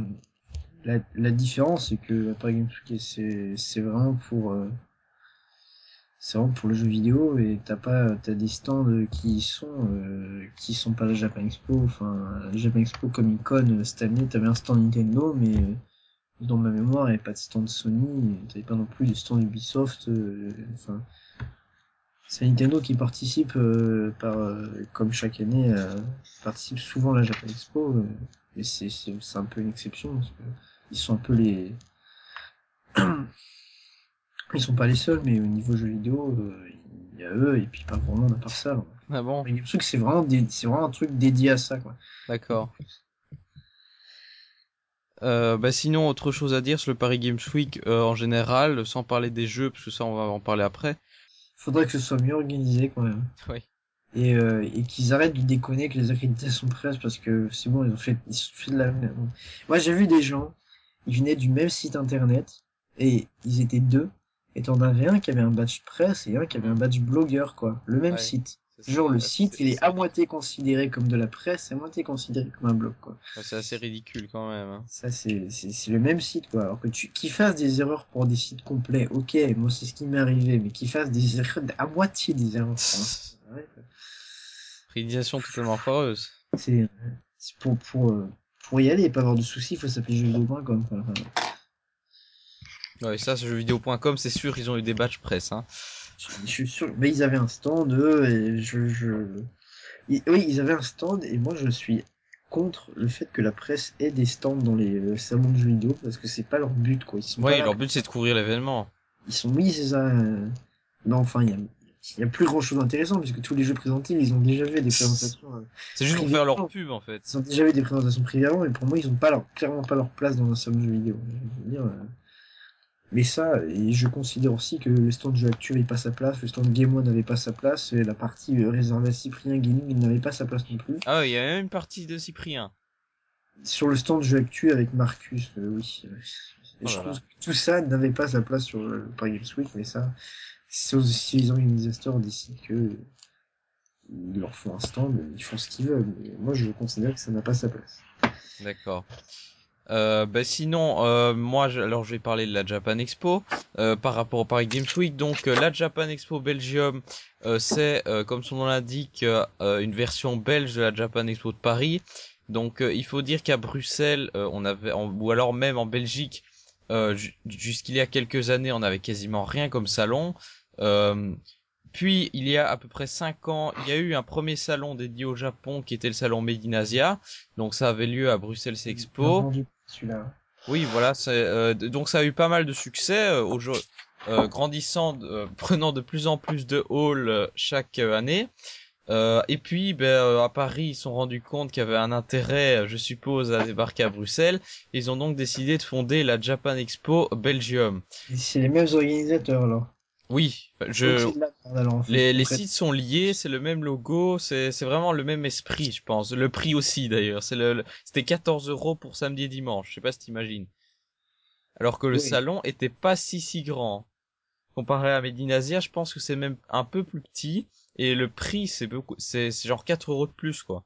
la, la différence, c'est que la Paris Games c'est, c'est vraiment pour, euh, c'est vraiment pour le jeu vidéo et t'as pas, t'as des stands qui y sont, euh, qui sont pas la Japan Expo. Enfin, la Japan Expo Con euh, cette année, t'avais un stand Nintendo, mais dans ma mémoire, il n'y avait pas de stand Sony, t'avais pas non plus de stand Ubisoft. Enfin, c'est Nintendo qui participe euh, par, euh, comme chaque année, euh, participe souvent à la Japan Expo. mais c'est un peu une exception parce que ils sont un peu les (clears throat) ils sont pas les seuls mais au niveau jeux vidéo il y a eux et puis pas grand monde à part ça Ah bon? C'est vraiment vraiment un truc dédié à ça quoi D'accord. Euh, bah sinon, autre chose à dire sur le Paris Games Week euh, en général, sans parler des jeux, parce que ça on va en parler après. Faudrait que ce soit mieux organisé quand même (laughs) Oui. et, euh, et qu'ils arrêtent de déconner avec les accréditations presse parce que c'est bon ils ont fait ils ont fait de la merde moi j'ai vu des gens ils venaient du même site internet et ils étaient deux et t'en avais un qui avait un badge presse et un qui avait un badge blogueur quoi le même Ouais. site Genre le site, il est à moitié considéré comme de la presse et à moitié considéré comme un blog, quoi. C'est assez ridicule quand même. hein. Ça, c'est, c'est, c'est le même site, quoi. Alors que tu, qu'ils fassent des erreurs pour des sites complets, ok, moi c'est ce qui m'est arrivé, mais qu'ils fassent des erreurs, à moitié des erreurs. quoi. (laughs) Réalisation totalement foireuse. C'est, c'est pour, pour, euh, pour y aller et pas avoir de soucis, il faut s'appeler jeuxvideo.com, quoi. Enfin, Ouais, ça, ce jeuxvideo.com, c'est sûr, ils ont eu des badges presse. Hein. Je, suis sûr, mais ils avaient un stand, eux, et je, je, ils- oui, ils avaient un stand, et moi je suis contre le fait que la presse ait des stands dans les euh, salons de jeux vidéo, parce que c'est pas leur but, quoi. Ils sont pas Ouais, là leur but c'est de couvrir l'événement. ils sont mis, c'est ça. euh, Non, enfin, il y a, il y a plus grand chose d'intéressant puisque tous les jeux présentés, ils ont déjà vu des présentations. euh, C'est juste pour faire leur pub en fait. Ils ont déjà vu des présentations privées avant, mais pour moi, ils ont pas leur, clairement pas leur place dans un salon de jeux vidéo. Je veux dire, euh, Mais ça, et je considère aussi que le stand de jeu actuel n'avait pas sa place, le stand Game One n'avait pas sa place, et la partie euh, réservée à Cyprien Gaming n'avait pas sa place non plus. Ah, il y a même une partie de Cyprien. Sur le stand de jeu actuel avec Marcus, euh, oui. euh, Oh je trouve que tout ça n'avait pas sa place sur le Paris Games Week, mais ça, si les organisateurs décident que euh, ils leur font un stand, ils font ce qu'ils veulent. Mais moi, je considère que ça n'a pas sa place. D'accord. Euh, bah sinon, euh, moi, alors je vais parler de la Japan Expo euh, par rapport au Paris Games Week. Donc, euh, la Japan Expo Belgium, euh, c'est euh, comme son nom l'indique, une version belge de la Japan Expo de Paris. Donc, il faut dire qu'à Bruxelles, on avait, ou alors même en Belgique, ju- jusqu'il y a quelques années, on avait quasiment rien comme salon. Puis, il y a à peu près cinq ans, il y a eu un premier salon dédié au Japon qui était le salon Made in Asia. Donc, ça avait lieu à Bruxelles Expo. Celui-là. Oui, voilà, c'est euh, donc ça a eu pas mal de succès euh, au jeu, euh, grandissant, euh, (laughs) prenant de plus en plus de halls euh, chaque euh, année. Euh, et puis, ben, euh, à Paris, ils se sont rendus compte qu'il y avait un intérêt, je suppose, à débarquer à Bruxelles. Ils ont donc décidé de fonder la Japan Expo Belgium. C'est les mêmes organisateurs, alors. Oui, je, les, les sites sont liés, c'est le même logo, c'est c'est vraiment le même esprit, je pense. Le prix aussi, d'ailleurs. C'est le, le- c'était 14 euros pour samedi et dimanche. Je sais pas si t'imagines. alors que le Oui. salon était pas si si grand. Comparé à Medinasia, je pense que c'est même un peu plus petit et le prix c'est beaucoup, c'est c'est genre 4 euros de plus quoi.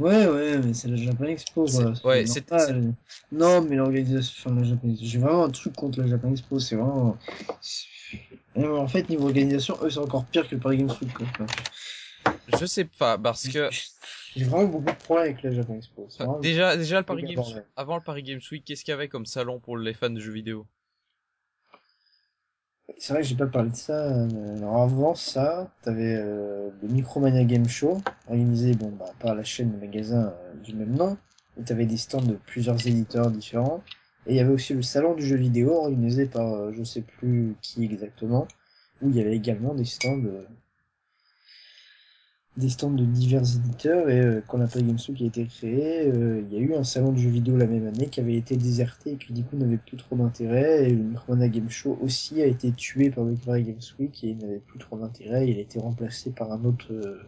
Ouais, ouais, mais c'est la Japan Expo, C'est- ouais, c'est c'est- normal. Non, mais l'organisation, enfin, la Japan Expo, j'ai vraiment un truc contre la Japan Expo, c'est vraiment, Et en fait, niveau organisation, eux, c'est encore pire que le Paris Games Week, quoi. Enfin, Je sais pas parce que (laughs) J'ai vraiment beaucoup de problèmes avec la Japan Expo. C'est vraiment- déjà déjà le Paris Games avant le Paris Games Week, qu'est-ce qu'il y avait comme salon pour les fans de jeux vidéo? C'est vrai que j'ai pas parlé de ça. euh, Alors avant ça, t'avais euh, le Micromania Game Show, organisé bon, bah, par la chaîne de magasins euh, du même nom, où t'avais des stands de plusieurs éditeurs différents. Et il y avait aussi le salon du jeu vidéo, organisé par euh, je sais plus qui exactement, où il y avait également des stands euh, des stands de divers éditeurs. Et euh, quand la Paris Games Week a été créée, euh, il y a eu un salon du jeu vidéo la même année qui avait été déserté et qui du coup n'avait plus trop d'intérêt. Et le Micromania Game Show aussi a été tué par le Paris Games Week et il n'avait plus trop d'intérêt. Il a été remplacé par un autre euh,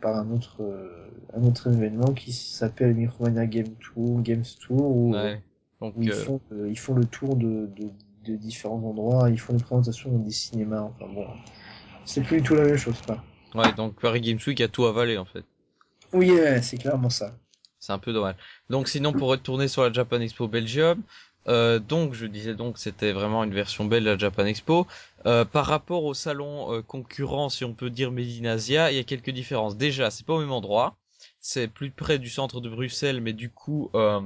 par un autre euh, un autre événement qui s'appelle Micromania Game Tour, Games Tour où, Ouais. Donc où ils euh, font euh, ils font le tour de, de, de différents endroits, ils font des présentations dans des cinémas. Enfin bon, c'est plus du tout la même chose, quoi. Ouais, donc Paris Games Week a tout avalé en fait. Oui, ouais, c'est clairement ça. C'est un peu dommage. Donc sinon pour retourner sur la Japan Expo Belgium, euh, donc je disais donc c'était vraiment une version belle de la Japan Expo. Euh, par rapport au salon euh, concurrent, si on peut dire Medinasia, il y a quelques différences. Déjà, c'est pas au même endroit. C'est plus près du centre de Bruxelles, mais du coup euh,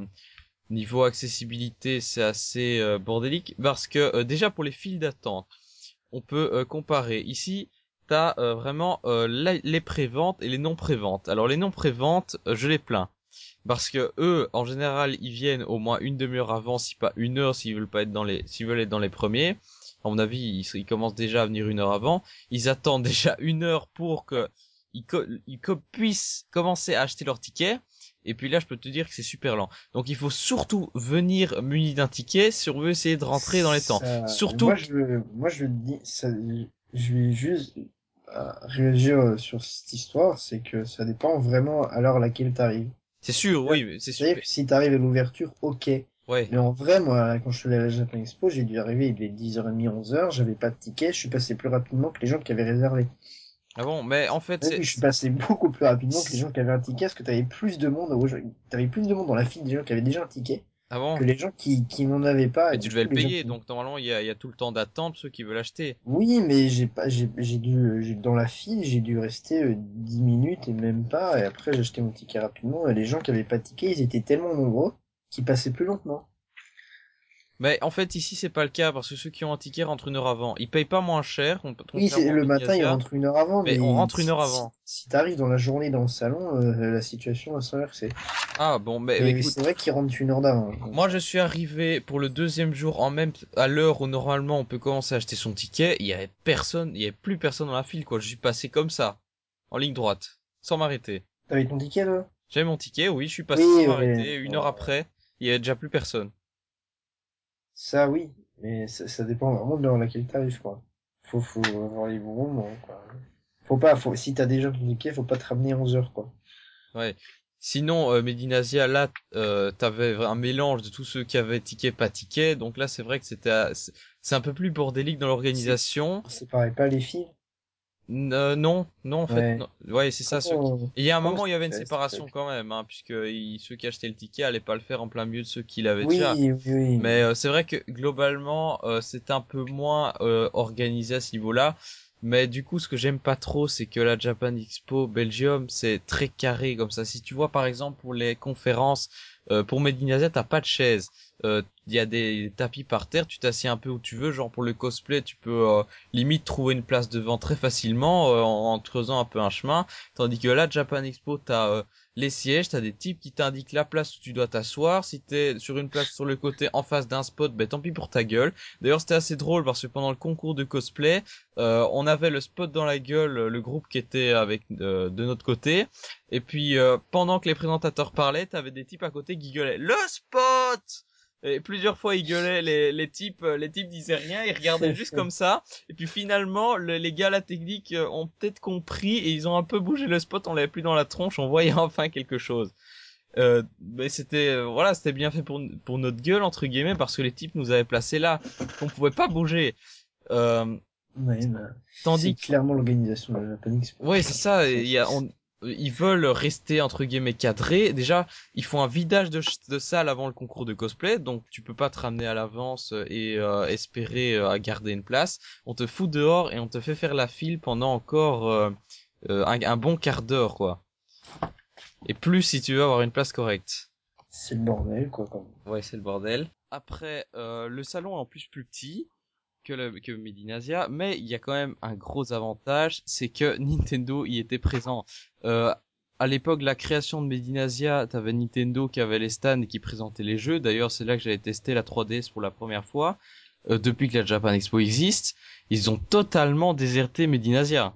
niveau accessibilité c'est assez euh, bordélique parce que euh, déjà pour les files d'attente, on peut euh, comparer. Ici, t'as euh, vraiment euh, la- les préventes et les non préventes. Alors les non préventes, euh, je les plains parce que eux, en général, ils viennent au moins une demi-heure avant, si pas une heure, s'ils veulent pas être dans les, s'ils veulent être dans les premiers. À mon avis, ils, ils commencent déjà à venir une heure avant. Ils attendent (laughs) déjà une heure pour que ils, co- ils co- puissent commencer à acheter leur ticket. Et puis là, je peux te dire que c'est super lent. Donc, il faut surtout venir muni d'un ticket si on veut essayer de rentrer dans les temps. Ça- Surtout Moi, je, moi, je dis, ça, je vais juste euh, réagir euh, sur cette histoire, c'est que ça dépend vraiment à l'heure à laquelle t'arrives. C'est sûr, oui, mais c'est C'est-à-dire que si t'arrives à l'ouverture, ok. Ouais. Mais en vrai, moi, quand je suis allé à la Japan Expo, j'ai dû arriver, il était 10h30, 11h, j'avais pas de ticket, je suis passé plus rapidement que les gens qui avaient réservé. Ah bon, mais en fait, c'est, je suis passé beaucoup plus rapidement que les gens qui avaient un ticket, parce que t'avais plus de monde, t'avais plus de monde dans la file des gens qui avaient déjà un ticket, ah bon. que les gens qui, qui n'en avaient pas. Et tu devais le payer, qui- donc normalement, il y a, il y a tout le temps d'attente ceux qui veulent acheter. Oui, mais j'ai pas, j'ai, j'ai dû, j'ai, dans la file, j'ai dû rester euh, 10 minutes et même pas, et après j'ai acheté mon ticket rapidement, et les gens qui avaient pas de ticket, ils étaient tellement nombreux qu'ils passaient plus lentement. Mais en fait, ici, c'est pas le cas parce que ceux qui ont un ticket rentrent une heure avant. Ils payent pas moins cher. On, Oui, c'est, contrairement le matin, ils rentrent une heure avant, Mais mais, on rentre une heure avant. Si, si t'arrives dans la journée dans le salon, euh, la situation va s'inverser. Ah bon, mais écoute, c'est vrai qu'ils rentrent une heure d'avant. moi je suis arrivé pour le deuxième jour en même à l'heure où normalement on peut commencer à acheter son ticket. Il y avait personne, il y avait plus personne dans la file quoi. Je suis passé comme ça, en ligne droite, sans m'arrêter. T'avais ton ticket, là? J'avais mon ticket, oui, je suis passé Oui, sans ouais. m'arrêter. Une heure après, il y avait déjà plus personne. Ça, oui, mais ça, ça dépend vraiment de l'heure à laquelle t'arrives, quoi. Faut, faut avoir les bons moments, quoi. Faut pas, faut, si t'as déjà ticket, faut pas te ramener 11 heures, quoi. Ouais. Sinon, euh, Medinasia, là, euh, t'avais un mélange de tous ceux qui avaient ticket, pas ticket. Donc là, c'est vrai que c'était, c'est c'est un peu plus bordélique dans l'organisation. C'est pareil, pas les filles. Euh, non, non, en fait, Ouais. non. ouais, c'est ça. Ceux qui... Et il y a un comment moment, il y avait une séparation quand même, hein, puisque ceux qui achetaient le ticket allaient pas le faire en plein milieu de ceux qui l'avaient Oui, déjà. oui, oui. Mais euh, c'est vrai que globalement, euh, c'est un peu moins euh, organisé à ce niveau-là. Mais du coup, ce que j'aime pas trop, c'est que la Japan Expo Belgium, c'est très carré comme ça. Si tu vois, par exemple, pour les conférences, euh, pour Medinasia, t'as pas de chaise. Euh, Il y a des tapis par terre, tu t'assieds un peu où tu veux. Genre pour le cosplay, tu peux euh, limite trouver une place devant très facilement euh, en, creusant un peu un chemin. Tandis que là, Japan Expo, t'as euh, les sièges, t'as des types qui t'indiquent la place où tu dois t'asseoir. Si t'es sur une place sur le côté en face d'un spot, ben tant pis pour ta gueule. D'ailleurs, c'était assez drôle parce que pendant le concours de cosplay, euh, on avait le spot dans la gueule, le groupe qui était avec euh, de notre côté. Et puis euh, pendant que les présentateurs parlaient, t'avais des types à côté qui gueulaient le spot. Et plusieurs fois ils gueulaient, les, les types, euh, les types disaient rien, ils regardaient juste comme ça. Et puis finalement, le- les gars à la technique euh, ont peut-être compris et ils ont un peu bougé le spot, on l'avait plus dans la tronche, on voyait (laughs) enfin quelque chose. Euh, mais c'était euh, voilà, c'était bien fait pour pour notre gueule entre guillemets parce que les types nous avaient placés là, qu'on pouvait pas bouger. Euh, Ouais, bah, tandis c'est clairement l'organisation de la Expo. Ouais, c'est ça. Il y a, on- ils veulent rester entre guillemets cadrés. Déjà, ils font un vidage de, de salle avant le concours de cosplay, donc tu peux pas te ramener à l'avance et euh, espérer euh, à garder une place. On te fout dehors et on te fait faire la file pendant encore euh, euh, un, un bon quart d'heure, quoi. Et plus si tu veux avoir une place correcte. C'est le bordel, quoi, quand même. Ouais, c'est le bordel. Après, euh, le salon est en plus plus petit que, le, que Medinasia, mais il y a quand même un gros avantage, c'est que (laughs) Nintendo y était présent. Euh, à l'époque la création de Medinasia, t'avais Nintendo qui avait les stands et qui présentait les jeux. D'ailleurs, c'est là que j'avais testé la 3DS pour la première fois. Euh, depuis que la Japan Expo existe, ils ont totalement déserté Medinasia.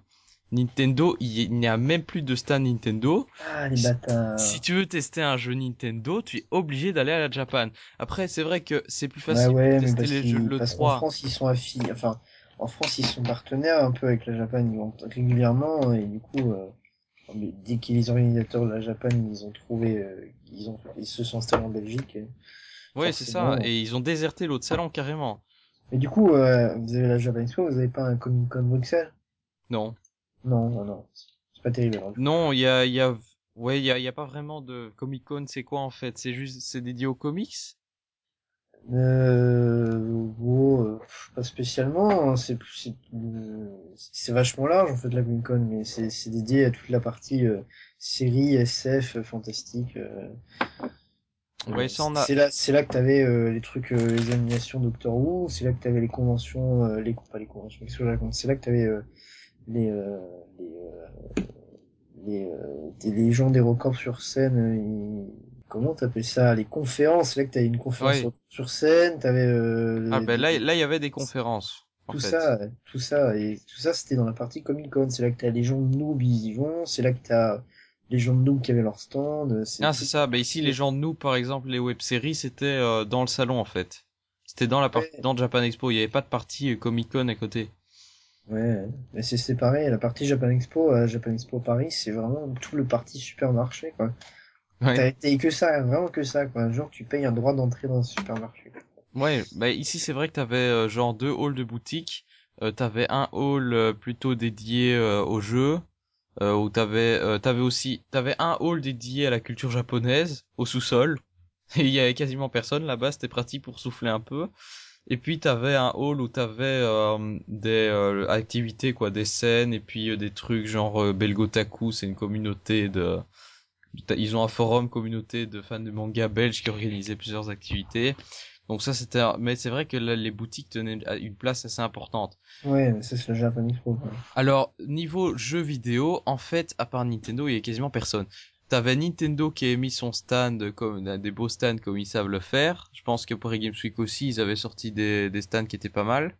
Nintendo, il n'y a même plus de stand Nintendo. Ah, les bâtards. Si tu veux tester un jeu Nintendo, tu es obligé d'aller à la Japan. Après, c'est vrai que c'est plus facile ouais, de tester les jeux de parce qu'en l'E3. France, ils sont affiliés, enfin, en France, ils sont partenaires un peu avec la Japan, ils vont régulièrement, et du coup, euh, dès que les organisateurs de la Japan, ils ont trouvé, euh, ils ont, ils se sont installés en Belgique. et- Ouais, c'est ça. Et ils ont déserté l'autre salon carrément. Mais du coup, euh, vous avez la Japan Expo, vous avez pas un Comic Con Bruxelles? Non. Non, non, non. C'est pas terrible, alors. Non, il y a, il y a, ouais, il y a, il y a pas vraiment de Comic Con. C'est quoi en fait? C'est juste, c'est dédié aux comics? Euh, bon, euh, pas spécialement, hein, c'est plus, c'est, euh, c'est vachement large en fait la Comic Con, mais c'est, c'est dédié à toute la partie euh, série, SF, fantastique. euh. Ouais, ça a. C'est là, c'est là que t'avais euh, les trucs, euh, les animations Doctor Who, c'est là que t'avais les conventions, euh, les pas les conventions, qu'est-ce que je raconte? C'est là que t'avais euh, les euh, les euh, les, euh, des- les gens des records sur scène. ils- Comment t'appelles ça? Les conférences. C'est là que t'avais une conférence sur, scène. T'avais euh, Ah les- ben là, là, il y avait des conférences. En tout fait. ça, tout ça et tout ça, c'était dans la partie Comic Con. C'est là que t'as les gens de noob, ils y vont. C'est là que t'as les gens de noob qui avaient leur stand. Ah, c'est ça. Ben ici, les gens de nous, par exemple, les web-séries, c'était euh, dans le salon en fait. C'était dans la partie, Ouais. dans Japan Expo. Il y avait pas de partie Comic Con à côté. Ouais, mais c'est séparé. La partie Japan Expo, à Japan Expo Paris, c'est vraiment tout le parti supermarché, quoi. Ouais. T'as t'as que ça, vraiment que ça, quoi. Genre, tu payes un droit d'entrée dans un supermarché. Ouais, bah ici c'est vrai que t'avais euh, genre deux halls de boutique. Euh, t'avais un hall euh, plutôt dédié euh, aux jeux, euh, où t'avais euh, t'avais aussi t'avais un hall dédié à la culture japonaise au sous-sol. Et (laughs) il y avait quasiment personne là-bas, c'était pratique pour souffler un peu. Et puis t'avais un hall où t'avais euh, des euh, activités quoi, des scènes et puis euh, des trucs genre euh, Belgotaku, c'est une communauté de ils ont un forum communauté de fans de manga belges qui organisait plusieurs activités. Donc ça c'était un- mais c'est vrai que là, les boutiques tenaient une place assez importante. Ouais, c'est le Japan Expo, quoi. Alors niveau jeux vidéo, en fait, à part Nintendo, il y a quasiment personne. T'avais Nintendo qui a mis son stand comme des beaux stands comme ils savent le faire. Je pense que pour les Games Week aussi, ils avaient sorti des, des stands qui étaient pas mal.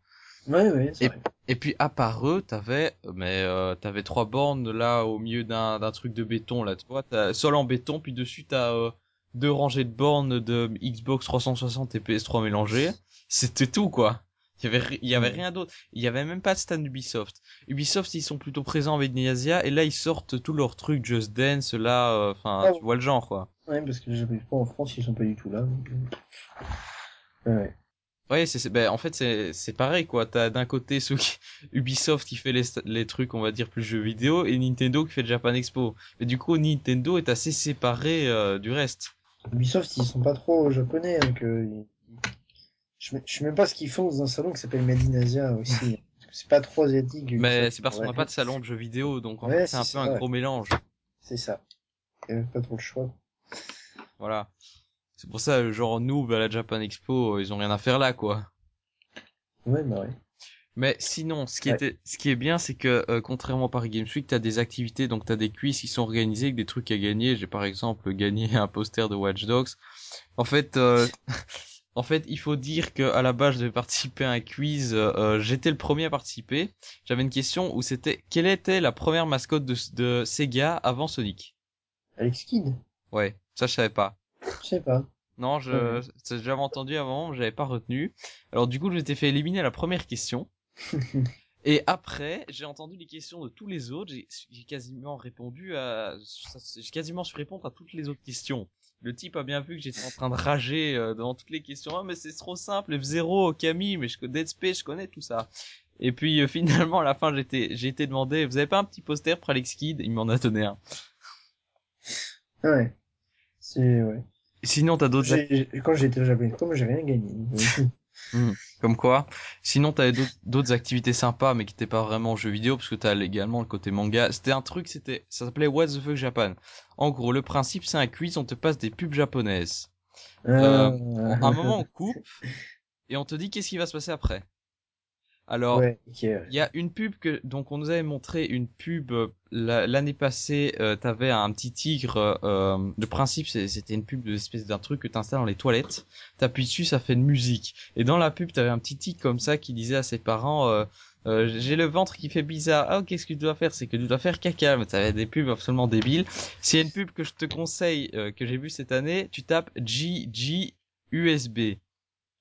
Ouais, ouais, c'est Et- vrai. Et puis à part eux, t'avais mais euh, t'avais trois bornes là au milieu d'un d'un truc de béton là, tu vois, t'as sol en béton puis dessus t'as euh, deux rangées de bornes de Xbox 360 et PS3 mélangées. C'était tout quoi. Il y avait il y avait rien d'autre. Il y avait même pas de stand Ubisoft. Ubisoft ils sont plutôt présents avec Niasia et là ils sortent tous leurs trucs Just Dance là, euh, enfin Ah tu vois le genre quoi. Ouais, parce que les Japan Expo en France, ils sont pas du tout là. donc, euh. Ouais, ouais. C'est, c'est- ben, en fait, c'est, c'est pareil, quoi. T'as d'un côté ceux qui, (laughs) Ubisoft qui fait les, les trucs, on va dire, plus jeux vidéo, et Nintendo qui fait le Japan Expo. Mais du coup, Nintendo est assez séparé euh, du reste. Ubisoft, ils sont pas trop japonais, donc euh, ils- je, sais- je sais même pas ce qu'ils font dans un salon qui s'appelle Made in Asia aussi. (laughs) c'est pas trop asiatique. Mais c'est parce qu'on n'a pas de salon de jeux vidéo, donc en Ouais, fait, c'est un peu ça, un ouais. gros mélange. C'est ça. Il y avait pas trop le choix. Voilà. C'est pour ça, genre, nous, à la Japan Expo, euh, ils ont rien à faire là, quoi. Ouais, bah ouais. Mais sinon, ce qui Ouais. était, ce qui est bien, c'est que euh, contrairement à Paris Games Week, t'as des activités, donc t'as des quiz qui sont organisés avec des trucs à gagner. J'ai par exemple gagné (laughs) un poster de Watch Dogs. En fait, euh, en fait, il faut dire que à la base, je devais participer à un quiz. euh, J'étais le premier à participer. J'avais une question où c'était quelle était la première mascotte de, de Sega avant Sonic? Alex Kidd Ouais, ça je savais pas. Je sais pas. Non, je, j'avais entendu avant, mais j'avais pas retenu. Alors du coup, je m'étais fait éliminer à la première question. (laughs) Et après, j'ai entendu les questions de tous les autres. J'ai quasiment répondu à, j'ai quasiment su répondre à toutes les autres questions. Le type a bien vu que j'étais en train de rager euh, devant toutes les questions. Ah, mais c'est trop simple. F0, Camille, mais je, Dead Space, je connais tout ça. Et puis euh, (laughs) finalement, à la fin, j'étais, j'ai été demandé, vous avez pas un petit poster pour Alex Kidd? Il m'en a donné un. Ouais. C'est, ouais. Sinon, t'as d'autres J'ai- j'ai- Quand j'étais au Japon, j'ai rien gagné. Comme quoi. Sinon, t'avais d'autres- activités sympas, mais qui n'étaient pas vraiment jeux vidéo, parce que t'as également le côté manga. C'était un truc, c'était, ça s'appelait What the fuck Japan. En gros, le principe, c'est un quiz, on te passe des pubs japonaises. Euh, À un moment, on (laughs) coupe, et on te dit qu'est-ce qui va se passer après. Alors, Ouais, il y a une pub que, donc on nous avait montré une pub euh, la- l'année passée, euh, t'avais un petit tigre, euh, le principe c'est- c'était une pub de l'espèce d'un truc que t'installes dans les toilettes, t'appuies dessus, ça fait une musique. Et dans la pub, t'avais un petit tigre comme ça qui disait à ses parents, euh, euh, j'ai le ventre qui fait bizarre, ah qu'est-ce que tu dois faire C'est que tu dois faire caca, mais t'avais des pubs absolument débiles. S'il y a une pub que je te conseille, euh, que j'ai vue cette année, tu tapes GG USB,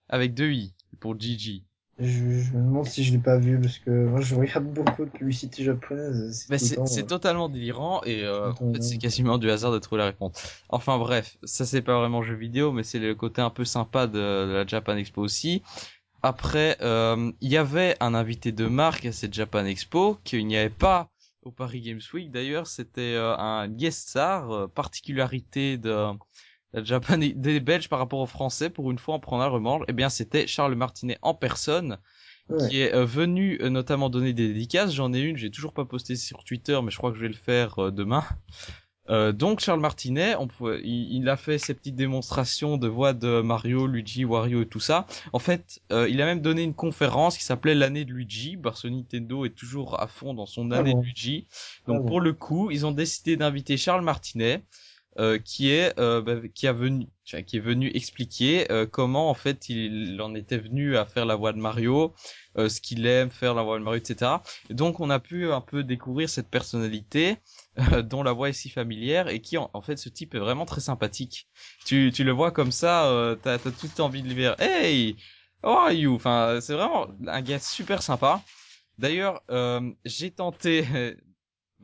avec deux i, pour GG. Je, je me demande si je l'ai pas vu parce que moi je regarde beaucoup de publicité japonaise. Mais c'est euh, totalement délirant et euh, en fait c'est quasiment du hasard de trouver la réponse. Enfin bref, ça c'est pas vraiment jeu vidéo mais c'est le côté un peu sympa de, de la Japan Expo aussi. Après, euh, il y avait un invité de marque à cette Japan Expo qu'il n'y avait pas au Paris Games Week. D'ailleurs, c'était euh, un guest star, euh, particularité de la Japan des Belges par rapport aux Français. Pour une fois, on prend un remanche. Eh bien, c'était Charles Martinet en personne Ouais. qui est euh, venu euh, notamment donner des dédicaces. J'en ai une, j'ai toujours pas posté sur Twitter, mais je crois que je vais le faire euh, demain. (laughs) Euh, donc Charles Martinet, on pouvait- il, il a fait ses petites démonstrations de voix de Mario, Luigi, Wario et tout ça. En fait, il a même donné une conférence qui s'appelait l'année de Luigi, parce que Nintendo est toujours à fond dans son Ah année bon. de Luigi. Donc Ah bon. pour le coup, ils ont décidé d'inviter Charles Martinet, euh, qui est euh, bah, qui a venu qui est venu expliquer euh, comment en fait il en était venu à faire la voix de Mario, euh, ce qu'il aime faire la voix de Mario, etc. Et donc on a pu un peu découvrir cette personnalité euh, dont la voix est si familière et qui en, fait ce type est vraiment très sympathique. Tu tu le vois comme ça, t'as t'as toute envie de lui dire Hey, how are you? Enfin c'est vraiment un gars super sympa. D'ailleurs, euh, j'ai tenté (laughs)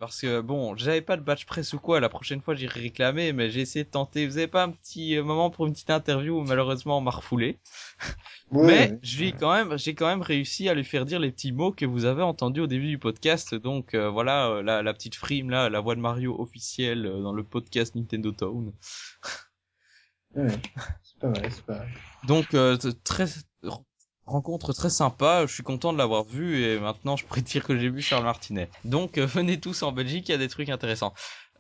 parce que bon, j'avais pas de badge presse ou quoi. La prochaine fois, j'irai réclamer, mais j'ai essayé de tenter. Vous avez pas un petit euh, moment pour une petite interview où malheureusement on m'a refoulé? (laughs) Mais ouais. je lui ai quand même, j'ai quand même réussi à lui faire dire les petits mots que vous avez entendus au début du podcast. Donc euh, voilà, euh, la, la petite frime là, la voix de Mario officielle euh, dans le podcast Nintendo Town. Ouais. C'est pas vrai, c'est pas. Donc euh, très rencontre très sympa. Je suis content de l'avoir vu et maintenant je pourrais (laughs) dire que j'ai vu Charles Martinet. Donc euh, venez tous en Belgique, il y a des trucs intéressants.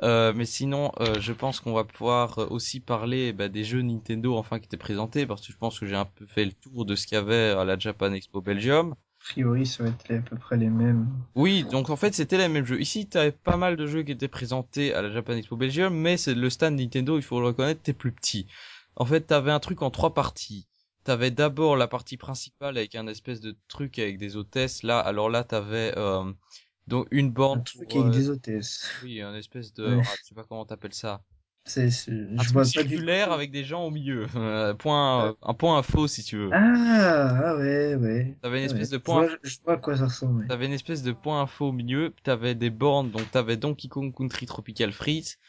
Euh, mais sinon, euh, je pense qu'on va pouvoir aussi parler bah, des jeux Nintendo enfin qui étaient présentés parce que je pense que j'ai un peu fait le tour de ce qu'il y avait à la Japan Expo Belgium. A priori, ça va être à peu près les mêmes. Oui, donc en fait c'était les mêmes jeux. Ici, tu avais pas mal de jeux qui étaient présentés à la Japan Expo Belgium, mais c'est le stand Nintendo, il faut le reconnaître, t'es plus petit. En fait, t'avais un truc en trois parties. T'avais d'abord la partie principale avec un espèce de truc avec des hôtesses. Là, alors là, t'avais euh, donc une Un borne truc pour, avec euh, des hôtesses. oui, un espèce de, Ouais. ah, je sais pas comment t'appelles ça, C'est, c'est, un je truc vois pas du circulaire avec des gens au milieu, (laughs) Euh, point, euh, un point info si tu veux. Ah, ah ouais, ouais. T'avais une Ouais. espèce de Je point vois, je vois à quoi ça ressemble. T'avais une espèce de point info au milieu, t'avais des bornes, donc t'avais Donkey Kong Country Tropical Freeze,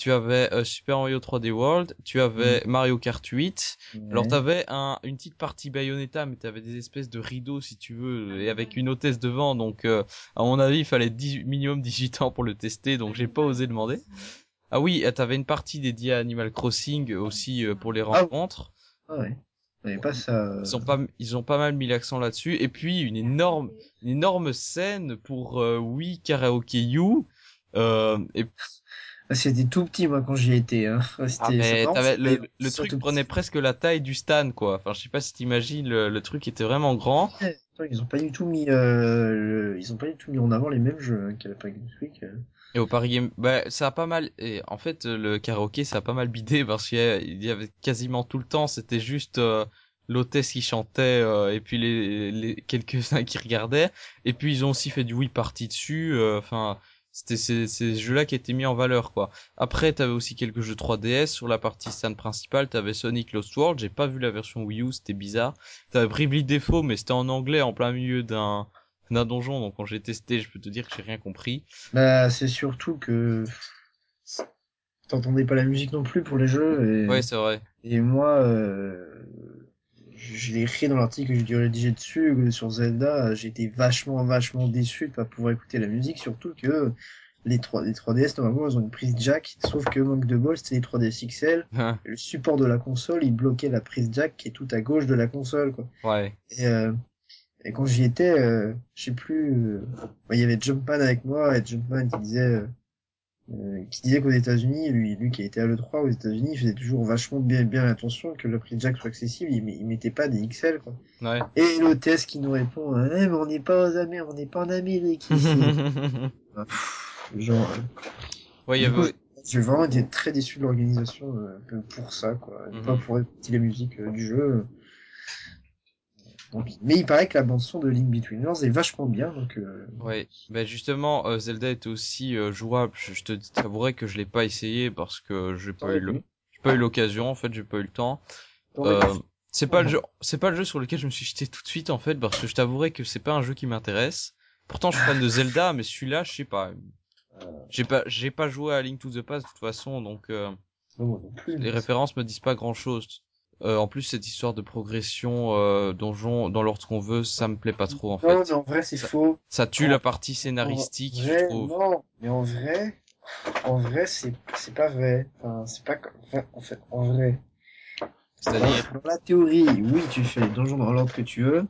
tu avais euh, Super Mario 3D World, tu avais Mario Kart 8, alors t'avais un, une petite partie Bayonetta, mais t'avais des espèces de rideaux si tu veux, et avec une hôtesse devant, donc euh, à mon avis il fallait 10, minimum 18 ans pour le tester, donc j'ai pas osé demander. Ah oui, et t'avais une partie dédiée à Animal Crossing aussi euh, pour les Ah. rencontres. Ah ouais. Ouais, pas ça. Ils ont pas, ils ont pas mal mis l'accent là-dessus. Et puis une énorme, une énorme scène pour euh, Wii Karaoke You. Euh, et Ah, C'était tout petit, moi, quand j'y étais, hein. (laughs) ah, mais le, le truc prenait petit. presque la taille du stand, quoi. Enfin, je sais pas si t'imagines, le, le truc était vraiment grand. Ouais, ils ont pas du tout mis, euh, le- ils ont pas du tout mis en avant les mêmes jeux hein, qu'à la Paris Games Week. euh. Et au Paris Game, bah, ça a pas mal, et en fait, le karaoké, ça a pas mal bidé (laughs) parce qu'il y avait quasiment tout le temps, c'était juste, euh, l'hôtesse qui chantait, euh, et puis les, les quelques-uns qui regardaient. Et puis ils ont aussi fait du Wii Party dessus, euh, enfin, c'était ces, ces jeux-là qui étaient mis en valeur, quoi. Après, t'avais aussi quelques jeux 3DS sur la partie stand principale, t'avais Sonic Lost World, j'ai pas vu la version Wii U, c'était bizarre. T'avais Bravely Default, mais c'était en anglais, en plein milieu d'un, d'un donjon, donc quand j'ai testé, je peux te dire que j'ai rien compris. Bah, c'est surtout que t'entendais pas la musique non plus pour les jeux. Et, Ouais, c'est vrai. et moi, euh, je l'ai écrit dans l'article que j'ai dû rédiger dessus euh, sur Zelda. J'étais vachement, vachement déçu de pas pouvoir écouter la musique, surtout que les 3, les 3DS, normalement, ils ont une prise jack, sauf que manque de bol, c'était les 3DS XL. Le support de la console, il bloquait la prise jack qui est tout à gauche de la console, quoi. ouais. Et, euh, et quand j'y étais, euh, je sais plus, euh, bah, il y avait Jumpman avec moi, et Jumpman qui disait, euh, qui disait qu'aux États-Unis, lui, lui qui était à l'E3 aux États-Unis, il faisait toujours vachement bien, bien attention que la prise jack soit accessible, il, met- il mettait pas des XL, quoi. Ouais. Et l'hôtesse qui nous répond, Eh, mais on n'est pas aux Amériques, on n'est pas en Amérique ici. (laughs) Genre, euh, ouais, il y avait, j'ai vraiment été très déçu de l'organisation euh, pour ça, quoi. Mhm. Pas pour écouter la musique euh, du jeu. Mais il paraît que la bande son de Link Between Worlds est vachement bien, donc euh, Ouais, ben justement, euh, Zelda est aussi euh, jouable. Je, je te t'avouerai que je l'ai pas essayé parce que j'ai pas eu le, j'ai pas eu l'occasion en fait, j'ai pas eu le temps. Euh, c'est pas le jeu, c'est pas le jeu sur lequel je me suis jeté tout de suite en fait parce que je t'avouerai que c'est pas un jeu qui m'intéresse. Pourtant, je suis fan de Zelda, mais celui-là, je sais pas. J'ai pas, j'ai pas joué à Link to the Past de toute façon, donc euh, Non, non plus. les références me disent pas grand-chose. Euh, en plus, cette histoire de progression euh, donjon dans l'ordre qu'on veut, ça me plaît pas trop en Non, mais fait. en vrai, c'est faux. Ça tue en- la partie scénaristique, je trouve. Non, mais en vrai, en vrai, c'est c'est pas vrai. Enfin, c'est pas enfin, en fait, en vrai. C'est-à-dire, Dans la théorie, oui, tu fais les donjons dans l'ordre que tu veux,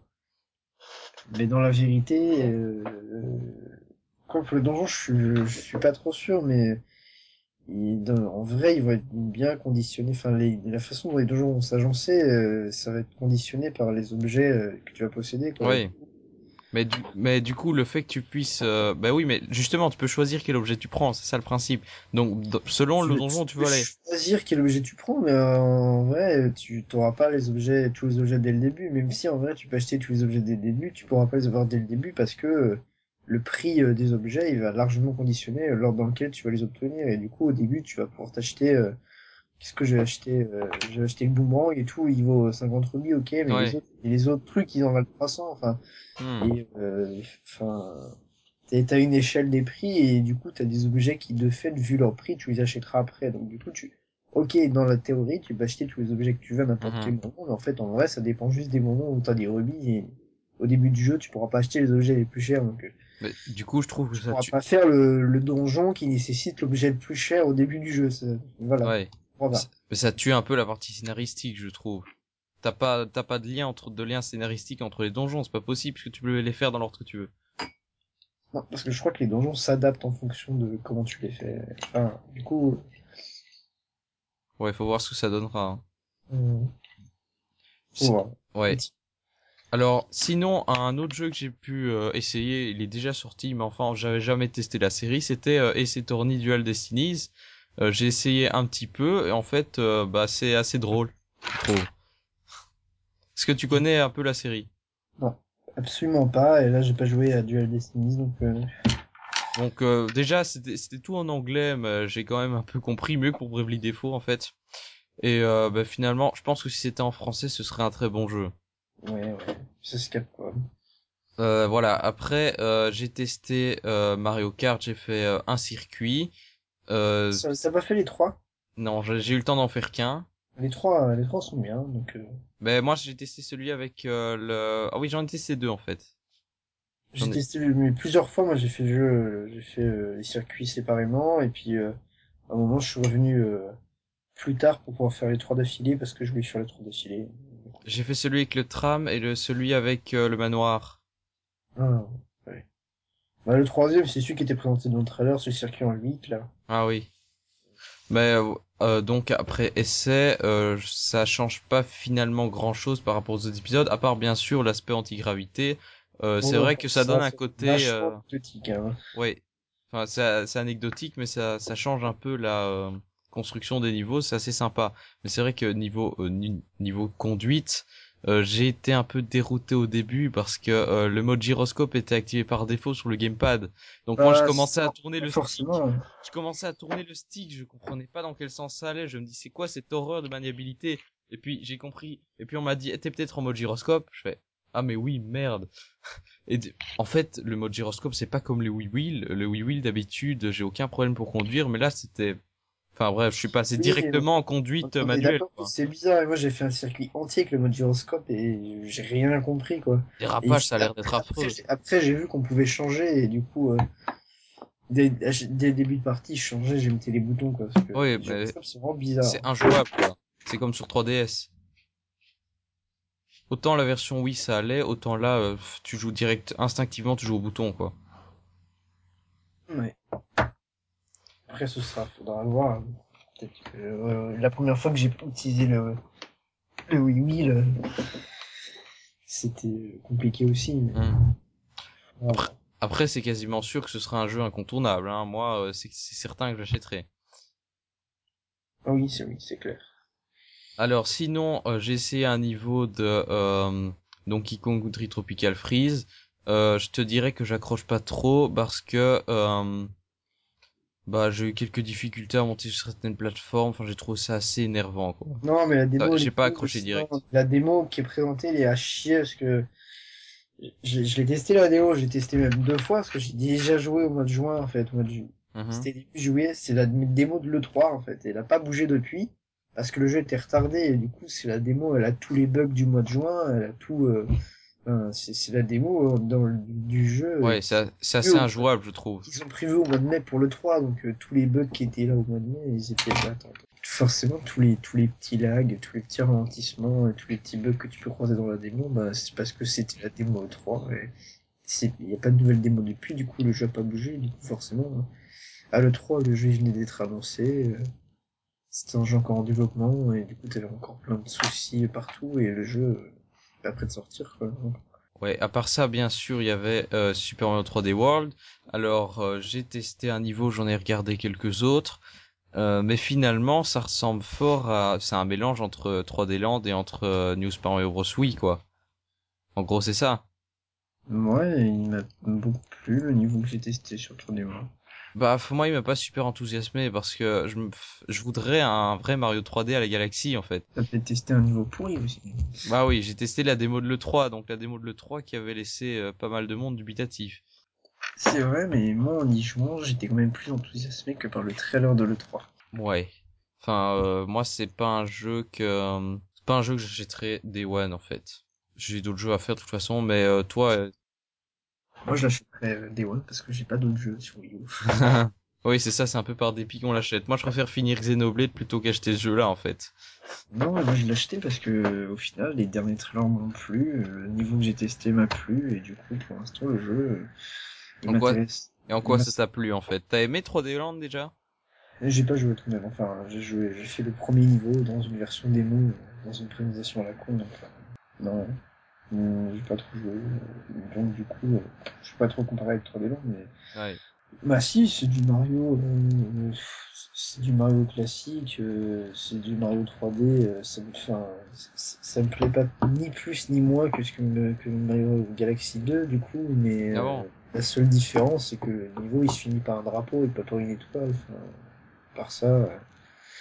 mais dans la vérité, euh, comme pour le donjon, je suis, je suis pas trop sûr, mais en vrai, ils vont être bien conditionnés. Enfin, les, la façon dont les donjons vont s'agencer, euh, ça va être conditionné par les objets euh, que tu vas posséder. Quoi. Oui. Mais du, mais du coup, le fait que tu puisses, euh, bah oui, mais justement, tu peux choisir quel objet tu prends, c'est ça le principe. Donc, selon le Tu- donjon, tu tu peux vas aller. choisir quel objet tu prends, mais euh, en vrai, tu t'auras pas les objets, tous les objets dès le début. Même si en vrai, tu peux acheter tous les objets dès le début, tu pourras pas les avoir dès le début parce que le prix euh, des objets, il va largement conditionner euh, l'ordre dans lequel tu vas les obtenir. Et du coup, au début, tu vas pouvoir t'acheter. euh, Qu'est-ce que j'ai acheté euh, J'ai acheté le boomerang et tout, il vaut 50 rubis, ok, mais Ouais. les autres, les autres trucs, ils en valent 300. Enfin, Hmm. et enfin, t'as une échelle des prix et du coup t'as des objets qui de fait, vu leur prix, tu les achèteras après. Donc du coup tu, ok, dans la théorie, tu peux acheter tous les objets que tu veux à n'importe Mhm. quel moment, mais en fait en vrai ça dépend juste des moments où t'as des rubis et au début du jeu tu pourras pas acheter les objets les plus chers. Donc Mais du coup, je trouve que tu ça pourras tue. pas faire le, le donjon qui nécessite l'objet le plus cher au début du jeu. ça- Voilà. Ouais. Voilà. Mais ça tue un peu la partie scénaristique, je trouve. T'as pas, t'as pas de lien entre, de lien scénaristique entre les donjons, c'est pas possible, parce que tu peux les faire dans l'ordre que tu veux. Non, parce que je crois que les donjons s'adaptent en fonction de comment tu les fais. Enfin, du coup. Ouais, faut voir ce que ça donnera. hein. euh, voir. Ouais. Alors, sinon, un autre jeu que j'ai pu euh, essayer, il est déjà sorti, mais enfin, j'avais jamais testé la série, c'était euh, Ace Attorney Dual Destinies. Euh, j'ai essayé un petit peu, et en fait, euh, bah, c'est assez drôle, je trouve. Est-ce que tu connais un peu la série? Absolument pas, et là j'ai pas joué à Dual Destinies, donc euh, Donc, euh, déjà, c'était tout en anglais, mais j'ai quand même un peu compris, mieux que pour Bravely Default, en fait. Et euh, bah, finalement, je pense que si c'était en français, ce serait un très bon jeu. Ouais, ouais, c'est quoi. Euh, voilà. Après, euh, j'ai testé euh, Mario Kart. J'ai fait euh, un circuit. Euh, Ça- T'as pas fait les trois? Non, j'ai eu le temps d'en faire qu'un. Les trois, les trois sont bien, donc euh, Mais moi, j'ai testé celui avec euh, le. Ah oui, j'en ai testé deux en fait. J'ai ai- testé mais plusieurs fois. Moi, j'ai fait le jeu, j'ai fait euh, les circuits séparément, et puis euh, à un moment, je suis revenu euh, plus tard pour pouvoir faire les trois d'affilée parce que je voulais faire les trois d'affilée. J'ai fait celui avec le tram et le celui avec euh, le manoir. Ah, ouais. Bah, le troisième, c'est celui qui était présenté dans le trailer, ce circuit en 8 là. Ah oui. Mais euh, euh, donc après essai, euh, ça change pas finalement grand chose par rapport aux autres épisodes, à part bien sûr l'aspect antigravité. Euh, c'est Bon, vrai que ça donne un c'est côté. euh, anecdotique, hein. Ouais. Enfin, c'est c'est anecdotique, mais ça, ça change un peu la euh, construction des niveaux. C'est assez sympa. Mais c'est vrai que niveau euh, ni- niveau conduite, euh, j'ai été un peu dérouté au début parce que euh, le mode gyroscope était activé par défaut sur le gamepad. Donc moi, je Bah, commençais à tourner le stick. Forcément. Je commençais à tourner le stick. Je comprenais pas dans quel sens ça allait. Je me dis, c'est quoi cette horreur de maniabilité? Et puis j'ai compris. Et puis on m'a dit, eh, t'es peut-être en mode gyroscope? Je fais, Ah mais oui, merde. (laughs) Et en fait, le mode gyroscope, c'est pas comme les Wii Wheel. Le Wii Wheel d'habitude, j'ai aucun problème pour conduire, mais là c'était. Enfin bref, je suis passé Oui, directement en conduite manuelle. C'est bizarre, moi j'ai fait un circuit entier avec le mode gyroscope et j'ai rien compris quoi. Dérapage, ça a l'air d'être affreux. Après, j'ai- vu qu'on pouvait changer et du coup, euh, dès, dès le début de partie, je changeais, j'ai mis les boutons quoi. Parce que Oui, mais c'est vraiment bizarre. C'est injouable, quoi. C'est comme sur 3DS. Autant la version Wii ça allait, autant là, euh, tu joues direct, instinctivement, tu joues au bouton, quoi. Ouais. Après ce sera, faudra voir. Peut-être que euh, la première fois que j'ai utilisé le, le Wii c'était compliqué aussi. mais- Hmm. Voilà. Après, après c'est quasiment sûr que ce sera un jeu incontournable, hein. Moi, euh, c'est certain que j'achèterai. Ah oui, c'est oui, c'est clair. Alors, sinon, euh, j'ai essayé un niveau de euh, Donkey Kong Country Tropical Freeze. Euh, je te dirais que j'accroche pas trop parce que bah j'ai eu quelques difficultés à monter sur certaines plateformes. Enfin, j'ai trouvé ça assez énervant, quoi. Non, mais la démo. J'ai pas accroché direct. La démo qui est présentée, elle est à chier parce que je, je l'ai testé la démo, j'ai testé même deux fois parce que j'ai déjà joué au mois de juin en fait. Au mois de ju- Mhm. C'était début juillet, c'est la démo de l'E3 en fait. Elle a pas bougé depuis parce que le jeu était retardé et du coup c'est la démo, elle a tous les bugs du mois de juin, elle a tout. euh, enfin, c'est c'est la démo euh, dans le, du jeu. Ouais, c'est c'est assez injouable, je trouve. Ils ont prévu au mois de mai pour le 3, donc euh, tous les bugs qui étaient là au mois de mai, ils étaient là. Attends. Forcément, tous les, tous les petits lags, tous les petits ralentissements, et tous les petits bugs que tu peux croiser dans la démo, bah, c'est parce que c'était la démo 3. Et c'est- il n'y a pas de nouvelle démo depuis, du coup le jeu a pas bougé, du coup forcément, hein. à l'E3, le jeu venait d'être annoncé, euh, c'était un jeu encore en développement, et du coup t'avais encore plein de soucis partout, et le jeu prêt de sortir, quoi. Ouais, à part ça, bien sûr, il y avait euh, Super Mario 3D World. Alors, euh, j'ai testé un niveau, j'en ai regardé quelques autres. Euh, mais finalement, ça ressemble fort à... C'est un mélange entre 3D Land et entre New Super Mario Bros. Wii, quoi. En gros, c'est ça. Ouais, il m'a beaucoup plu le niveau que j'ai testé sur 3D World. Bah, moi, il m'a pas super enthousiasmé parce que je, me... je voudrais un vrai Mario 3D à la galaxie, en fait. T'as peut-être testé un niveau pourri aussi. Bah oui, j'ai testé la démo de l'E3, donc la démo de l'E3 qui avait laissé euh, pas mal de monde dubitatif. C'est vrai, mais moi en y jouant, j'étais quand même plus enthousiasmé que par le trailer de l'E3. Ouais. Enfin, euh, moi, c'est pas un jeu que euh, c'est pas un jeu que j'achèterais Day One en fait. J'ai d'autres jeux à faire de toute façon, mais euh, toi, euh, Moi je l'achèterais euh, Day One parce que j'ai pas d'autres jeux sur Wii U. (laughs) oui, c'est ça, c'est un peu par dépit qu'on l'achète. Moi, je préfère finir Xenoblade plutôt qu'acheter ce jeu-là en fait. Non, moi je l'ai acheté parce que au final les derniers trailers m'ont plu, euh, le niveau que j'ai testé m'a plu et du coup pour l'instant le jeu euh, il m'intéresse. Et en quoi ça t'a plu en fait? T'as aimé 3D Land déjà? J'ai pas joué tout de même, enfin j'ai joué, j'ai fait le premier niveau dans une version démo, dans une présentation à la con, donc non, j'ai pas trop joué, euh, donc du coup euh, je peux pas trop comparer avec 3D Land, mais Ouais. Bah si, c'est du Mario, euh, c'est du Mario classique, euh, c'est du Mario 3D, euh, ça me, ça, me plaît pas ni plus ni moins que ce que, me- que Mario Galaxy 2 du coup, mais Ah euh, bon la seule différence c'est que le niveau il se finit par un drapeau et pas par une étoile, enfin, par ça, euh,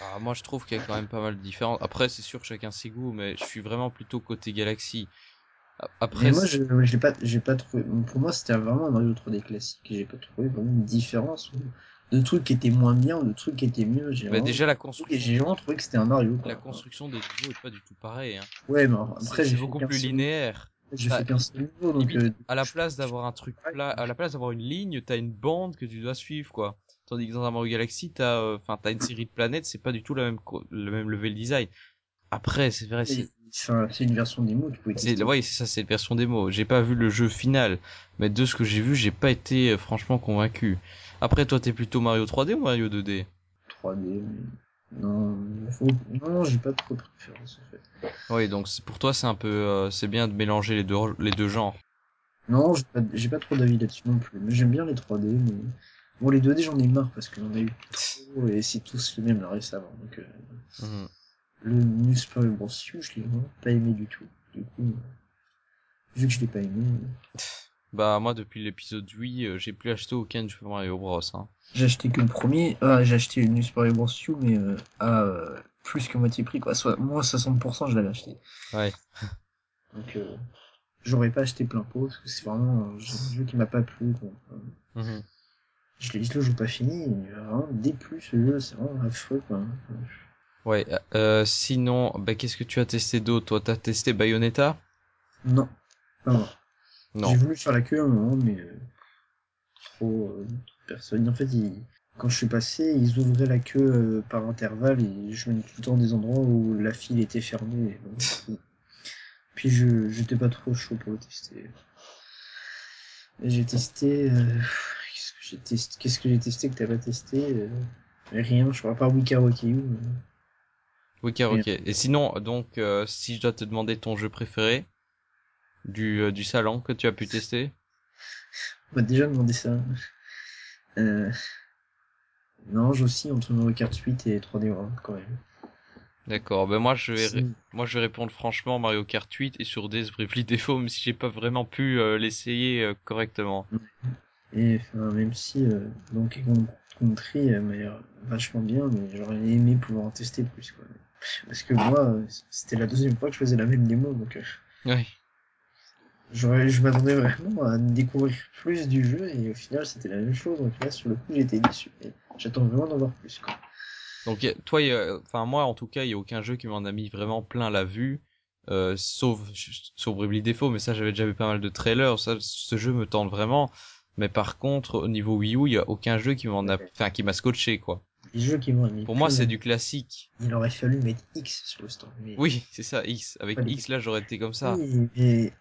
Ah, moi, je trouve qu'il y a quand même pas mal de différences. Après, c'est sûr, chacun ses goûts, mais je suis vraiment plutôt côté Galaxy. Après, mais moi je j'ai pas j'ai pas trouvé, pour moi c'était vraiment un Mario 3D classique, j'ai pas trouvé vraiment une différence de trucs qui étaient moins bien ou de trucs qui étaient mieux, j'ai bah, vraiment- déjà la construction, j'ai vraiment trouvé que c'était un Mario. quoi. la construction des niveaux est pas du tout pareil. Hein. Ouais, mais après, c'est beaucoup plus linéaire. J'ai fait qu'un seul niveau, donc. Limite, euh, à la place d'avoir un truc plat, à la place d'avoir une ligne, t'as une bande que tu dois suivre, quoi. Tandis que dans un Mario Galaxy, t'as, euh, enfin, t'as une série de planètes, c'est pas du tout la même, le même level design. Après, c'est vrai, Enfin, c'est une version démo, tu c'est, ouais, c'est ça, c'est une version démo. J'ai pas vu le jeu final, mais de ce que j'ai vu, j'ai pas été euh, franchement convaincu. Après, toi, t'es plutôt Mario 3D ou Mario 2D 3D. mais- Non, faut- non, j'ai pas trop de préférence en fait. Oui, donc pour toi, c'est un peu, euh, c'est bien de mélanger les deux, les deux genres. Non, j'ai pas, j'ai pas trop d'avis là-dessus non plus. Mais j'aime bien les 3D, mais bon, les 2D, j'en ai marre parce qu'on en a eu trop et c'est tous le même là récemment. Donc, euh, Mhm. Le New Bros. U, je l'ai vraiment pas aimé du tout. Du coup, euh, vu que je l'ai pas aimé, euh, Bah, moi, depuis l'épisode 8, euh, j'ai plus acheté aucun Super Mario Bros. Hein. J'ai acheté que le premier. Ah, j'ai acheté le New Super Mario Bros. U, mais euh, à euh, plus que moitié prix, quoi. Soit moins 60%, je l'avais acheté. Ouais. (laughs) Donc, euh, j'aurais pas acheté plein pot, parce que c'est vraiment un jeu qui m'a pas plu. Mhm. Je l'ai je l'ai pas fini, vraiment déplu ce jeu, c'est vraiment affreux quoi. Ouais, euh, sinon, bah, qu'est-ce que tu as testé d'autre Toi, t'as testé Bayonetta? Non, non. J'ai voulu faire la queue à un moment, mais euh, trop, euh, personne. En fait, quand je suis passé, ils ouvraient la queue euh, par intervalle et je venais tout le temps des endroits où la file était fermée. et donc, (laughs) puis je j'étais pas trop chaud pour le tester. J'ai testé. Qu'est-ce que j'ai testé Qu'est-ce que j'ai testé que t'as pas testé Rien, je crois pas Wika Wakiyu. mais- Ok, ok. Et sinon, donc, euh, si je dois te demander ton jeu préféré du, euh, du salon que tu as pu tester On m'a déjà demandé ça. Euh... Non, j'oscille entre Mario Kart 8 et 3D World quand même. D'accord, ben moi je vais, ré- moi je vais répondre franchement Mario Kart 8 et sur Days Bravely Default, même si j'ai pas vraiment pu euh, l'essayer euh, correctement. Et enfin, même si euh, Donkey Country m'a l'air vachement bien, mais j'aurais aimé pouvoir en tester plus quoi. Parce que moi, c'était la deuxième fois que je faisais la même démo, donc euh, Ouais. j'aurais, je m'attendais vraiment à découvrir plus du jeu et au final c'était la même chose. Donc là, sur le coup, j'étais déçu. J'attends vraiment d'en voir plus. Quoi. Donc toi, enfin moi en tout cas, il y a aucun jeu qui m'en a mis vraiment plein la vue, euh, sauf sauf Bravely Default, mais ça j'avais déjà vu pas mal de trailers, ça ce jeu me tente vraiment. Mais par contre, au niveau Wii U, il y a aucun jeu qui m'en a, enfin qui m'a scotché quoi. Les jeux qui m'ont mis Pour moi, c'est du classique. Il aurait fallu mettre X sur le stand. Mais... Oui, c'est ça, X. Avec X là, j'aurais été comme ça. Oui, et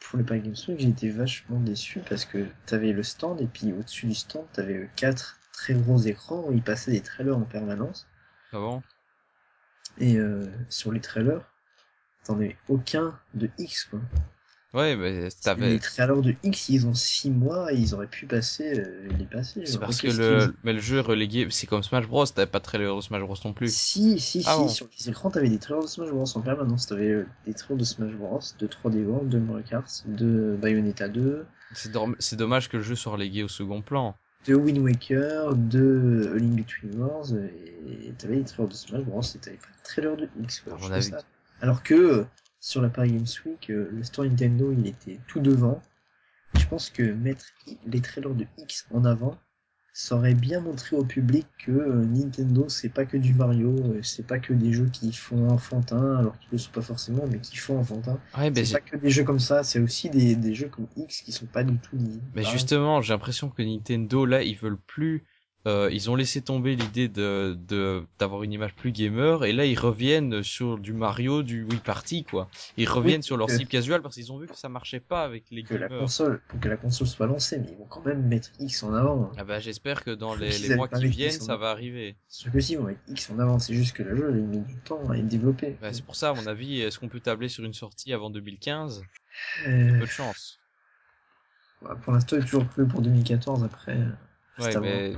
pour le Paris Games Week, été vachement déçu parce que t'avais le stand et puis au-dessus du stand, t'avais quatre très gros écrans où il passait des trailers en permanence. Ah bon? Et euh, sur les trailers, t'en avais aucun de X quoi. Ouais, mais Les t'avais. trailers de X, ils ont six mois et ils auraient pu passer, euh, les passer. C'est genre, parce que le, mais le jeu est relégué, c'est comme Smash Bros, t'avais pas de trailer de Smash Bros non plus. Si, si, Ah si, bon. sur les écrans, t'avais des trailers de Smash Bros en permanence. T'avais euh, des trailers de Smash Bros, de 3D World, de Mario Kart, de Bayonetta 2, C'est dor- c'est dommage que le jeu soit relégué au second plan. de Wind Waker, de A Link Between Worlds, et t'avais des trailers de Smash Bros et t'avais pas de trailer de X. quoi. Alors que euh, sur la Paris Games Week, euh, le store Nintendo il était tout devant. Je pense que mettre les trailers de X en avant, ça aurait bien montré au public que euh, Nintendo c'est pas que du Mario, euh, c'est pas que des jeux qui font enfantin, alors qu'ils le sont pas forcément, mais qui font enfantin. Ouais, ben, c'est pas que des jeux comme ça, c'est aussi des, des jeux comme X qui sont pas du tout ni. Mais pareils. justement, j'ai l'impression que Nintendo là, ils veulent plus. Euh, ils ont laissé tomber l'idée de de d'avoir une image plus gamer et là ils reviennent sur du Mario, du Wii Party quoi. Ils reviennent sur leur cible casual parce qu'ils ont vu que ça marchait pas avec les que la console, pour que la console soit lancée, mais ils vont quand même mettre X en avant. Ah bah j'espère que dans les, mois qui viennent, en ça va arriver. C'est sûr que si, ils vont mettre X en avant, c'est juste que le jeu, il met du temps à être développé. Bah, c'est pour ça, à mon avis, est-ce qu'on peut tabler sur une sortie avant 2015 Euh, Peu de chance. voilà, pour l'instant, toujours prévu pour 2014, après. Ouais, à mais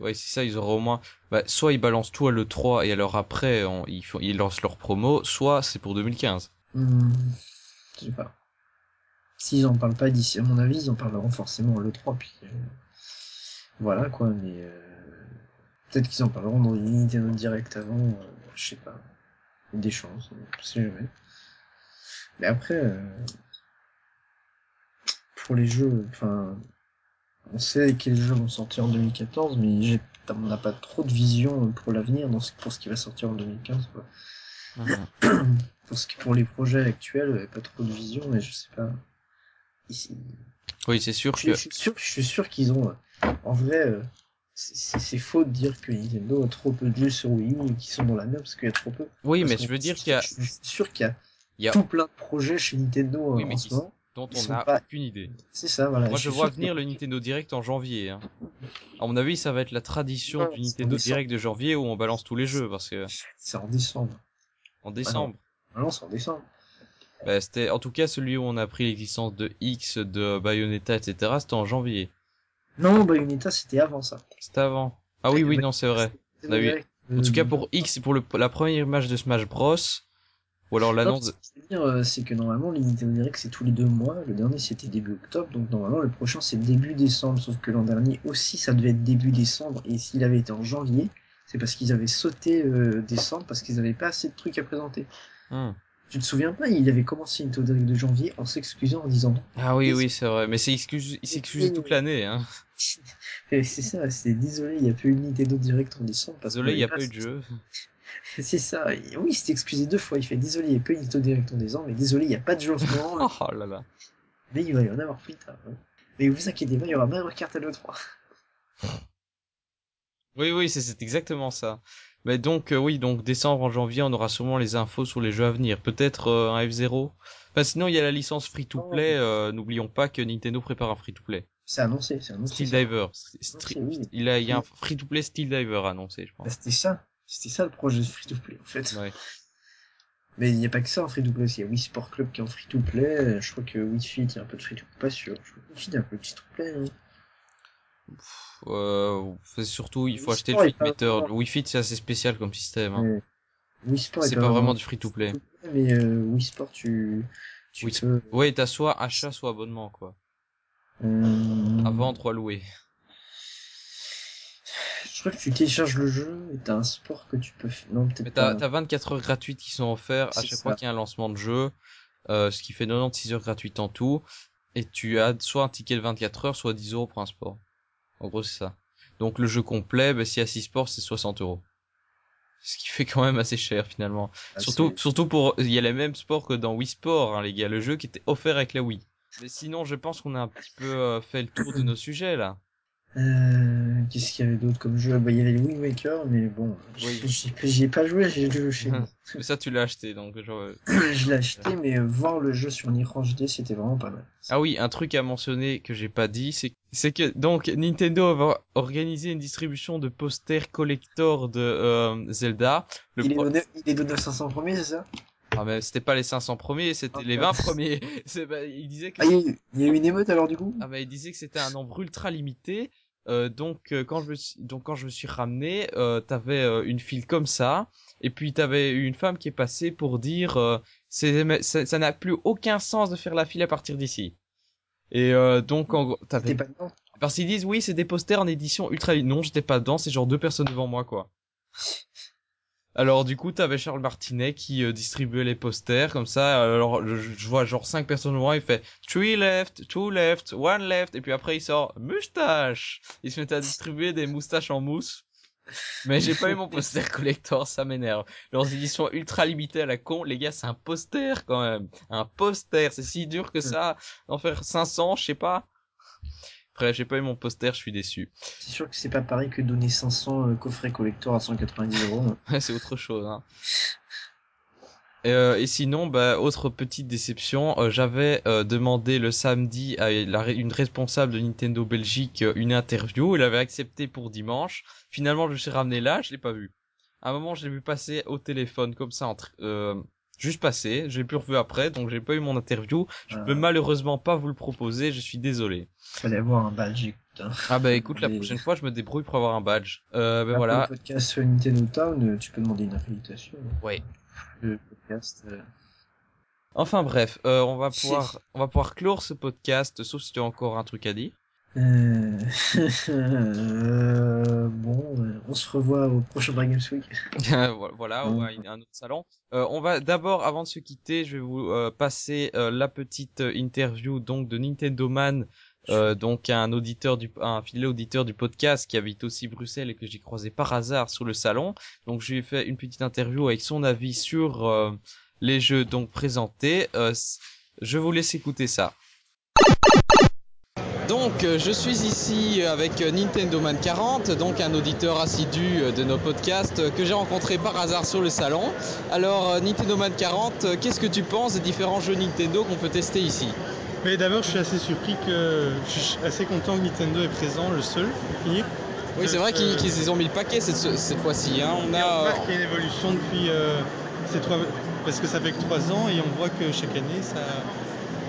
ouais, c'est ça, ils auront au moins. Bah, soit ils balancent tout à l'E3 et alors après on- ils, font, ils lancent leur promo, soit c'est pour 2015. Hmm, je sais pas. S'ils en parlent pas d'ici, à mon avis, ils en parleront forcément le 3, puis euh, voilà quoi, mais euh, peut-être qu'ils en parleront dans une Nintendo Direct avant, euh, je sais pas. Des chances, on sait jamais. Mais après, euh, pour les jeux, enfin, on sait quels jeux vont sortir en 2014, mais j'ai, on n'a pas trop de vision pour l'avenir dans ce, pour ce qui va sortir en 2015, quoi. (clears throat) pour ce qui, pour les projets actuels, pas trop de vision, mais je sais pas. Ici, Oui, c'est sûr je, que. je suis sûr, je suis sûr qu'ils ont, euh, en vrai, euh, c'est- faux de dire que Nintendo a trop peu de jeux sur Wii U et qu'ils sont dans la merde parce qu'il y a trop peu. Oui, Parce mais je veux dire qu'il y a, Je suis sûr qu'il y a, il y a tout plein de projets chez Nintendo euh, Oui, en qui- ce moment. Dont ils on n'a pas- aucune idée. C'est ça, voilà. Moi, Je vois venir que- le Nintendo Direct en janvier. Hein. À mon avis, ça va être la tradition Non, du Nintendo. Direct de janvier où on balance tous les jeux parce que C'est en décembre. en décembre. Ah non, c'est en décembre. Bah, c'était en tout cas celui où on a pris l'existence de X, de Bayonetta, etc. C'était en janvier. Non, Bayonetta, c'était avant ça. C'était avant. Ah oui, oui, non, c'est vrai. On a eu- En Euh, tout cas, pour X, pour le, la première image de Smash Bros. Ou alors l'annonce. Ce que je veux dire, euh, c'est que normalement, Nintendo Direct, c'est tous les deux mois. Le dernier, c'était début octobre. Donc, normalement, le prochain, c'est début décembre. Sauf que l'an dernier aussi, ça devait être début décembre. Et s'il avait été en janvier, c'est parce qu'ils avaient sauté euh, décembre parce qu'ils avaient pas assez de trucs à présenter. Hmm. Tu te souviens pas, il avait commencé Nintendo Direct de janvier en s'excusant en disant Ah oui, oui, c'est vrai. Mais c'est excuse, il s'excusait toute l'année, hein. (laughs) C'est ça, c'est désolé, il n'y a pas eu de Nintendo Direct en décembre. Parce Désolé, il n'y a pas eu de jeu. C'est ça, oui, il s'est excusé deux fois. Il fait désolé, il n'y a de Nintendo Direct en décembre, mais désolé, il n'y a pas de jeu en ce (laughs) moment. Oh là là. mais il va y en avoir plus tard. hein. Mais vous inquiétez pas, il y aura Mario Kart à l'E3. Oui, oui, c'est- exactement ça. Mais donc, euh, oui, donc décembre, en janvier, on aura sûrement les infos sur les jeux à venir. Peut-être euh, un F0. Enfin, sinon, il y a la licence free-to-play. euh, N'oublions pas que Nintendo prépare un free-to-play. C'est annoncé, c'est annoncé. Steel. Diver. Stri- oui. Il, a, il y a un free-to-play Steel Diver annoncé, je Bah, pense. c'était ça. C'était ça le projet de free-to-play, en fait. Ouais. Mais il n'y a pas que ça en free-to-play aussi. Il y a Wii Sport Club qui est en free-to-play. euh, Je crois que Wii Fit, il y a un peu de free-to-play. Pas sûr. Je crois que Wii Fit, il y a un peu de free-to-play. hein. Euh, c'est surtout, il faut Wii acheter Sport le est pas Fit Meter. vraiment- Le Wii Fit, c'est assez spécial comme système. hein. Wii Sport est C'est pas vraiment du free-to-play. Mais euh, Wii Sport, tu, tu Wii peux. Ouais, t'as soit achat, soit abonnement, quoi. À vendre ou à louer. Je crois que tu télécharges le jeu et t'as un sport que tu peux faire. Non, peut-être Mais t'as pas. t'as 24 heures gratuites qui sont offertes à chaque ça. fois qu'il y a un lancement de jeu, euh, ce qui fait 96 heures gratuites en tout. Et tu as soit un ticket de 24 heures, soit 10 euros pour un sport. En gros, c'est ça. Donc le jeu complet, bah, s'il y a 6 sports, c'est 60 euros. Ce qui fait quand même assez cher finalement. Ah, surtout, surtout pour, il y a les mêmes sports que dans Wii Sport, hein, les gars. Le jeu qui était offert avec la Wii. Mais sinon, je pense qu'on a un petit peu euh, fait le tour de nos sujets là. Euh, Qu'est-ce qu'il y avait d'autre comme jeu? Bah, il y avait les Wind Waker, mais bon, Oui. (laughs) j'y ai pas joué, j'ai jeu chez (laughs) moi. Mais ça, tu l'as acheté, donc genre, euh, (clears throat) je l'ai acheté, mais euh, voir le jeu sur écran HD, c'était vraiment pas mal. Ah oui, un truc à mentionner que j'ai pas dit, c'est c'est que donc Nintendo va organiser une distribution de posters collector de euh, Zelda. Le il, est pro- donné, il est donné aux 500 premiers, c'est ça? Ah mais c'était pas les 500 premiers, c'était Ah, les pardon. 20 premiers. (laughs) C'est bah, il disait que Ah, il y, a eu- une émeute alors du coup? Ah bah il disait que c'était un nombre ultra limité. Euh, donc euh, quand je me suis, donc quand je me suis ramené, euh, t'avais euh, une file comme ça, et puis t'avais une femme qui est passée pour dire euh, c'est ça ça n'a plus aucun sens de faire la file à partir d'ici. Et euh, donc en gros, t'avais T'es pas dedans Parce qu'ils disent oui, c'est des posters en édition ultra. Non, j'étais pas dedans, c'est genre deux personnes devant moi quoi. Alors du coup, t'avais Charles Martinet qui euh, distribuait les posters comme ça. Alors je, je vois genre cinq personnes devant il fait three left, two left, one left, et puis après il sort moustache. Il se met à distribuer des moustaches en mousse. Mais j'ai pas eu mon poster (laughs) collector, ça m'énerve. Leurs éditions ultra limitées à la con, les gars, c'est un poster quand même. Un poster, c'est si dur que ça. En faire 500, je sais pas. Bref, j'ai pas eu mon poster, je suis déçu. (laughs) C'est sûr que c'est pas pareil que donner 500 euh, coffrets collector à 190 euros. Ouais, c'est autre chose. Hein. Et, euh, et sinon, bah, autre petite déception, euh, j'avais euh, demandé le samedi à la- une responsable de Nintendo Belgique une interview, elle avait accepté pour dimanche. Finalement, je me suis ramené là, je l'ai pas vu. À un moment, je l'ai vu passer au téléphone comme ça, entre, juste passer. Je l'ai plus revu après, donc j'ai pas eu mon interview. Je Euh, peux malheureusement pas vous le proposer, je suis désolé. Fallait avoir un badge, écoute. Hein. Ah bah écoute, la prochaine fois, je me débrouille pour avoir un badge. Euh, ben Là, voilà. Le podcast sur Nintendo Town, euh, tu peux demander une accréditation. Ouais. Le podcast. euh, Enfin bref, euh, on va pouvoir, on va pouvoir clore ce podcast, sauf si tu as encore un truc à dire. Euh... (laughs) Bon, euh, on se revoit au prochain Dragon Week. (laughs) voilà, ou à un autre salon. Euh, on va d'abord, avant de se quitter, je vais vous euh, passer la petite interview donc de Nintendo Man, donc un auditeur du, un fidèle auditeur du podcast qui habite aussi Bruxelles et que j'ai croisé par hasard sur le salon. Donc je lui ai fait une petite interview avec son avis sur les jeux donc présentés. Je vous laisse écouter ça. Donc euh, je suis ici avec euh, Nintendo Man 40, donc un auditeur assidu euh, de nos podcasts euh, que j'ai rencontré par hasard sur le salon. Alors euh, Nintendo Man 40, euh, qu'est-ce que tu penses des différents jeux Nintendo qu'on peut tester ici? Mais d'abord, je suis assez surpris que. Je suis assez content que Nintendo est présent, le seul, pour finir. Oui c'est vrai qu'ils Euh, ont mis le paquet cette, cette fois-ci. Hein. On Et on a, voit qu'il y a une évolution depuis euh, ces trois. Parce que ça fait que trois ans et on voit que chaque année ça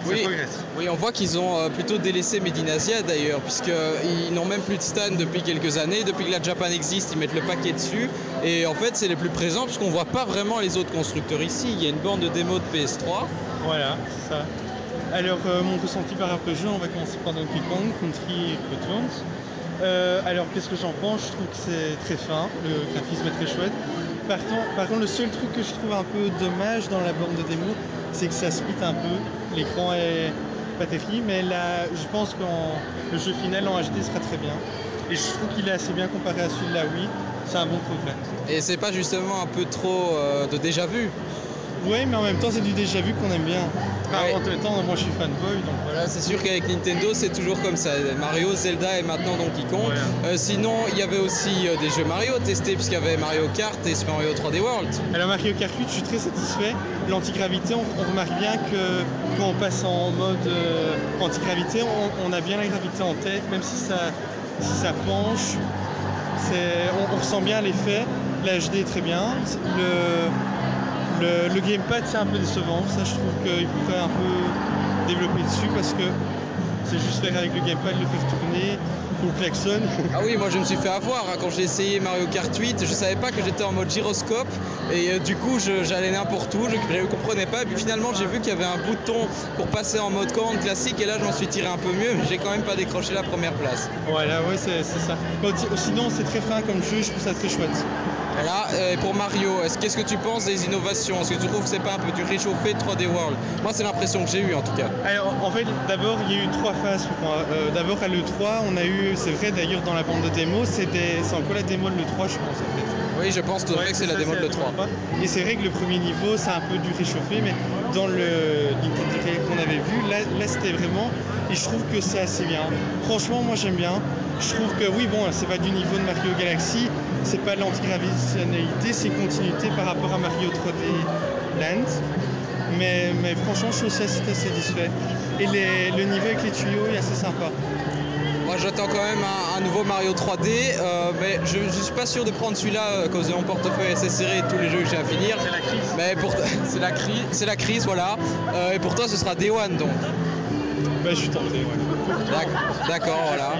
Oui. progresse. Oui, on voit qu'ils ont euh, plutôt délaissé Medinasia d'ailleurs, puisqu'ils n'ont même plus de stand depuis quelques années. Depuis que la Japan existe, ils mettent le paquet dessus. Et en fait, c'est les plus présents, puisqu'on voit pas vraiment les autres constructeurs ici. Il y a une bande de démo de PS3. Voilà, c'est ça. Alors, euh, mon ressenti par rapport au jeu, on va commencer par Donkey Kong, Country Returns. Euh, alors, qu'est-ce que j'en pense? Je trouve que c'est très fin, le graphisme est très chouette. Par contre, le seul truc que je trouve un peu dommage dans la borne de démo, c'est que ça split un peu. L'écran est pas terrible, mais là, je pense que le jeu final en HD sera très bien. Et je trouve qu'il est assez bien comparé à celui de la Wii. C'est un bon progrès. Et c'est pas justement un peu trop euh, de déjà vu? Oui, mais en même temps, c'est du déjà vu qu'on aime bien. Enfin, Ouais. En même temps, moi je suis fanboy, donc voilà. C'est sûr qu'avec Nintendo, c'est toujours comme ça. Mario, Zelda et maintenant Donkey Kong. Voilà. Euh, sinon, il y avait aussi euh, des jeux Mario testés, puisqu'il y avait Mario Kart et Super Mario 3D World. Alors Mario Kart 8, je suis très satisfait. L'antigravité, on, on remarque bien que quand on passe en mode euh, antigravité, on, on a bien la gravité en tête, même si ça, si ça penche. On, on ressent bien l'effet. La HD est très bien. Le, le, gamepad, c'est un peu décevant. Ça, je trouve qu'il pourrait un peu développer dessus parce que c'est juste faire avec le gamepad, le faire tourner, klaxon. Ah oui, moi je me suis fait avoir hein. quand j'ai essayé Mario Kart 8. Je savais pas que j'étais en mode gyroscope et euh, du coup j'allais n'importe où, je ne comprenais pas. Et puis finalement j'ai vu qu'il y avait un bouton pour passer en mode commande classique et là je m'en suis tiré un peu mieux, mais j'ai quand même pas décroché la première place. Voilà, ouais, c'est c'est ça. Sinon, c'est très fin comme jeu, je trouve ça très chouette. Voilà, euh, pour Mario, est-ce qu'est-ce que tu penses des innovations? Est-ce que tu trouves que c'est pas un peu du réchauffé de 3D World? Moi c'est l'impression que j'ai eu en tout cas. Alors, en fait, d'abord, il y a eu trois phases pour moi. Euh, d'abord, à l'E3, on a eu, c'est vrai d'ailleurs, dans la bande de démo, c'est encore la démo de l'E3, je pense, en fait. Oui, je pense que c'est la ça, démo de la l'E3. démo de Et c'est vrai que le premier niveau, c'est un peu du réchauffé, mais dans le Nintendo qu'on avait vu, là, là c'était vraiment. Et je trouve que c'est assez bien. Franchement, moi j'aime bien. Je trouve que oui, bon, c'est pas du niveau de Mario Galaxy, c'est pas l'antigravitationnalité, c'est une continuité par rapport à Mario 3D Land. Mais, mais franchement, je suis aussi assez satisfait. Et les- le niveau avec les tuyaux est assez sympa. Moi j'attends quand même un, un nouveau Mario 3D, euh, mais je ne suis pas sûr de prendre celui-là à cause de mon portefeuille assez serré et tous les jeux que j'ai à finir. C'est la crise. Mais pour (laughs) c'est la crise, c'est la crise, voilà. Euh, et pour toi ce sera Day One donc. Bah, je suis tenté, ouais. D'accord, voilà.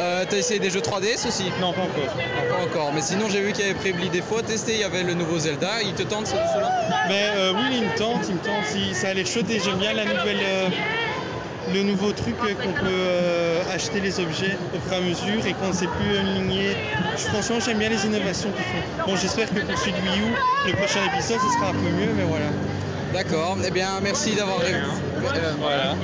Euh, T'as essayé des jeux 3DS aussi Non, pas encore. Pas encore, mais sinon j'ai vu qu'il y avait Prébli des fois testé, il y avait le nouveau Zelda, il te tente ce- cela? Mais euh, oui, il me tente, il me tente. Il- ça a l'air et j'aime bien la nouvelle, euh, le nouveau truc qu'on peut euh, acheter les objets au fur et à mesure et qu'on ne sait plus aligner. Franchement, j'aime bien les innovations qu'ils font. Bon, j'espère que pour celui de Wii U, le prochain épisode, ce sera un peu mieux, mais voilà. D'accord, eh bien merci d'avoir ré- euh, Voilà.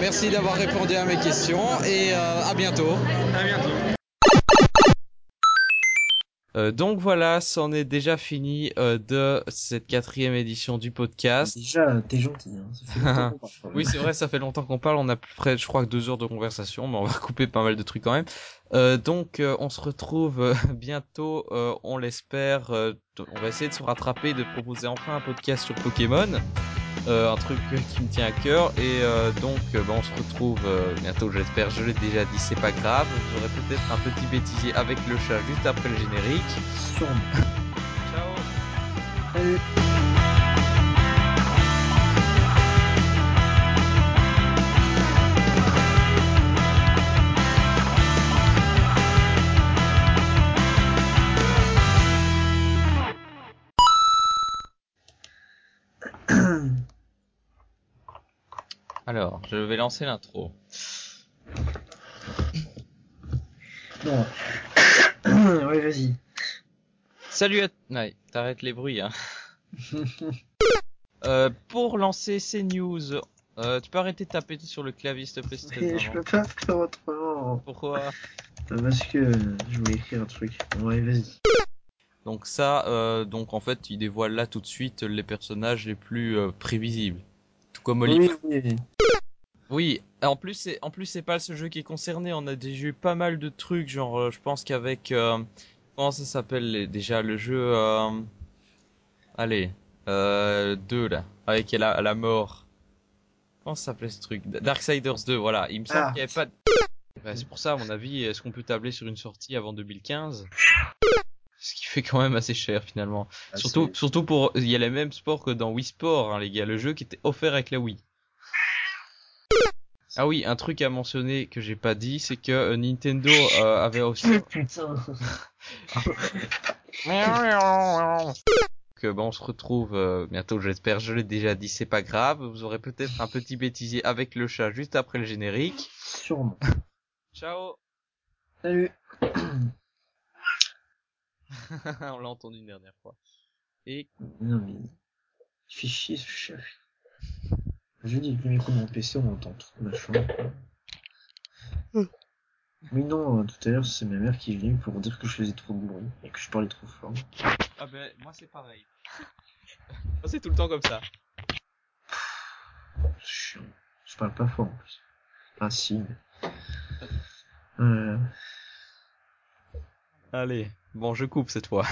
merci d'avoir répondu à mes questions et euh, à bientôt. À bientôt. Euh, donc voilà, c'en est déjà fini euh, de cette quatrième édition du podcast. Déjà, t'es gentil. Hein. Ça fait parle. (laughs) Oui, c'est vrai, ça fait longtemps qu'on parle. On a plus près, je crois, que deux heures de conversation, mais on va (laughs) couper pas mal de trucs quand même. Euh, donc, euh, on se retrouve euh, (laughs) bientôt, euh, on l'espère. euh, on va essayer de se rattraper, de proposer enfin un podcast sur Pokémon, euh, un truc qui me tient à cœur. Et euh, donc, bah, on se retrouve euh, bientôt, j'espère. Je l'ai déjà dit, c'est pas grave. J'aurai peut-être un petit bêtisier avec le chat juste après le générique. Sûrement. (laughs) Ciao. Salut. Alors, je vais lancer l'intro. Non. (coughs) ouais, vas-y. Salut à... Ouais, t'arrêtes les bruits, hein. (laughs) Euh, pour lancer ces news, euh, tu peux arrêter de taper sur le clavier, s'il te plaît, Mais je peux pas faire autrement. Pourquoi? Parce que je voulais écrire un truc. Ouais, vas-y. Donc ça, euh, donc en fait, il dévoile là tout de suite les personnages les plus prévisibles. Comme Olive. Oui, oui, oui. Oui, en plus c'est en plus c'est pas ce jeu qui est concerné, on a déjà eu pas mal de trucs genre euh, je pense qu'avec euh, comment ça s'appelle déjà le jeu euh, allez, euh 2 là, avec la la mort. Comment ça s'appelait ce truc? Darksiders 2, voilà, il me semble Ah. qu'il y avait pas de... C'est pour ça à mon avis, est-ce qu'on peut tabler sur une sortie avant 2015 Ce qui fait quand même assez cher finalement. Ah, surtout surtout pour il y a les mêmes sports que dans Wii Sport hein, les gars, le jeu qui était offert avec la Wii. Ah oui, un truc à mentionner que j'ai pas dit, c'est que euh, Nintendo euh, avait aussi (laughs) Putain. (laughs) que bon, on se retrouve euh, bientôt, j'espère. Je l'ai déjà dit, c'est pas grave. Vous aurez peut-être un petit bêtisier avec le chat juste après le générique. Sûrement. Ciao. Salut. (clears throat) (laughs) On l'a entendu une dernière fois. Et Non, mais. Il fait chier ce chef. Je dis, le micro de mon PC, on entend tout ma chambre. Oui, non, euh, tout à l'heure, c'est ma mère qui est venue pour dire que je faisais trop de bruit et que je parlais trop fort. ah ben moi c'est pareil. (laughs) Moi, c'est tout le temps comme ça. C'est chiant. Je parle pas fort en plus. Ah, si. mais- (laughs) Euh, Allez, bon je coupe cette fois.